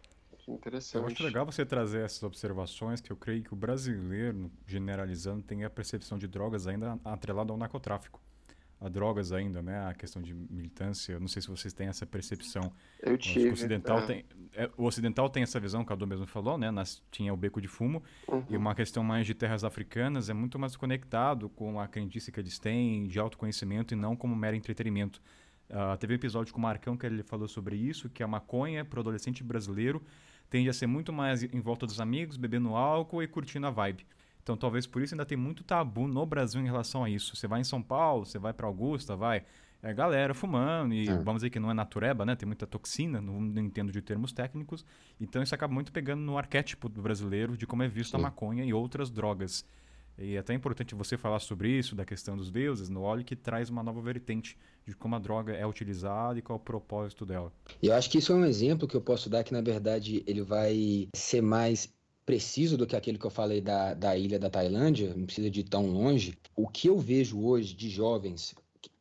Interessante. Eu acho legal você trazer essas observações, que eu creio que o brasileiro, generalizando, tem a percepção de drogas ainda atrelada ao narcotráfico. A drogas ainda, né? A questão de militância. Eu não sei se vocês têm essa percepção. Eu tive. o ocidental, é. tem, é, o ocidental tem essa visão, que a Cadu mesmo falou, né? Nas, tinha o beco de fumo. Uhum. E uma questão mais de terras africanas é muito mais conectado com a crendice que eles têm de autoconhecimento e não como mero entretenimento. Uh, teve um episódio com o Marcão que ele falou sobre isso, que a maconha para o adolescente brasileiro tende a ser muito mais em volta dos amigos, bebendo álcool e curtindo a vibe. Então, talvez por isso ainda tem muito tabu no Brasil em relação a isso. Você vai em São Paulo, você vai para Augusta, vai. É galera fumando, e É. vamos dizer que não é natureba, né? Tem muita toxina, não, não entendo de termos técnicos. Então, isso acaba muito pegando no arquétipo do brasileiro de como é visto a Sim. maconha e outras drogas. E é até importante você falar sobre isso, da questão dos deuses, no óleo, que traz uma nova vertente de como a droga é utilizada e qual é o propósito dela. E eu acho que isso é um exemplo que eu posso dar que, na verdade, ele vai ser mais preciso do que aquele que eu falei da, da ilha da Tailândia, não precisa de ir tão longe. O que eu vejo hoje de jovens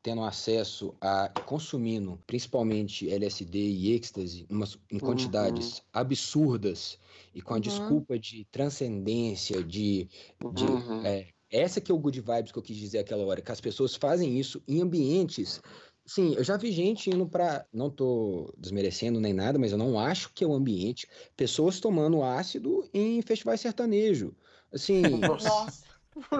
tendo acesso a consumindo principalmente LSD e êxtase umas- em quantidades absurdas e com a Uhum. desculpa de transcendência, de, de Uhum. é, essa que é o good vibes que eu quis dizer aquela hora, que as pessoas fazem isso em ambientes. Sim, eu já vi gente indo pra. Não tô desmerecendo nem nada, mas eu não acho que é o ambiente. Pessoas tomando ácido em festivais sertanejo. Assim, Nossa.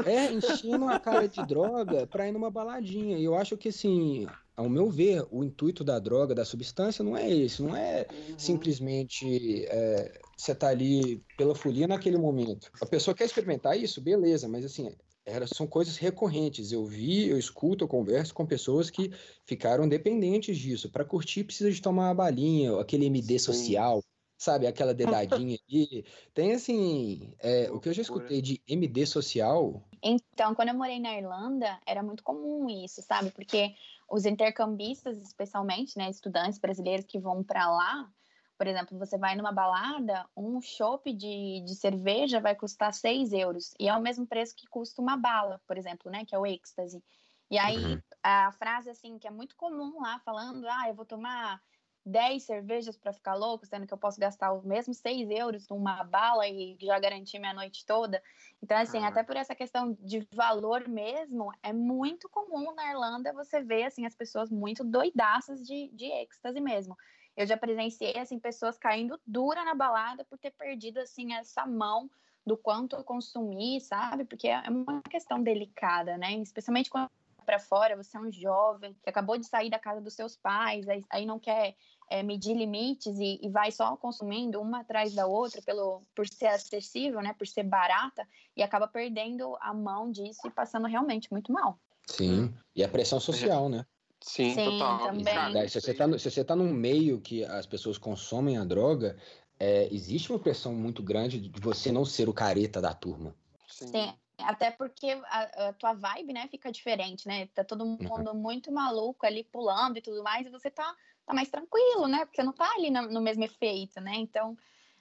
é, enchendo a cara de droga pra ir numa baladinha. E eu acho que, assim, ao meu ver, o intuito da droga, da substância, não é esse. Não é Uhum. simplesmente é, você tá ali pela folia naquele momento. A pessoa quer experimentar isso, beleza, mas assim, era, são coisas recorrentes. Eu vi, eu escuto, eu converso com pessoas que ficaram dependentes disso. Para curtir, precisa de tomar uma balinha, aquele MD Sim. social, sabe? Aquela dedadinha ali. Tem assim, é, o que eu já escutei de MD social. Então, quando eu morei na Irlanda, era muito comum isso, sabe? Porque os intercambistas, especialmente, né, estudantes brasileiros que vão para lá, por exemplo, você vai numa balada, um chopp de, de cerveja vai custar 6 euros, e é o mesmo preço que custa uma bala, por exemplo, né, que é o êxtase. E aí, Uhum. a frase, assim, que é muito comum lá, falando, ah, eu vou tomar 10 cervejas para ficar louco, sendo que eu posso gastar os mesmos 6 euros numa bala e já garantir minha noite toda. Então, assim, até por essa questão de valor mesmo, é muito comum na Irlanda você ver, assim, as pessoas muito doidaças de, de êxtase mesmo. Eu já presenciei, assim, pessoas caindo dura na balada por ter perdido, assim, essa mão do quanto eu consumi, sabe? Porque é uma questão delicada, né? Especialmente quando para fora, você é um jovem que acabou de sair da casa dos seus pais, aí, aí não quer é, medir limites e, e, vai só consumindo uma atrás da outra pelo por ser acessível, né, por ser barata e acaba perdendo a mão disso e passando realmente muito mal. Sim. E a pressão social, né? Sim, Sim, total. também. Cara, Daí, se, você tá, no- se você tá num meio que as pessoas consomem a droga, é, existe uma pressão muito grande de você não ser o careta da turma. sim. Sim, até porque a, a tua vibe, né, fica diferente, né? Tá todo mundo muito maluco ali pulando e tudo mais, e você tá, tá mais tranquilo, né? Porque você não tá ali no, no mesmo efeito, né? Então,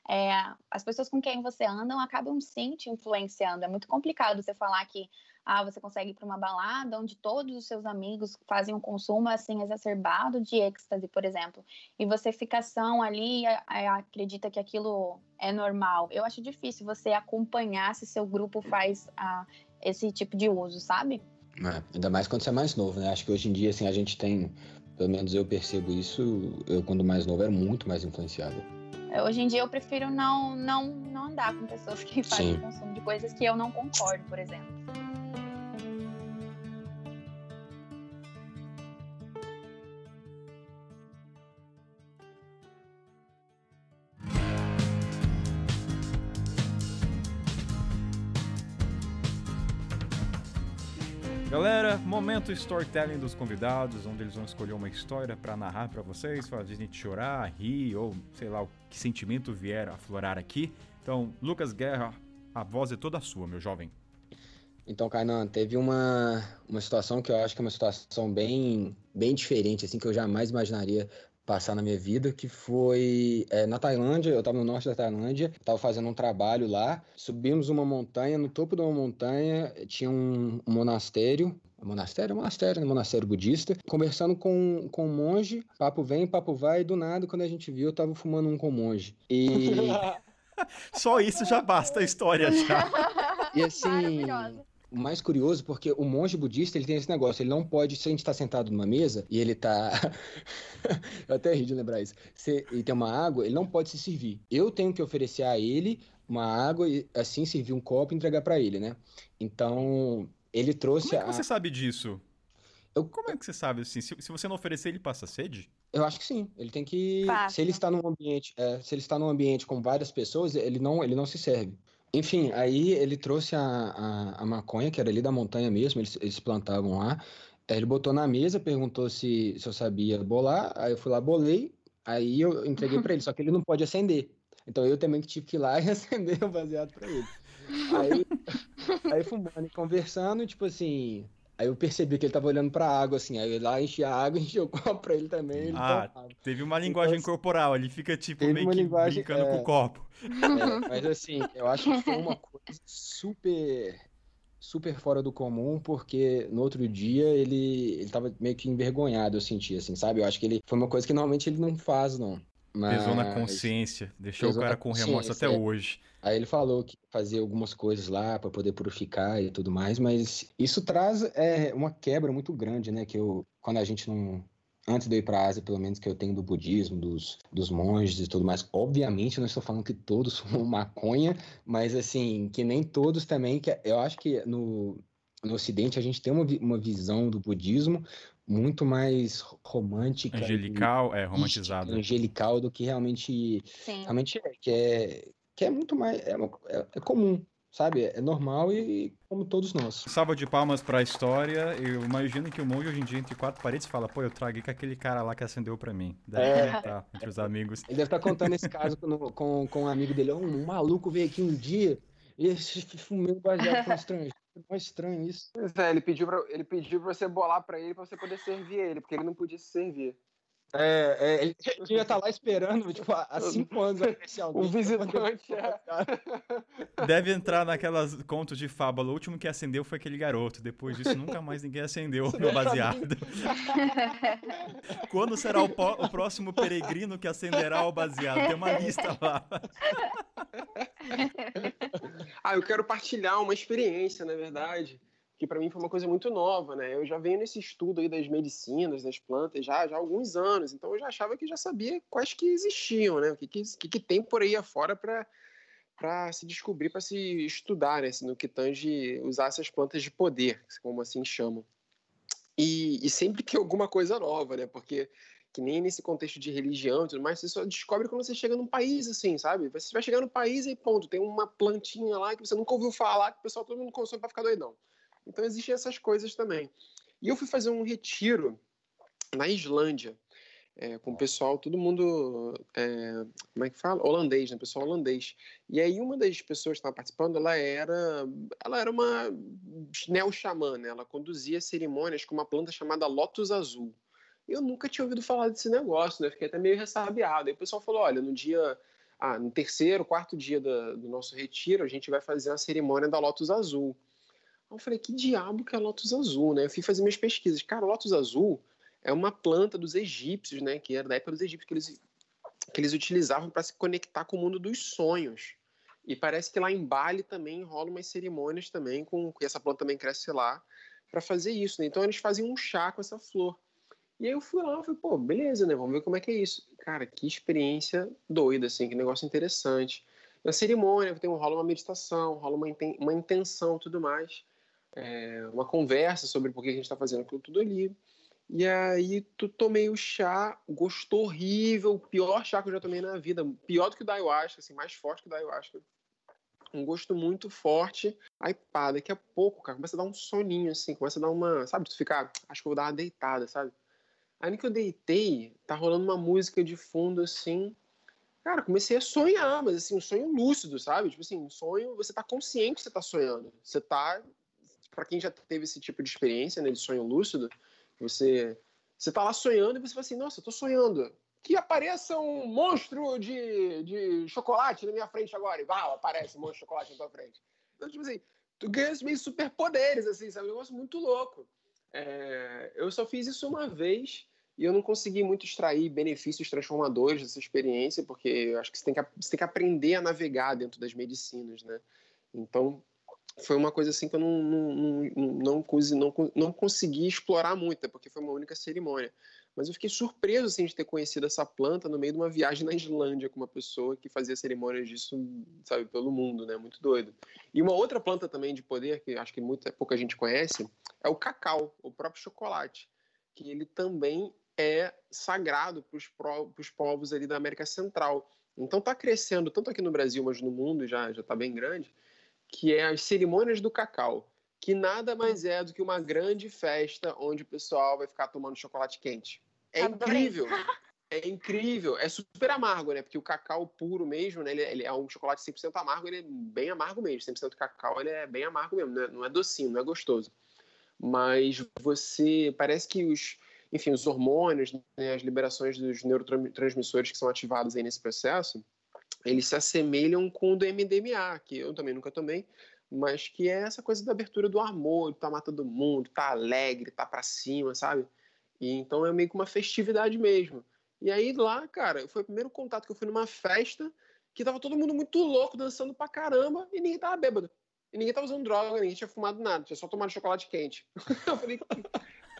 é, as pessoas com quem você anda acabam sim te influenciando. É muito complicado você falar que ah, você consegue ir para uma balada onde todos os seus amigos fazem um consumo assim exacerbado de êxtase, por exemplo, e você fica são ali e acredita que aquilo é normal. Eu acho difícil você acompanhar se seu grupo faz ah, esse tipo de uso, sabe? É, ainda mais quando você é mais novo, né? Acho que hoje em dia, assim, a gente tem, pelo menos eu percebo isso, eu quando mais novo era muito mais influenciado. Hoje em dia eu prefiro não, não, não andar com pessoas que fazem Sim. consumo de coisas que eu não concordo, por exemplo. Momento storytelling dos convidados, onde eles vão escolher uma história pra narrar pra vocês, fazer a gente chorar, rir ou sei lá o que sentimento vier a florar aqui. Então, Lucas Guerra, a voz é toda sua, meu jovem. Então, Kainan, teve uma, uma situação que eu acho que é uma situação bem, bem diferente, assim, que eu jamais imaginaria passar na minha vida, que foi é, na Tailândia, eu estava no norte da Tailândia, estava fazendo um trabalho lá, subimos uma montanha, no topo de uma montanha tinha um, um monastério, monastério, monastério, né? monastério budista, conversando com, com um monge, papo vem, papo vai, e do nada, quando a gente viu, eu tava fumando um com o monge. E... Só isso já basta a história já. E assim, o mais curioso, porque o monge budista, ele tem esse negócio, ele não pode, se a gente tá sentado numa mesa e ele tá... eu até ri de lembrar isso. Se ele tem uma água, ele não pode se servir. Eu tenho que oferecer a ele uma água e assim servir um copo e entregar para ele, né? Então, ele trouxe Como é que a... você sabe disso? Eu- Como é que você sabe assim? Se, se você não oferecer, ele passa sede? Eu acho que sim. Ele tem que. Passa. Se ele está num ambiente, é, se ele está num ambiente com várias pessoas, ele não, ele não se serve. Enfim, aí ele trouxe a, a, a maconha, que era ali da montanha mesmo, eles, eles plantavam lá. Aí ele botou na mesa, perguntou se, se eu sabia bolar. Aí eu fui lá, bolei. Aí eu entreguei pra ele, só que ele não pode acender. Então eu também que tive que ir lá e acender o baseado pra ele. Aí, aí fumando e conversando, tipo assim. Aí eu percebi que ele tava olhando pra água, assim. Aí eu lá enchi a água, enchi o copo pra ele também. Ele Ah, tomava. Teve uma linguagem assim, corporal, ele fica tipo meio que linguagem, brincando com é. o copo. É, mas assim, eu acho que foi uma coisa super, super fora do comum, porque no outro dia ele, ele tava meio que envergonhado, eu senti, assim, sabe? Eu acho que ele foi uma coisa que normalmente ele não faz, não. Pesou na Mas consciência, deixou o pesou na cara com remorso até é. hoje. aí ele falou que fazia algumas coisas lá para poder purificar e tudo mais, mas isso traz é, uma quebra muito grande, né? Que eu, quando a gente não. Antes de eu ir para a Ásia, pelo menos que eu tenho do budismo, dos, dos monges e tudo mais. Obviamente, não estou falando que todos fumam maconha, mas assim, que nem todos também. Que eu acho que no, no Ocidente a gente tem uma, uma visão do budismo muito mais romântica, e Angelical, é, mística, romantizada. angelical do que realmente Sim. realmente é, que é, que é muito mais, é, uma- é- é comum, sabe? É normal e como todos nós. Salva de palmas pra história. Eu imagino que o monge hoje em dia, entre quatro paredes, fala: pô, eu traguei com aquele cara lá que acendeu pra mim. Deve É. entre os amigos. Ele deve estar contando esse caso com, com, com um amigo dele. "Ó, Um maluco veio aqui um dia e esse fumeu baseado com estranho. É estranho isso. Pois é, ele pediu, pra, ele pediu pra você bolar pra ele pra você poder servir ele, porque ele não podia se servir. É, é, ele devia estar lá esperando, tipo, há cinco anos aparecer alguém. O visitante, é. Deve entrar naquelas contos de fábula. O último que acendeu foi aquele garoto. Depois disso, nunca mais ninguém acendeu o meu baseado. Quando será o, o próximo peregrino que acenderá o baseado? Tem uma lista lá. Ah, eu quero partilhar uma experiência, na verdade, que para mim foi uma coisa muito nova, né? Eu já venho nesse estudo aí das medicinas, das plantas, já, já há alguns anos, então eu já achava que já sabia quais que existiam, né? O que, que, que, tem por aí afora para para se descobrir, para se estudar, né? No que tange usar essas plantas de poder, como assim chamam. E, e sempre que alguma coisa nova, né? Porque que nem nesse contexto de religião e tudo mais, você só descobre quando você chega num país assim, sabe? Você vai chegar no país e ponto, tem uma plantinha lá que você nunca ouviu falar, que o pessoal todo mundo consome pra ficar doidão. Então existem essas coisas também. E eu fui fazer um retiro na Islândia, é, com o pessoal, todo mundo, é, como é que fala? Holandês, né? Pessoal holandês. E aí uma das pessoas que estava participando, ela era, ela era uma neo-xamã, né? Ela conduzia cerimônias com uma planta chamada lótus azul. Eu nunca tinha ouvido falar desse negócio, né? Fiquei até meio ressabiado. Aí o pessoal falou: olha, no dia. Ah, no terceiro, quarto dia da- do nosso retiro, a gente vai fazer a cerimônia da Lotus Azul. Aí eu falei: que diabo que é Lotus Azul, né? Eu fui fazer minhas pesquisas. Cara, Lotus Azul é uma planta dos egípcios, né? Que era da época dos egípcios, que eles, que eles utilizavam para se conectar com o mundo dos sonhos. E parece que lá em Bali também rolam umas cerimônias também, com que essa planta também cresce lá, para fazer isso, né? Então eles faziam um chá com essa flor. E aí eu fui lá, falei, pô, beleza, né? Vamos ver como é que é isso. Cara, que experiência doida, assim, que negócio interessante. Na cerimônia tem um, rola uma meditação, rola uma, inten- uma intenção tudo mais. É, uma conversa sobre por que a gente está fazendo aquilo tudo ali. E aí tu tomei o chá, gostou horrível, o pior chá que eu já tomei na vida, pior do que o da ayahuasca, assim, mais forte que o da ayahuasca. Um gosto muito forte. Aí pá, daqui a pouco, cara, começa a dar um soninho, assim, começa a dar uma, sabe, tu ficar, acho que eu vou dar uma deitada, sabe? Aí que eu deitei, tá rolando uma música de fundo assim. Cara, comecei a sonhar, mas assim, um sonho lúcido, sabe? Tipo assim, um sonho, você tá consciente que você tá sonhando. Você tá. Pra quem já teve esse tipo de experiência, né, de sonho lúcido, você. Você tá lá sonhando e você fala assim, nossa, eu tô sonhando. que apareça um monstro de, de chocolate na minha frente agora. E uau, aparece um monstro de chocolate na tua frente. Então, tipo assim, tu ganha meio superpoderes, assim, sabe? Um negócio muito louco. É, eu só fiz isso uma vez e eu não consegui muito extrair benefícios transformadores dessa experiência, porque eu acho que você tem que, você tem que aprender a navegar dentro das medicinas, né? Então, foi uma coisa assim que eu não, não, não, não, não, não consegui explorar muito, porque foi uma única cerimônia. Mas eu fiquei surpreso assim, de ter conhecido essa planta no meio de uma viagem na Islândia com uma pessoa que fazia cerimônias disso, sabe, pelo mundo, né? Muito doido. E uma outra planta também de poder, que acho que muita, pouca gente conhece, é o cacau, o próprio chocolate, que ele também é sagrado para os povos ali da América Central. Então está crescendo tanto aqui no Brasil, mas no mundo já está bem grande, que é as cerimônias do cacau, que nada mais é do que uma grande festa onde o pessoal vai ficar tomando chocolate quente. É incrível. É incrível. É super amargo, né? Porque o cacau puro mesmo, né? Ele, ele é um chocolate 100% amargo, ele é bem amargo mesmo. 100% cacau, ele é bem amargo mesmo. Não é, não é docinho, não é gostoso. Mas você... Parece que os enfim, os hormônios, né, as liberações dos neurotransmissores que são ativados aí nesse processo, eles se assemelham com o do MDMA, que eu também nunca tomei, mas que é essa coisa da abertura do amor, tá matando todo mundo, tá alegre, tá para cima, sabe? E então é meio que uma festividade mesmo. E aí lá, cara, foi o primeiro contato que eu fui numa festa que tava todo mundo muito louco, dançando pra caramba, e ninguém tava bêbado. E ninguém tava usando droga, ninguém tinha fumado nada, tinha só tomado chocolate quente. eu falei,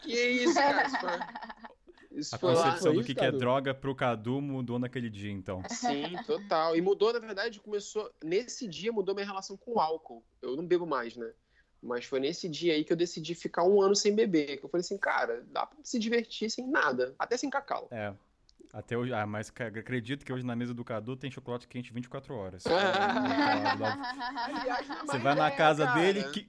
que isso, cara? Isso foi, isso a foi concepção lá. do que, que é droga pro Cadu mudou naquele dia, então. Sim, total. E mudou, na verdade, começou. Nesse dia mudou minha relação com o álcool. Eu não bebo mais, né? Mas foi nesse dia aí que eu decidi ficar um ano sem beber. Que eu falei assim, cara, dá pra se divertir sem nada, até sem cacau. É. Até hoje, ah, mas acredito que hoje na mesa do Cadu tem chocolate quente 24 horas. você vai na casa cara. dele, o que,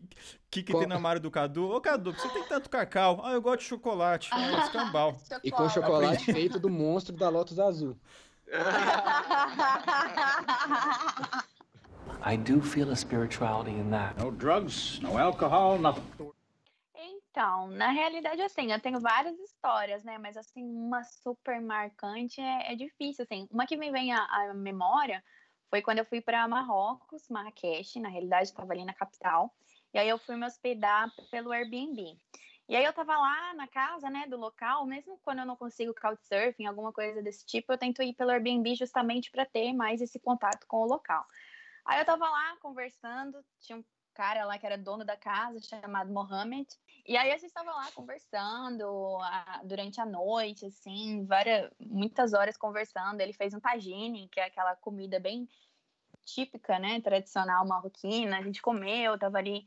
que, que tem no armário do Cadu? Ô Cadu, você tem tanto cacau? Ah, eu gosto de chocolate. Ah, escambau. E com chocolate feito do monstro da Lotus Azul. I do feel a spirituality in that. No drugs, no alcohol, nothing. Então, na realidade, assim, eu tenho várias histórias, né? Mas, assim, uma super marcante é, é difícil, assim. Uma que me vem à, à memória foi quando eu fui para Marrocos, Marrakech, na realidade, estava ali na capital. E aí eu fui me hospedar pelo Airbnb. E aí eu tava lá na casa, né, do local, mesmo quando eu não consigo couchsurfing, alguma coisa desse tipo, eu tento ir pelo Airbnb justamente para ter mais esse contato com o local. Aí eu tava lá conversando, tinha um cara lá que era dono da casa, chamado Mohamed. E aí a gente estava lá conversando a, durante a noite, assim, várias, muitas horas conversando. Ele fez um tagine, que é aquela comida bem típica, né, tradicional marroquina. A gente comeu, tava ali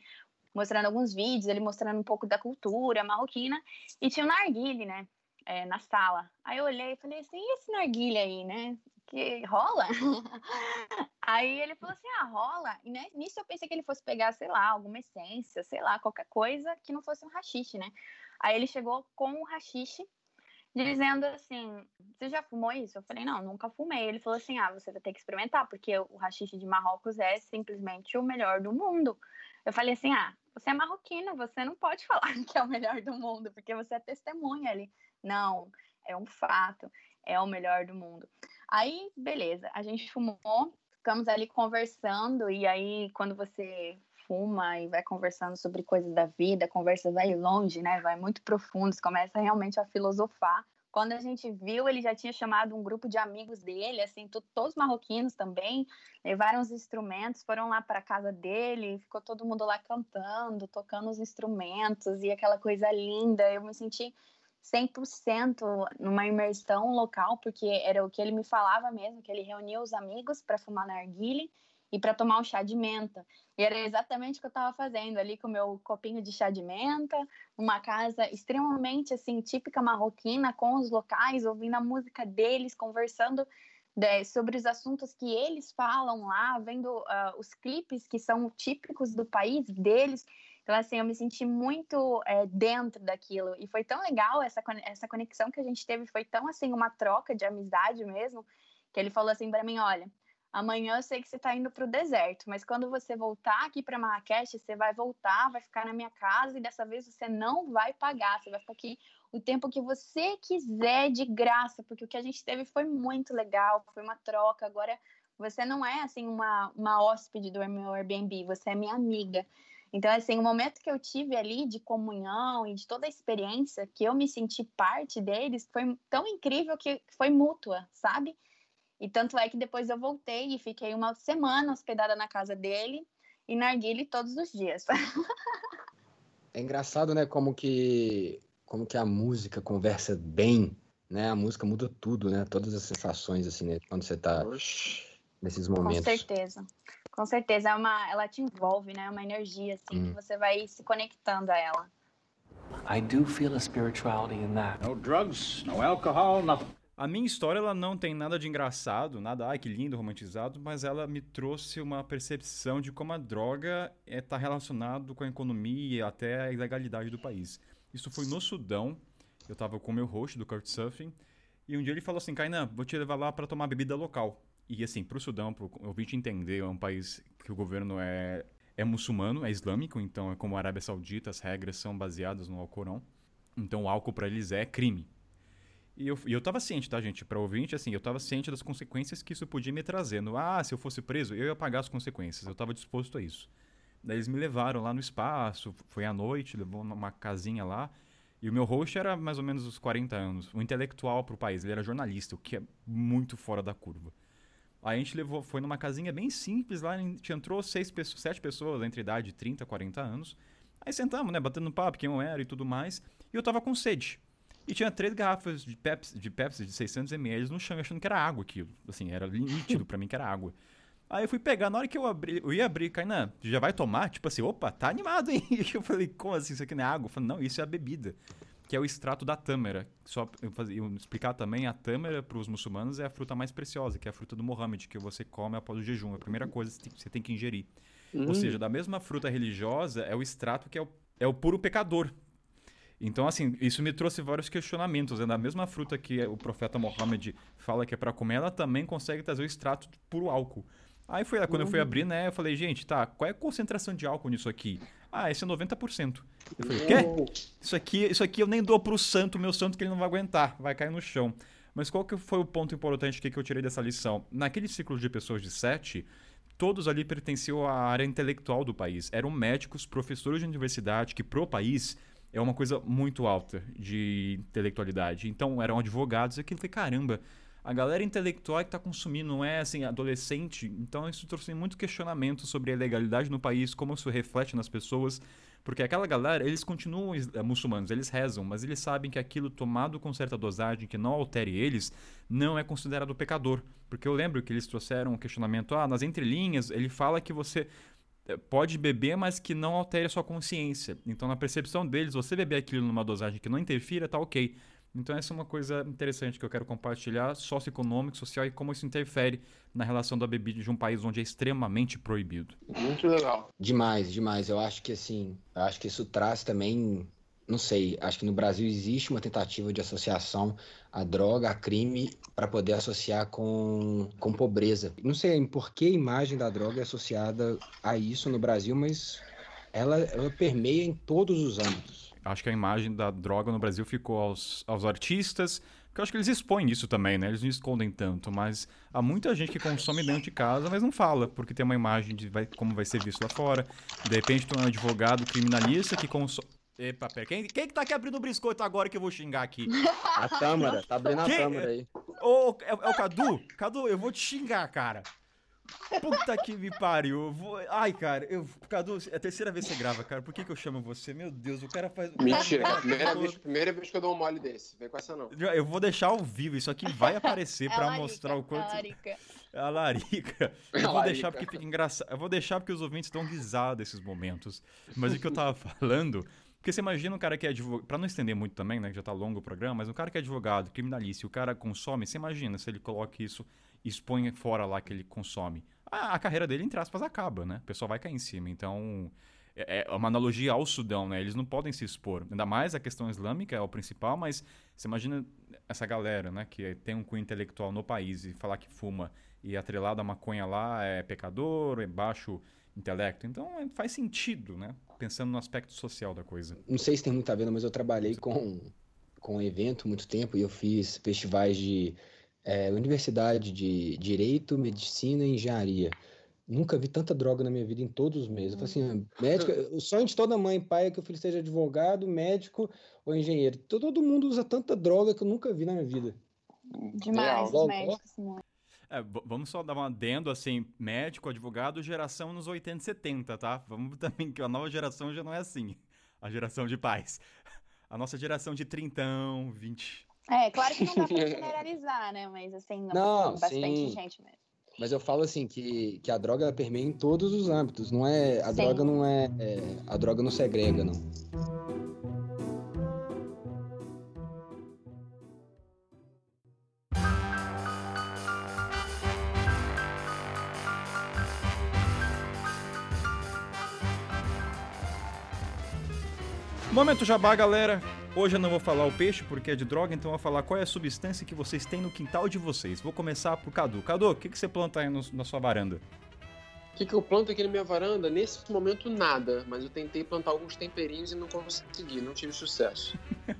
mostrando alguns vídeos, ele mostrando um pouco da cultura marroquina. E tinha um narguile, né, é, na sala. Aí eu olhei e falei assim, e esse narguile aí, né? Que rola? Aí ele falou assim: ah, rola. E né, nisso eu pensei que ele fosse pegar, sei lá, alguma essência, sei lá, qualquer coisa que não fosse um rachixe, né? Aí ele chegou com o rachixe, dizendo assim: Você já fumou isso? Eu falei: Não, nunca fumei. Ele falou assim: Ah, você vai ter que experimentar, porque o rachixe de Marrocos é simplesmente o melhor do mundo. Eu falei assim: Ah, você é marroquino, você não pode falar que é o melhor do mundo, porque você é testemunha ali. Não, é um fato, é o melhor do mundo. Aí, beleza, a gente fumou, ficamos ali conversando, e aí quando você fuma e vai conversando sobre coisas da vida, a conversa vai longe, né? Vai muito profundo, você começa realmente a filosofar. Quando a gente viu, ele já tinha chamado um grupo de amigos dele, assim, todos marroquinos também, levaram os instrumentos, foram lá para casa dele, ficou todo mundo lá cantando, tocando os instrumentos e aquela coisa linda. Eu me senti 100% numa imersão local, porque era o que ele me falava mesmo, que ele reunia os amigos para fumar narguile e para tomar um chá de menta. E era exatamente o que eu estava fazendo ali com o meu copinho de chá de menta, uma casa extremamente assim típica marroquina com os locais, ouvindo a música deles, conversando de, sobre os assuntos que eles falam lá, vendo uh, os clipes que são típicos do país deles. Então, assim, eu me senti muito é, dentro daquilo. E foi tão legal essa, essa conexão que a gente teve, foi tão, assim, uma troca de amizade mesmo, que ele falou assim para mim: olha, amanhã eu sei que você está indo para o deserto, mas quando você voltar aqui para Marrakech, você vai voltar, vai ficar na minha casa e dessa vez você não vai pagar, você vai ficar aqui o tempo que você quiser de graça, porque o que a gente teve foi muito legal, foi uma troca. Agora você não é assim uma, uma hóspede do meu Airbnb, você é minha amiga. Então, assim, o momento que eu tive ali de comunhão e de toda a experiência, que eu me senti parte deles, foi tão incrível que foi mútua, sabe? E tanto é que depois eu voltei e fiquei uma semana hospedada na casa dele e narguile todos os dias. é engraçado, né, como que como que a música conversa bem, né? A música muda tudo, né? Todas as sensações assim, né? Quando você tá Oxi. Nesses momentos. Com certeza. Com certeza, é uma, ela te envolve, né? É uma energia assim hum. que você vai se conectando a ela. I do feel a spirituality in that. No drugs, no alcohol, nothing. A minha história ela não tem nada de engraçado, nada, ai que lindo, romantizado, mas ela me trouxe uma percepção de como a droga está é, tá relacionado com a economia e até a ilegalidade do país. Isso foi no Sudão, eu estava com o meu host do Couchsurfing, e um dia ele falou assim, Kainan, vou te levar lá para tomar bebida local. E assim, para o Sudão, para o ouvinte entender, é um país que o governo é, é muçulmano, é islâmico, então é como a Arábia Saudita, as regras são baseadas no Alcorão. Então o álcool para eles é crime. E eu, e eu tava ciente, tá, gente? Pra ouvinte, assim, eu tava ciente das consequências que isso podia me trazer. No, ah, se eu fosse preso, eu ia pagar as consequências. Eu tava disposto a isso. Daí eles me levaram lá no espaço, foi à noite, levou numa casinha lá. E o meu host era mais ou menos uns 40 anos, um intelectual pro país. Ele era jornalista, o que é muito fora da curva. Aí a gente levou, foi numa casinha bem simples lá, a gente entrou seis, sete pessoas entre idade de 30 40 anos. Aí sentamos, né, batendo papo, quem eu era e tudo mais. E eu tava com sede. E tinha três garrafas de Pepsi de, Pepsi de 600ml no chão, achando que era água aquilo. Assim, era nítido para mim que era água. Aí eu fui pegar, na hora que eu abri, eu ia abrir, Kainan, já vai tomar? Tipo assim, opa, tá animado, hein? Eu falei, como assim, isso aqui não é água? Eu falei, não, isso é a bebida, que é o extrato da tâmara. Só eu, explicar também, a tâmara para os muçulmanos é a fruta mais preciosa, que é a fruta do Mohammed, que você come após o jejum. É a primeira coisa que você tem que ingerir. Uhum. Ou seja, da mesma fruta religiosa, é o extrato que é o, é o puro pecador. Então, assim, isso me trouxe vários questionamentos. É da mesma fruta que o profeta Mohammed fala que é para comer, ela também consegue trazer o extrato de puro álcool. Aí foi quando eu fui abrir, né? Eu falei, gente, tá, qual é a concentração de álcool nisso aqui? Ah, esse é 90%. Eu falei, quê? Isso aqui, isso aqui eu nem dou pro santo, meu santo, que ele não vai aguentar, vai cair no chão. Mas qual que foi o ponto importante que eu tirei dessa lição? Naquele ciclo de pessoas de sete, todos ali pertenciam à área intelectual do país. Eram médicos, professores de universidade, que pro país é uma coisa muito alta de intelectualidade. Então eram advogados e aquilo foi caramba. A galera intelectual que está consumindo não é assim adolescente, então isso trouxe muito questionamento sobre a legalidade no país, como isso reflete nas pessoas, porque aquela galera, eles continuam é, muçulmanos, eles rezam, mas eles sabem que aquilo tomado com certa dosagem, que não altere eles, não é considerado pecador. Porque eu lembro que eles trouxeram um questionamento, ah, nas entrelinhas, ele fala que você é, pode beber, mas que não altere a sua consciência. Então, na percepção deles, você beber aquilo numa dosagem que não interfira, tá ok. Então, essa é uma coisa interessante que eu quero compartilhar, socioeconômico, social e como isso interfere na relação da bebida de um país onde é extremamente proibido. Muito legal. Demais, demais. Eu acho que assim, eu acho que isso traz também não sei, acho que no Brasil existe uma tentativa de associação à droga, a crime, para poder associar com, com pobreza. Não sei por que a imagem da droga é associada a isso no Brasil, mas ela, ela permeia em todos os âmbitos. Acho que a imagem da droga no Brasil ficou aos, aos artistas, porque eu acho que eles expõem isso também, né? Eles não escondem tanto, mas há muita gente que consome dentro de casa, mas não fala, porque tem uma imagem de vai, como vai ser visto lá fora. De repente, tem um advogado criminalista que consome. Epa, pera. Quem, quem que tá aqui abrindo o biscoito agora que eu vou xingar aqui? A Tâmara, tá abrindo a quem? Tâmara aí. Ô, é, é, o Cadu? Cadu, eu vou te xingar, cara. Puta que me pariu. Vou... Ai, cara, eu... Cadu, é a terceira vez que você grava, cara. Por que, que eu chamo você? Meu Deus, o cara faz. Mentira, cara, primeira, vez, primeira vez que eu dou um mole desse. Vem com essa não. Eu vou deixar ao vivo, isso aqui vai aparecer é pra larica, mostrar o quanto. É a larica. É a larica. Eu vou deixar porque fica engraçado. Eu vou deixar porque os ouvintes estão guisados desses momentos. Mas o que eu tava falando porque você imagina um cara que é advogado, pra não estender muito também, né, que já tá longo o programa, mas um cara que é advogado, criminalista, e o cara consome, você imagina se ele coloca isso expõe fora lá que ele consome. A, a carreira dele, entre aspas, acaba, né? O pessoal vai cair em cima. Então, é, é uma analogia ao Sudão, né? Eles não podem se expor. Ainda mais a questão islâmica é o principal, mas você imagina essa galera, né, que tem um cunho intelectual no país e falar que fuma e atrelado a maconha lá é pecador, é baixo intelecto. Então é, faz sentido, né? Pensando no aspecto social da coisa. Não sei se tem muito a ver, mas eu trabalhei com, com evento muito tempo e eu fiz festivais de é, universidade de Direito, Medicina e Engenharia. Nunca vi tanta droga na minha vida em todos os meses. Eu falei assim, médico, o sonho de toda mãe e pai é que o filho seja advogado, médico ou engenheiro. Todo mundo usa tanta droga que eu nunca vi na minha vida. Demais, os médicos, é, vamos só dar um adendo, assim, médico, advogado, geração nos 80 e 70, tá? Vamos também, que a nova geração já não é assim, a geração de pais. A nossa geração de trintão, 20... É, claro que não dá pra generalizar, né? Mas, assim, não, bastante sim. gente mesmo. Mas eu falo assim que, que a droga permeia em todos os âmbitos. Não é a Sim. droga não é, é, a droga não segrega não. Momento jabá, galera. Hoje eu não vou falar o peixe porque é de droga, então eu vou falar qual é a substância que vocês têm no quintal de vocês. Vou começar pro Cadu. Cadu, o que, que você planta aí no, na sua varanda? O que, que eu planto aqui na minha varanda? Nesse momento, nada. Mas eu tentei plantar alguns temperinhos e não consegui, não tive sucesso.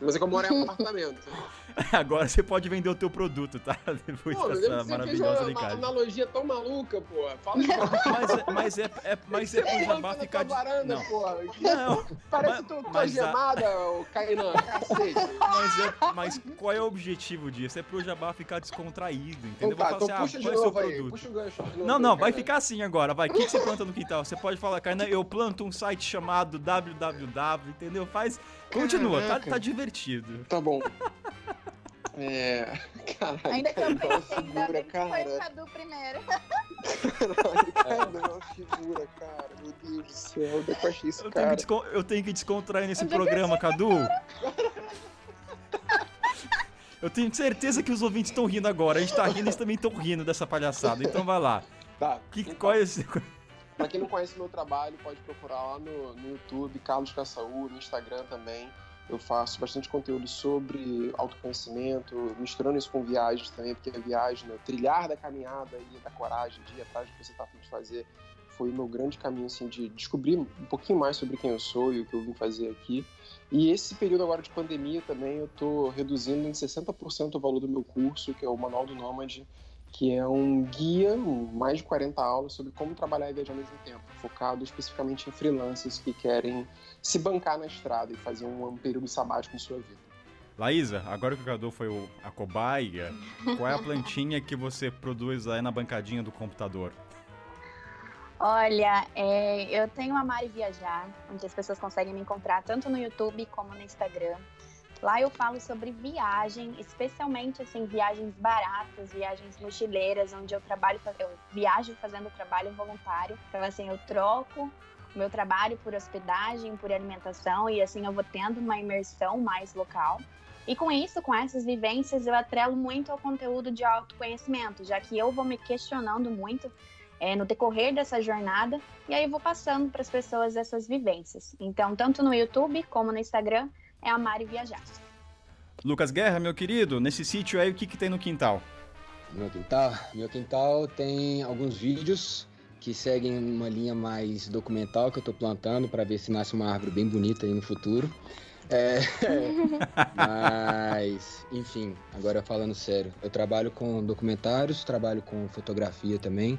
Mas é que eu moro em apartamento. Agora você pode vender o teu produto, tá? Depois pô, dessa maravilhosa fez uma, uma analogia tão maluca, pô. Fala mas, é, mas é, é, mas é pro jabá ficar de... varanda, não. Pô. Não. Parece que tu tá gemada, a... Kainan, cacete. Mas, é, mas qual é o objetivo disso? É pro jabá ficar descontraído, entendeu? Então, tá, então assim, puxa ah, de novo aí, produto. puxa o gancho de novo Não, não, vai ficar assim agora, vai. O que, que você planta no quintal? Você pode falar, Kainan, eu planto um site chamado www, entendeu? Faz... Continua, tá, tá divertido. Tá bom. É. Caralho, ainda que eu pensei, ainda bem que foi o Cadu primeiro. Caralho, Cadu é uma figura, cara. Meu Deus do céu, onde é que eu achei esse eu cara? Tenho eu tenho que descontrair nesse onde programa, Cadu. Eu tenho certeza que os ouvintes estão rindo agora. A gente tá rindo, eles também estão rindo dessa palhaçada. Então vai lá. Tá. Que, então, qual é esse... Pra quem não conhece meu trabalho, pode procurar lá no, no YouTube, Carlos Caçaú, no Instagram também. Eu faço bastante conteúdo sobre autoconhecimento, misturando isso com viagens também, porque a viagem, né, trilhar da caminhada e da coragem, de ir atrás do que você está afim de fazer, foi o meu grande caminho assim, de descobrir um pouquinho mais sobre quem eu sou e o que eu vim fazer aqui. E esse período agora de pandemia também eu estou reduzindo em 60% o valor do meu curso, que é o Manual do Nômade, que é um guia, mais de 40 aulas sobre como trabalhar e viajar ao mesmo tempo, focado especificamente em freelancers que querem se bancar na estrada e fazer um, um período sabático em sua vida. Laísa, agora que o Cadu foi o, a cobaia, qual é a plantinha que você produz aí na bancadinha do computador? Olha, é, eu tenho a Mari Viajar, onde as pessoas conseguem me encontrar tanto no YouTube como no Instagram. Lá eu falo sobre viagem, especialmente assim viagens baratas, viagens mochileiras, onde eu trabalho, eu viajo fazendo trabalho voluntário. Então assim eu troco meu trabalho por hospedagem, por alimentação e assim eu vou tendo uma imersão mais local. E com isso, com essas vivências, eu atrelo muito ao conteúdo de autoconhecimento, já que eu vou me questionando muito é, no decorrer dessa jornada e aí eu vou passando para as pessoas essas vivências. Então, tanto no YouTube como no Instagram, é amar e viajar. Lucas Guerra, meu querido, nesse sítio aí, o que, que tem no quintal? Meu quintal? Meu quintal tem alguns vídeos que seguem uma linha mais documental que eu estou plantando para ver se nasce uma árvore bem bonita aí no futuro. É, mas, enfim, agora falando sério, eu trabalho com documentários, trabalho com fotografia também,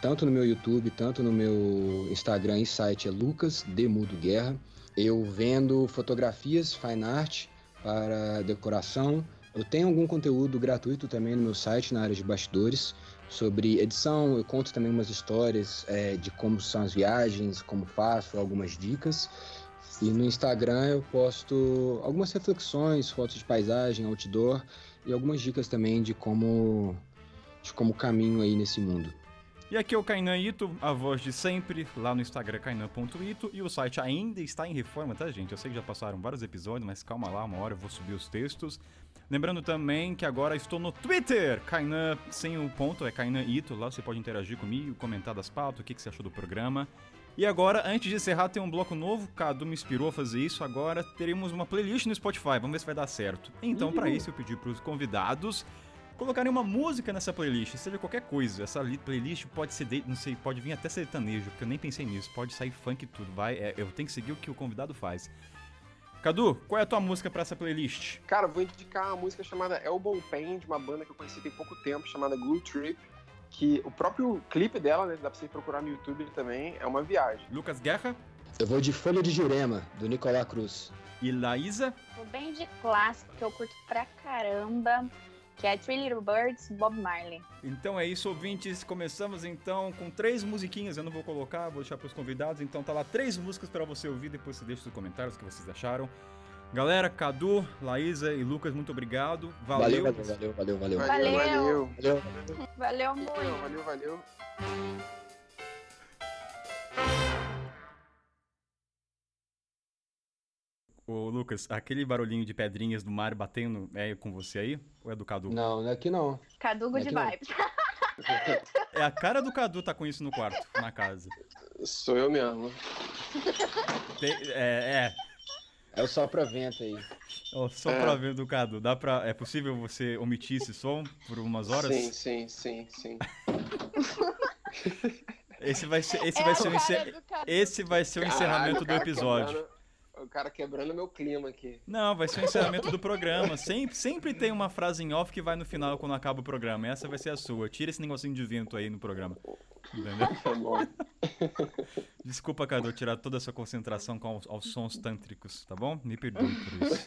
tanto no meu YouTube, tanto no meu Instagram e site é Lucas Demudo Guerra. Eu vendo fotografias, fine art para decoração. Eu tenho algum conteúdo gratuito também no meu site na área de bastidores sobre edição. Eu conto também umas histórias é, de como são as viagens, como faço, algumas dicas. E no Instagram eu posto algumas reflexões, fotos de paisagem, outdoor e algumas dicas também de como de como caminho aí nesse mundo. E aqui é o Kainan Ito, a voz de sempre, lá no Instagram kainan.ito, e o site ainda está em reforma, tá, gente? Eu sei que já passaram vários episódios, mas calma lá, uma hora eu vou subir os textos. Lembrando também que agora estou no Twitter, Kainan sem o ponto, é Kainan Ito, lá você pode interagir comigo, comentar das pautas, o que, que você achou do programa. E agora, antes de encerrar, tem um bloco novo, Cadu me inspirou a fazer isso, agora teremos uma playlist no Spotify, vamos ver se vai dar certo. Então, para isso, eu pedi para os convidados colocarem uma música nessa playlist, seja qualquer coisa. Essa playlist pode ser, de, não sei, pode vir até sertanejo, porque eu nem pensei nisso, pode sair funk e tudo, vai, é, eu tenho que seguir o que o convidado faz. Cadu, qual é a tua música para essa playlist? Cara, eu vou indicar uma música chamada Elbow Pain, de uma banda que eu conheci tem pouco tempo, chamada Glue Trip, que o próprio clipe dela, né, dá pra você procurar no YouTube também, é uma viagem. Lucas Guerra? Eu vou de Folha de Jurema, do Nicolás Cruz. E Laísa? Vou bem de clássico, que eu curto pra caramba, que é Three Little Birds, Bob Marley. Então é isso, ouvintes. Começamos então com três musiquinhas. Eu não vou colocar, vou deixar para os convidados. Então tá lá três músicas para você ouvir. Depois você deixa os comentários o que vocês acharam. Galera, Cadu, Laísa e Lucas, muito obrigado. Valeu. Valeu, valeu, valeu, valeu. Valeu. Valeu, Valeu. Valeu muito. valeu. valeu. Ô, Lucas, aquele barulhinho de pedrinhas do mar batendo é com você aí? Ou é do Cadu? Não, não é aqui não. Cadu Good Aqui não. Vibes. É a cara do Cadu tá com isso no quarto, na casa. Sou eu mesmo. Tem- é, é. É o sopra-vento aí. É. pra ver do Cadu, dá pra. É possível você omitir esse som por umas horas? Sim, sim, sim, sim. Esse vai ser, esse É vai ser o cara encer... esse vai ser o encerramento Caralho, do o cara episódio. quebrando- o cara quebrando meu clima aqui. Não, vai ser o encerramento do programa. Sempre, sempre tem uma frase em off que vai no final quando acaba o programa. Essa vai ser a sua. Tira esse negocinho de vento aí no programa. Entendeu? Tá bom. Desculpa, Cadu, tirar toda a sua concentração com aos, aos sons tântricos, tá bom? Me perdoe por isso.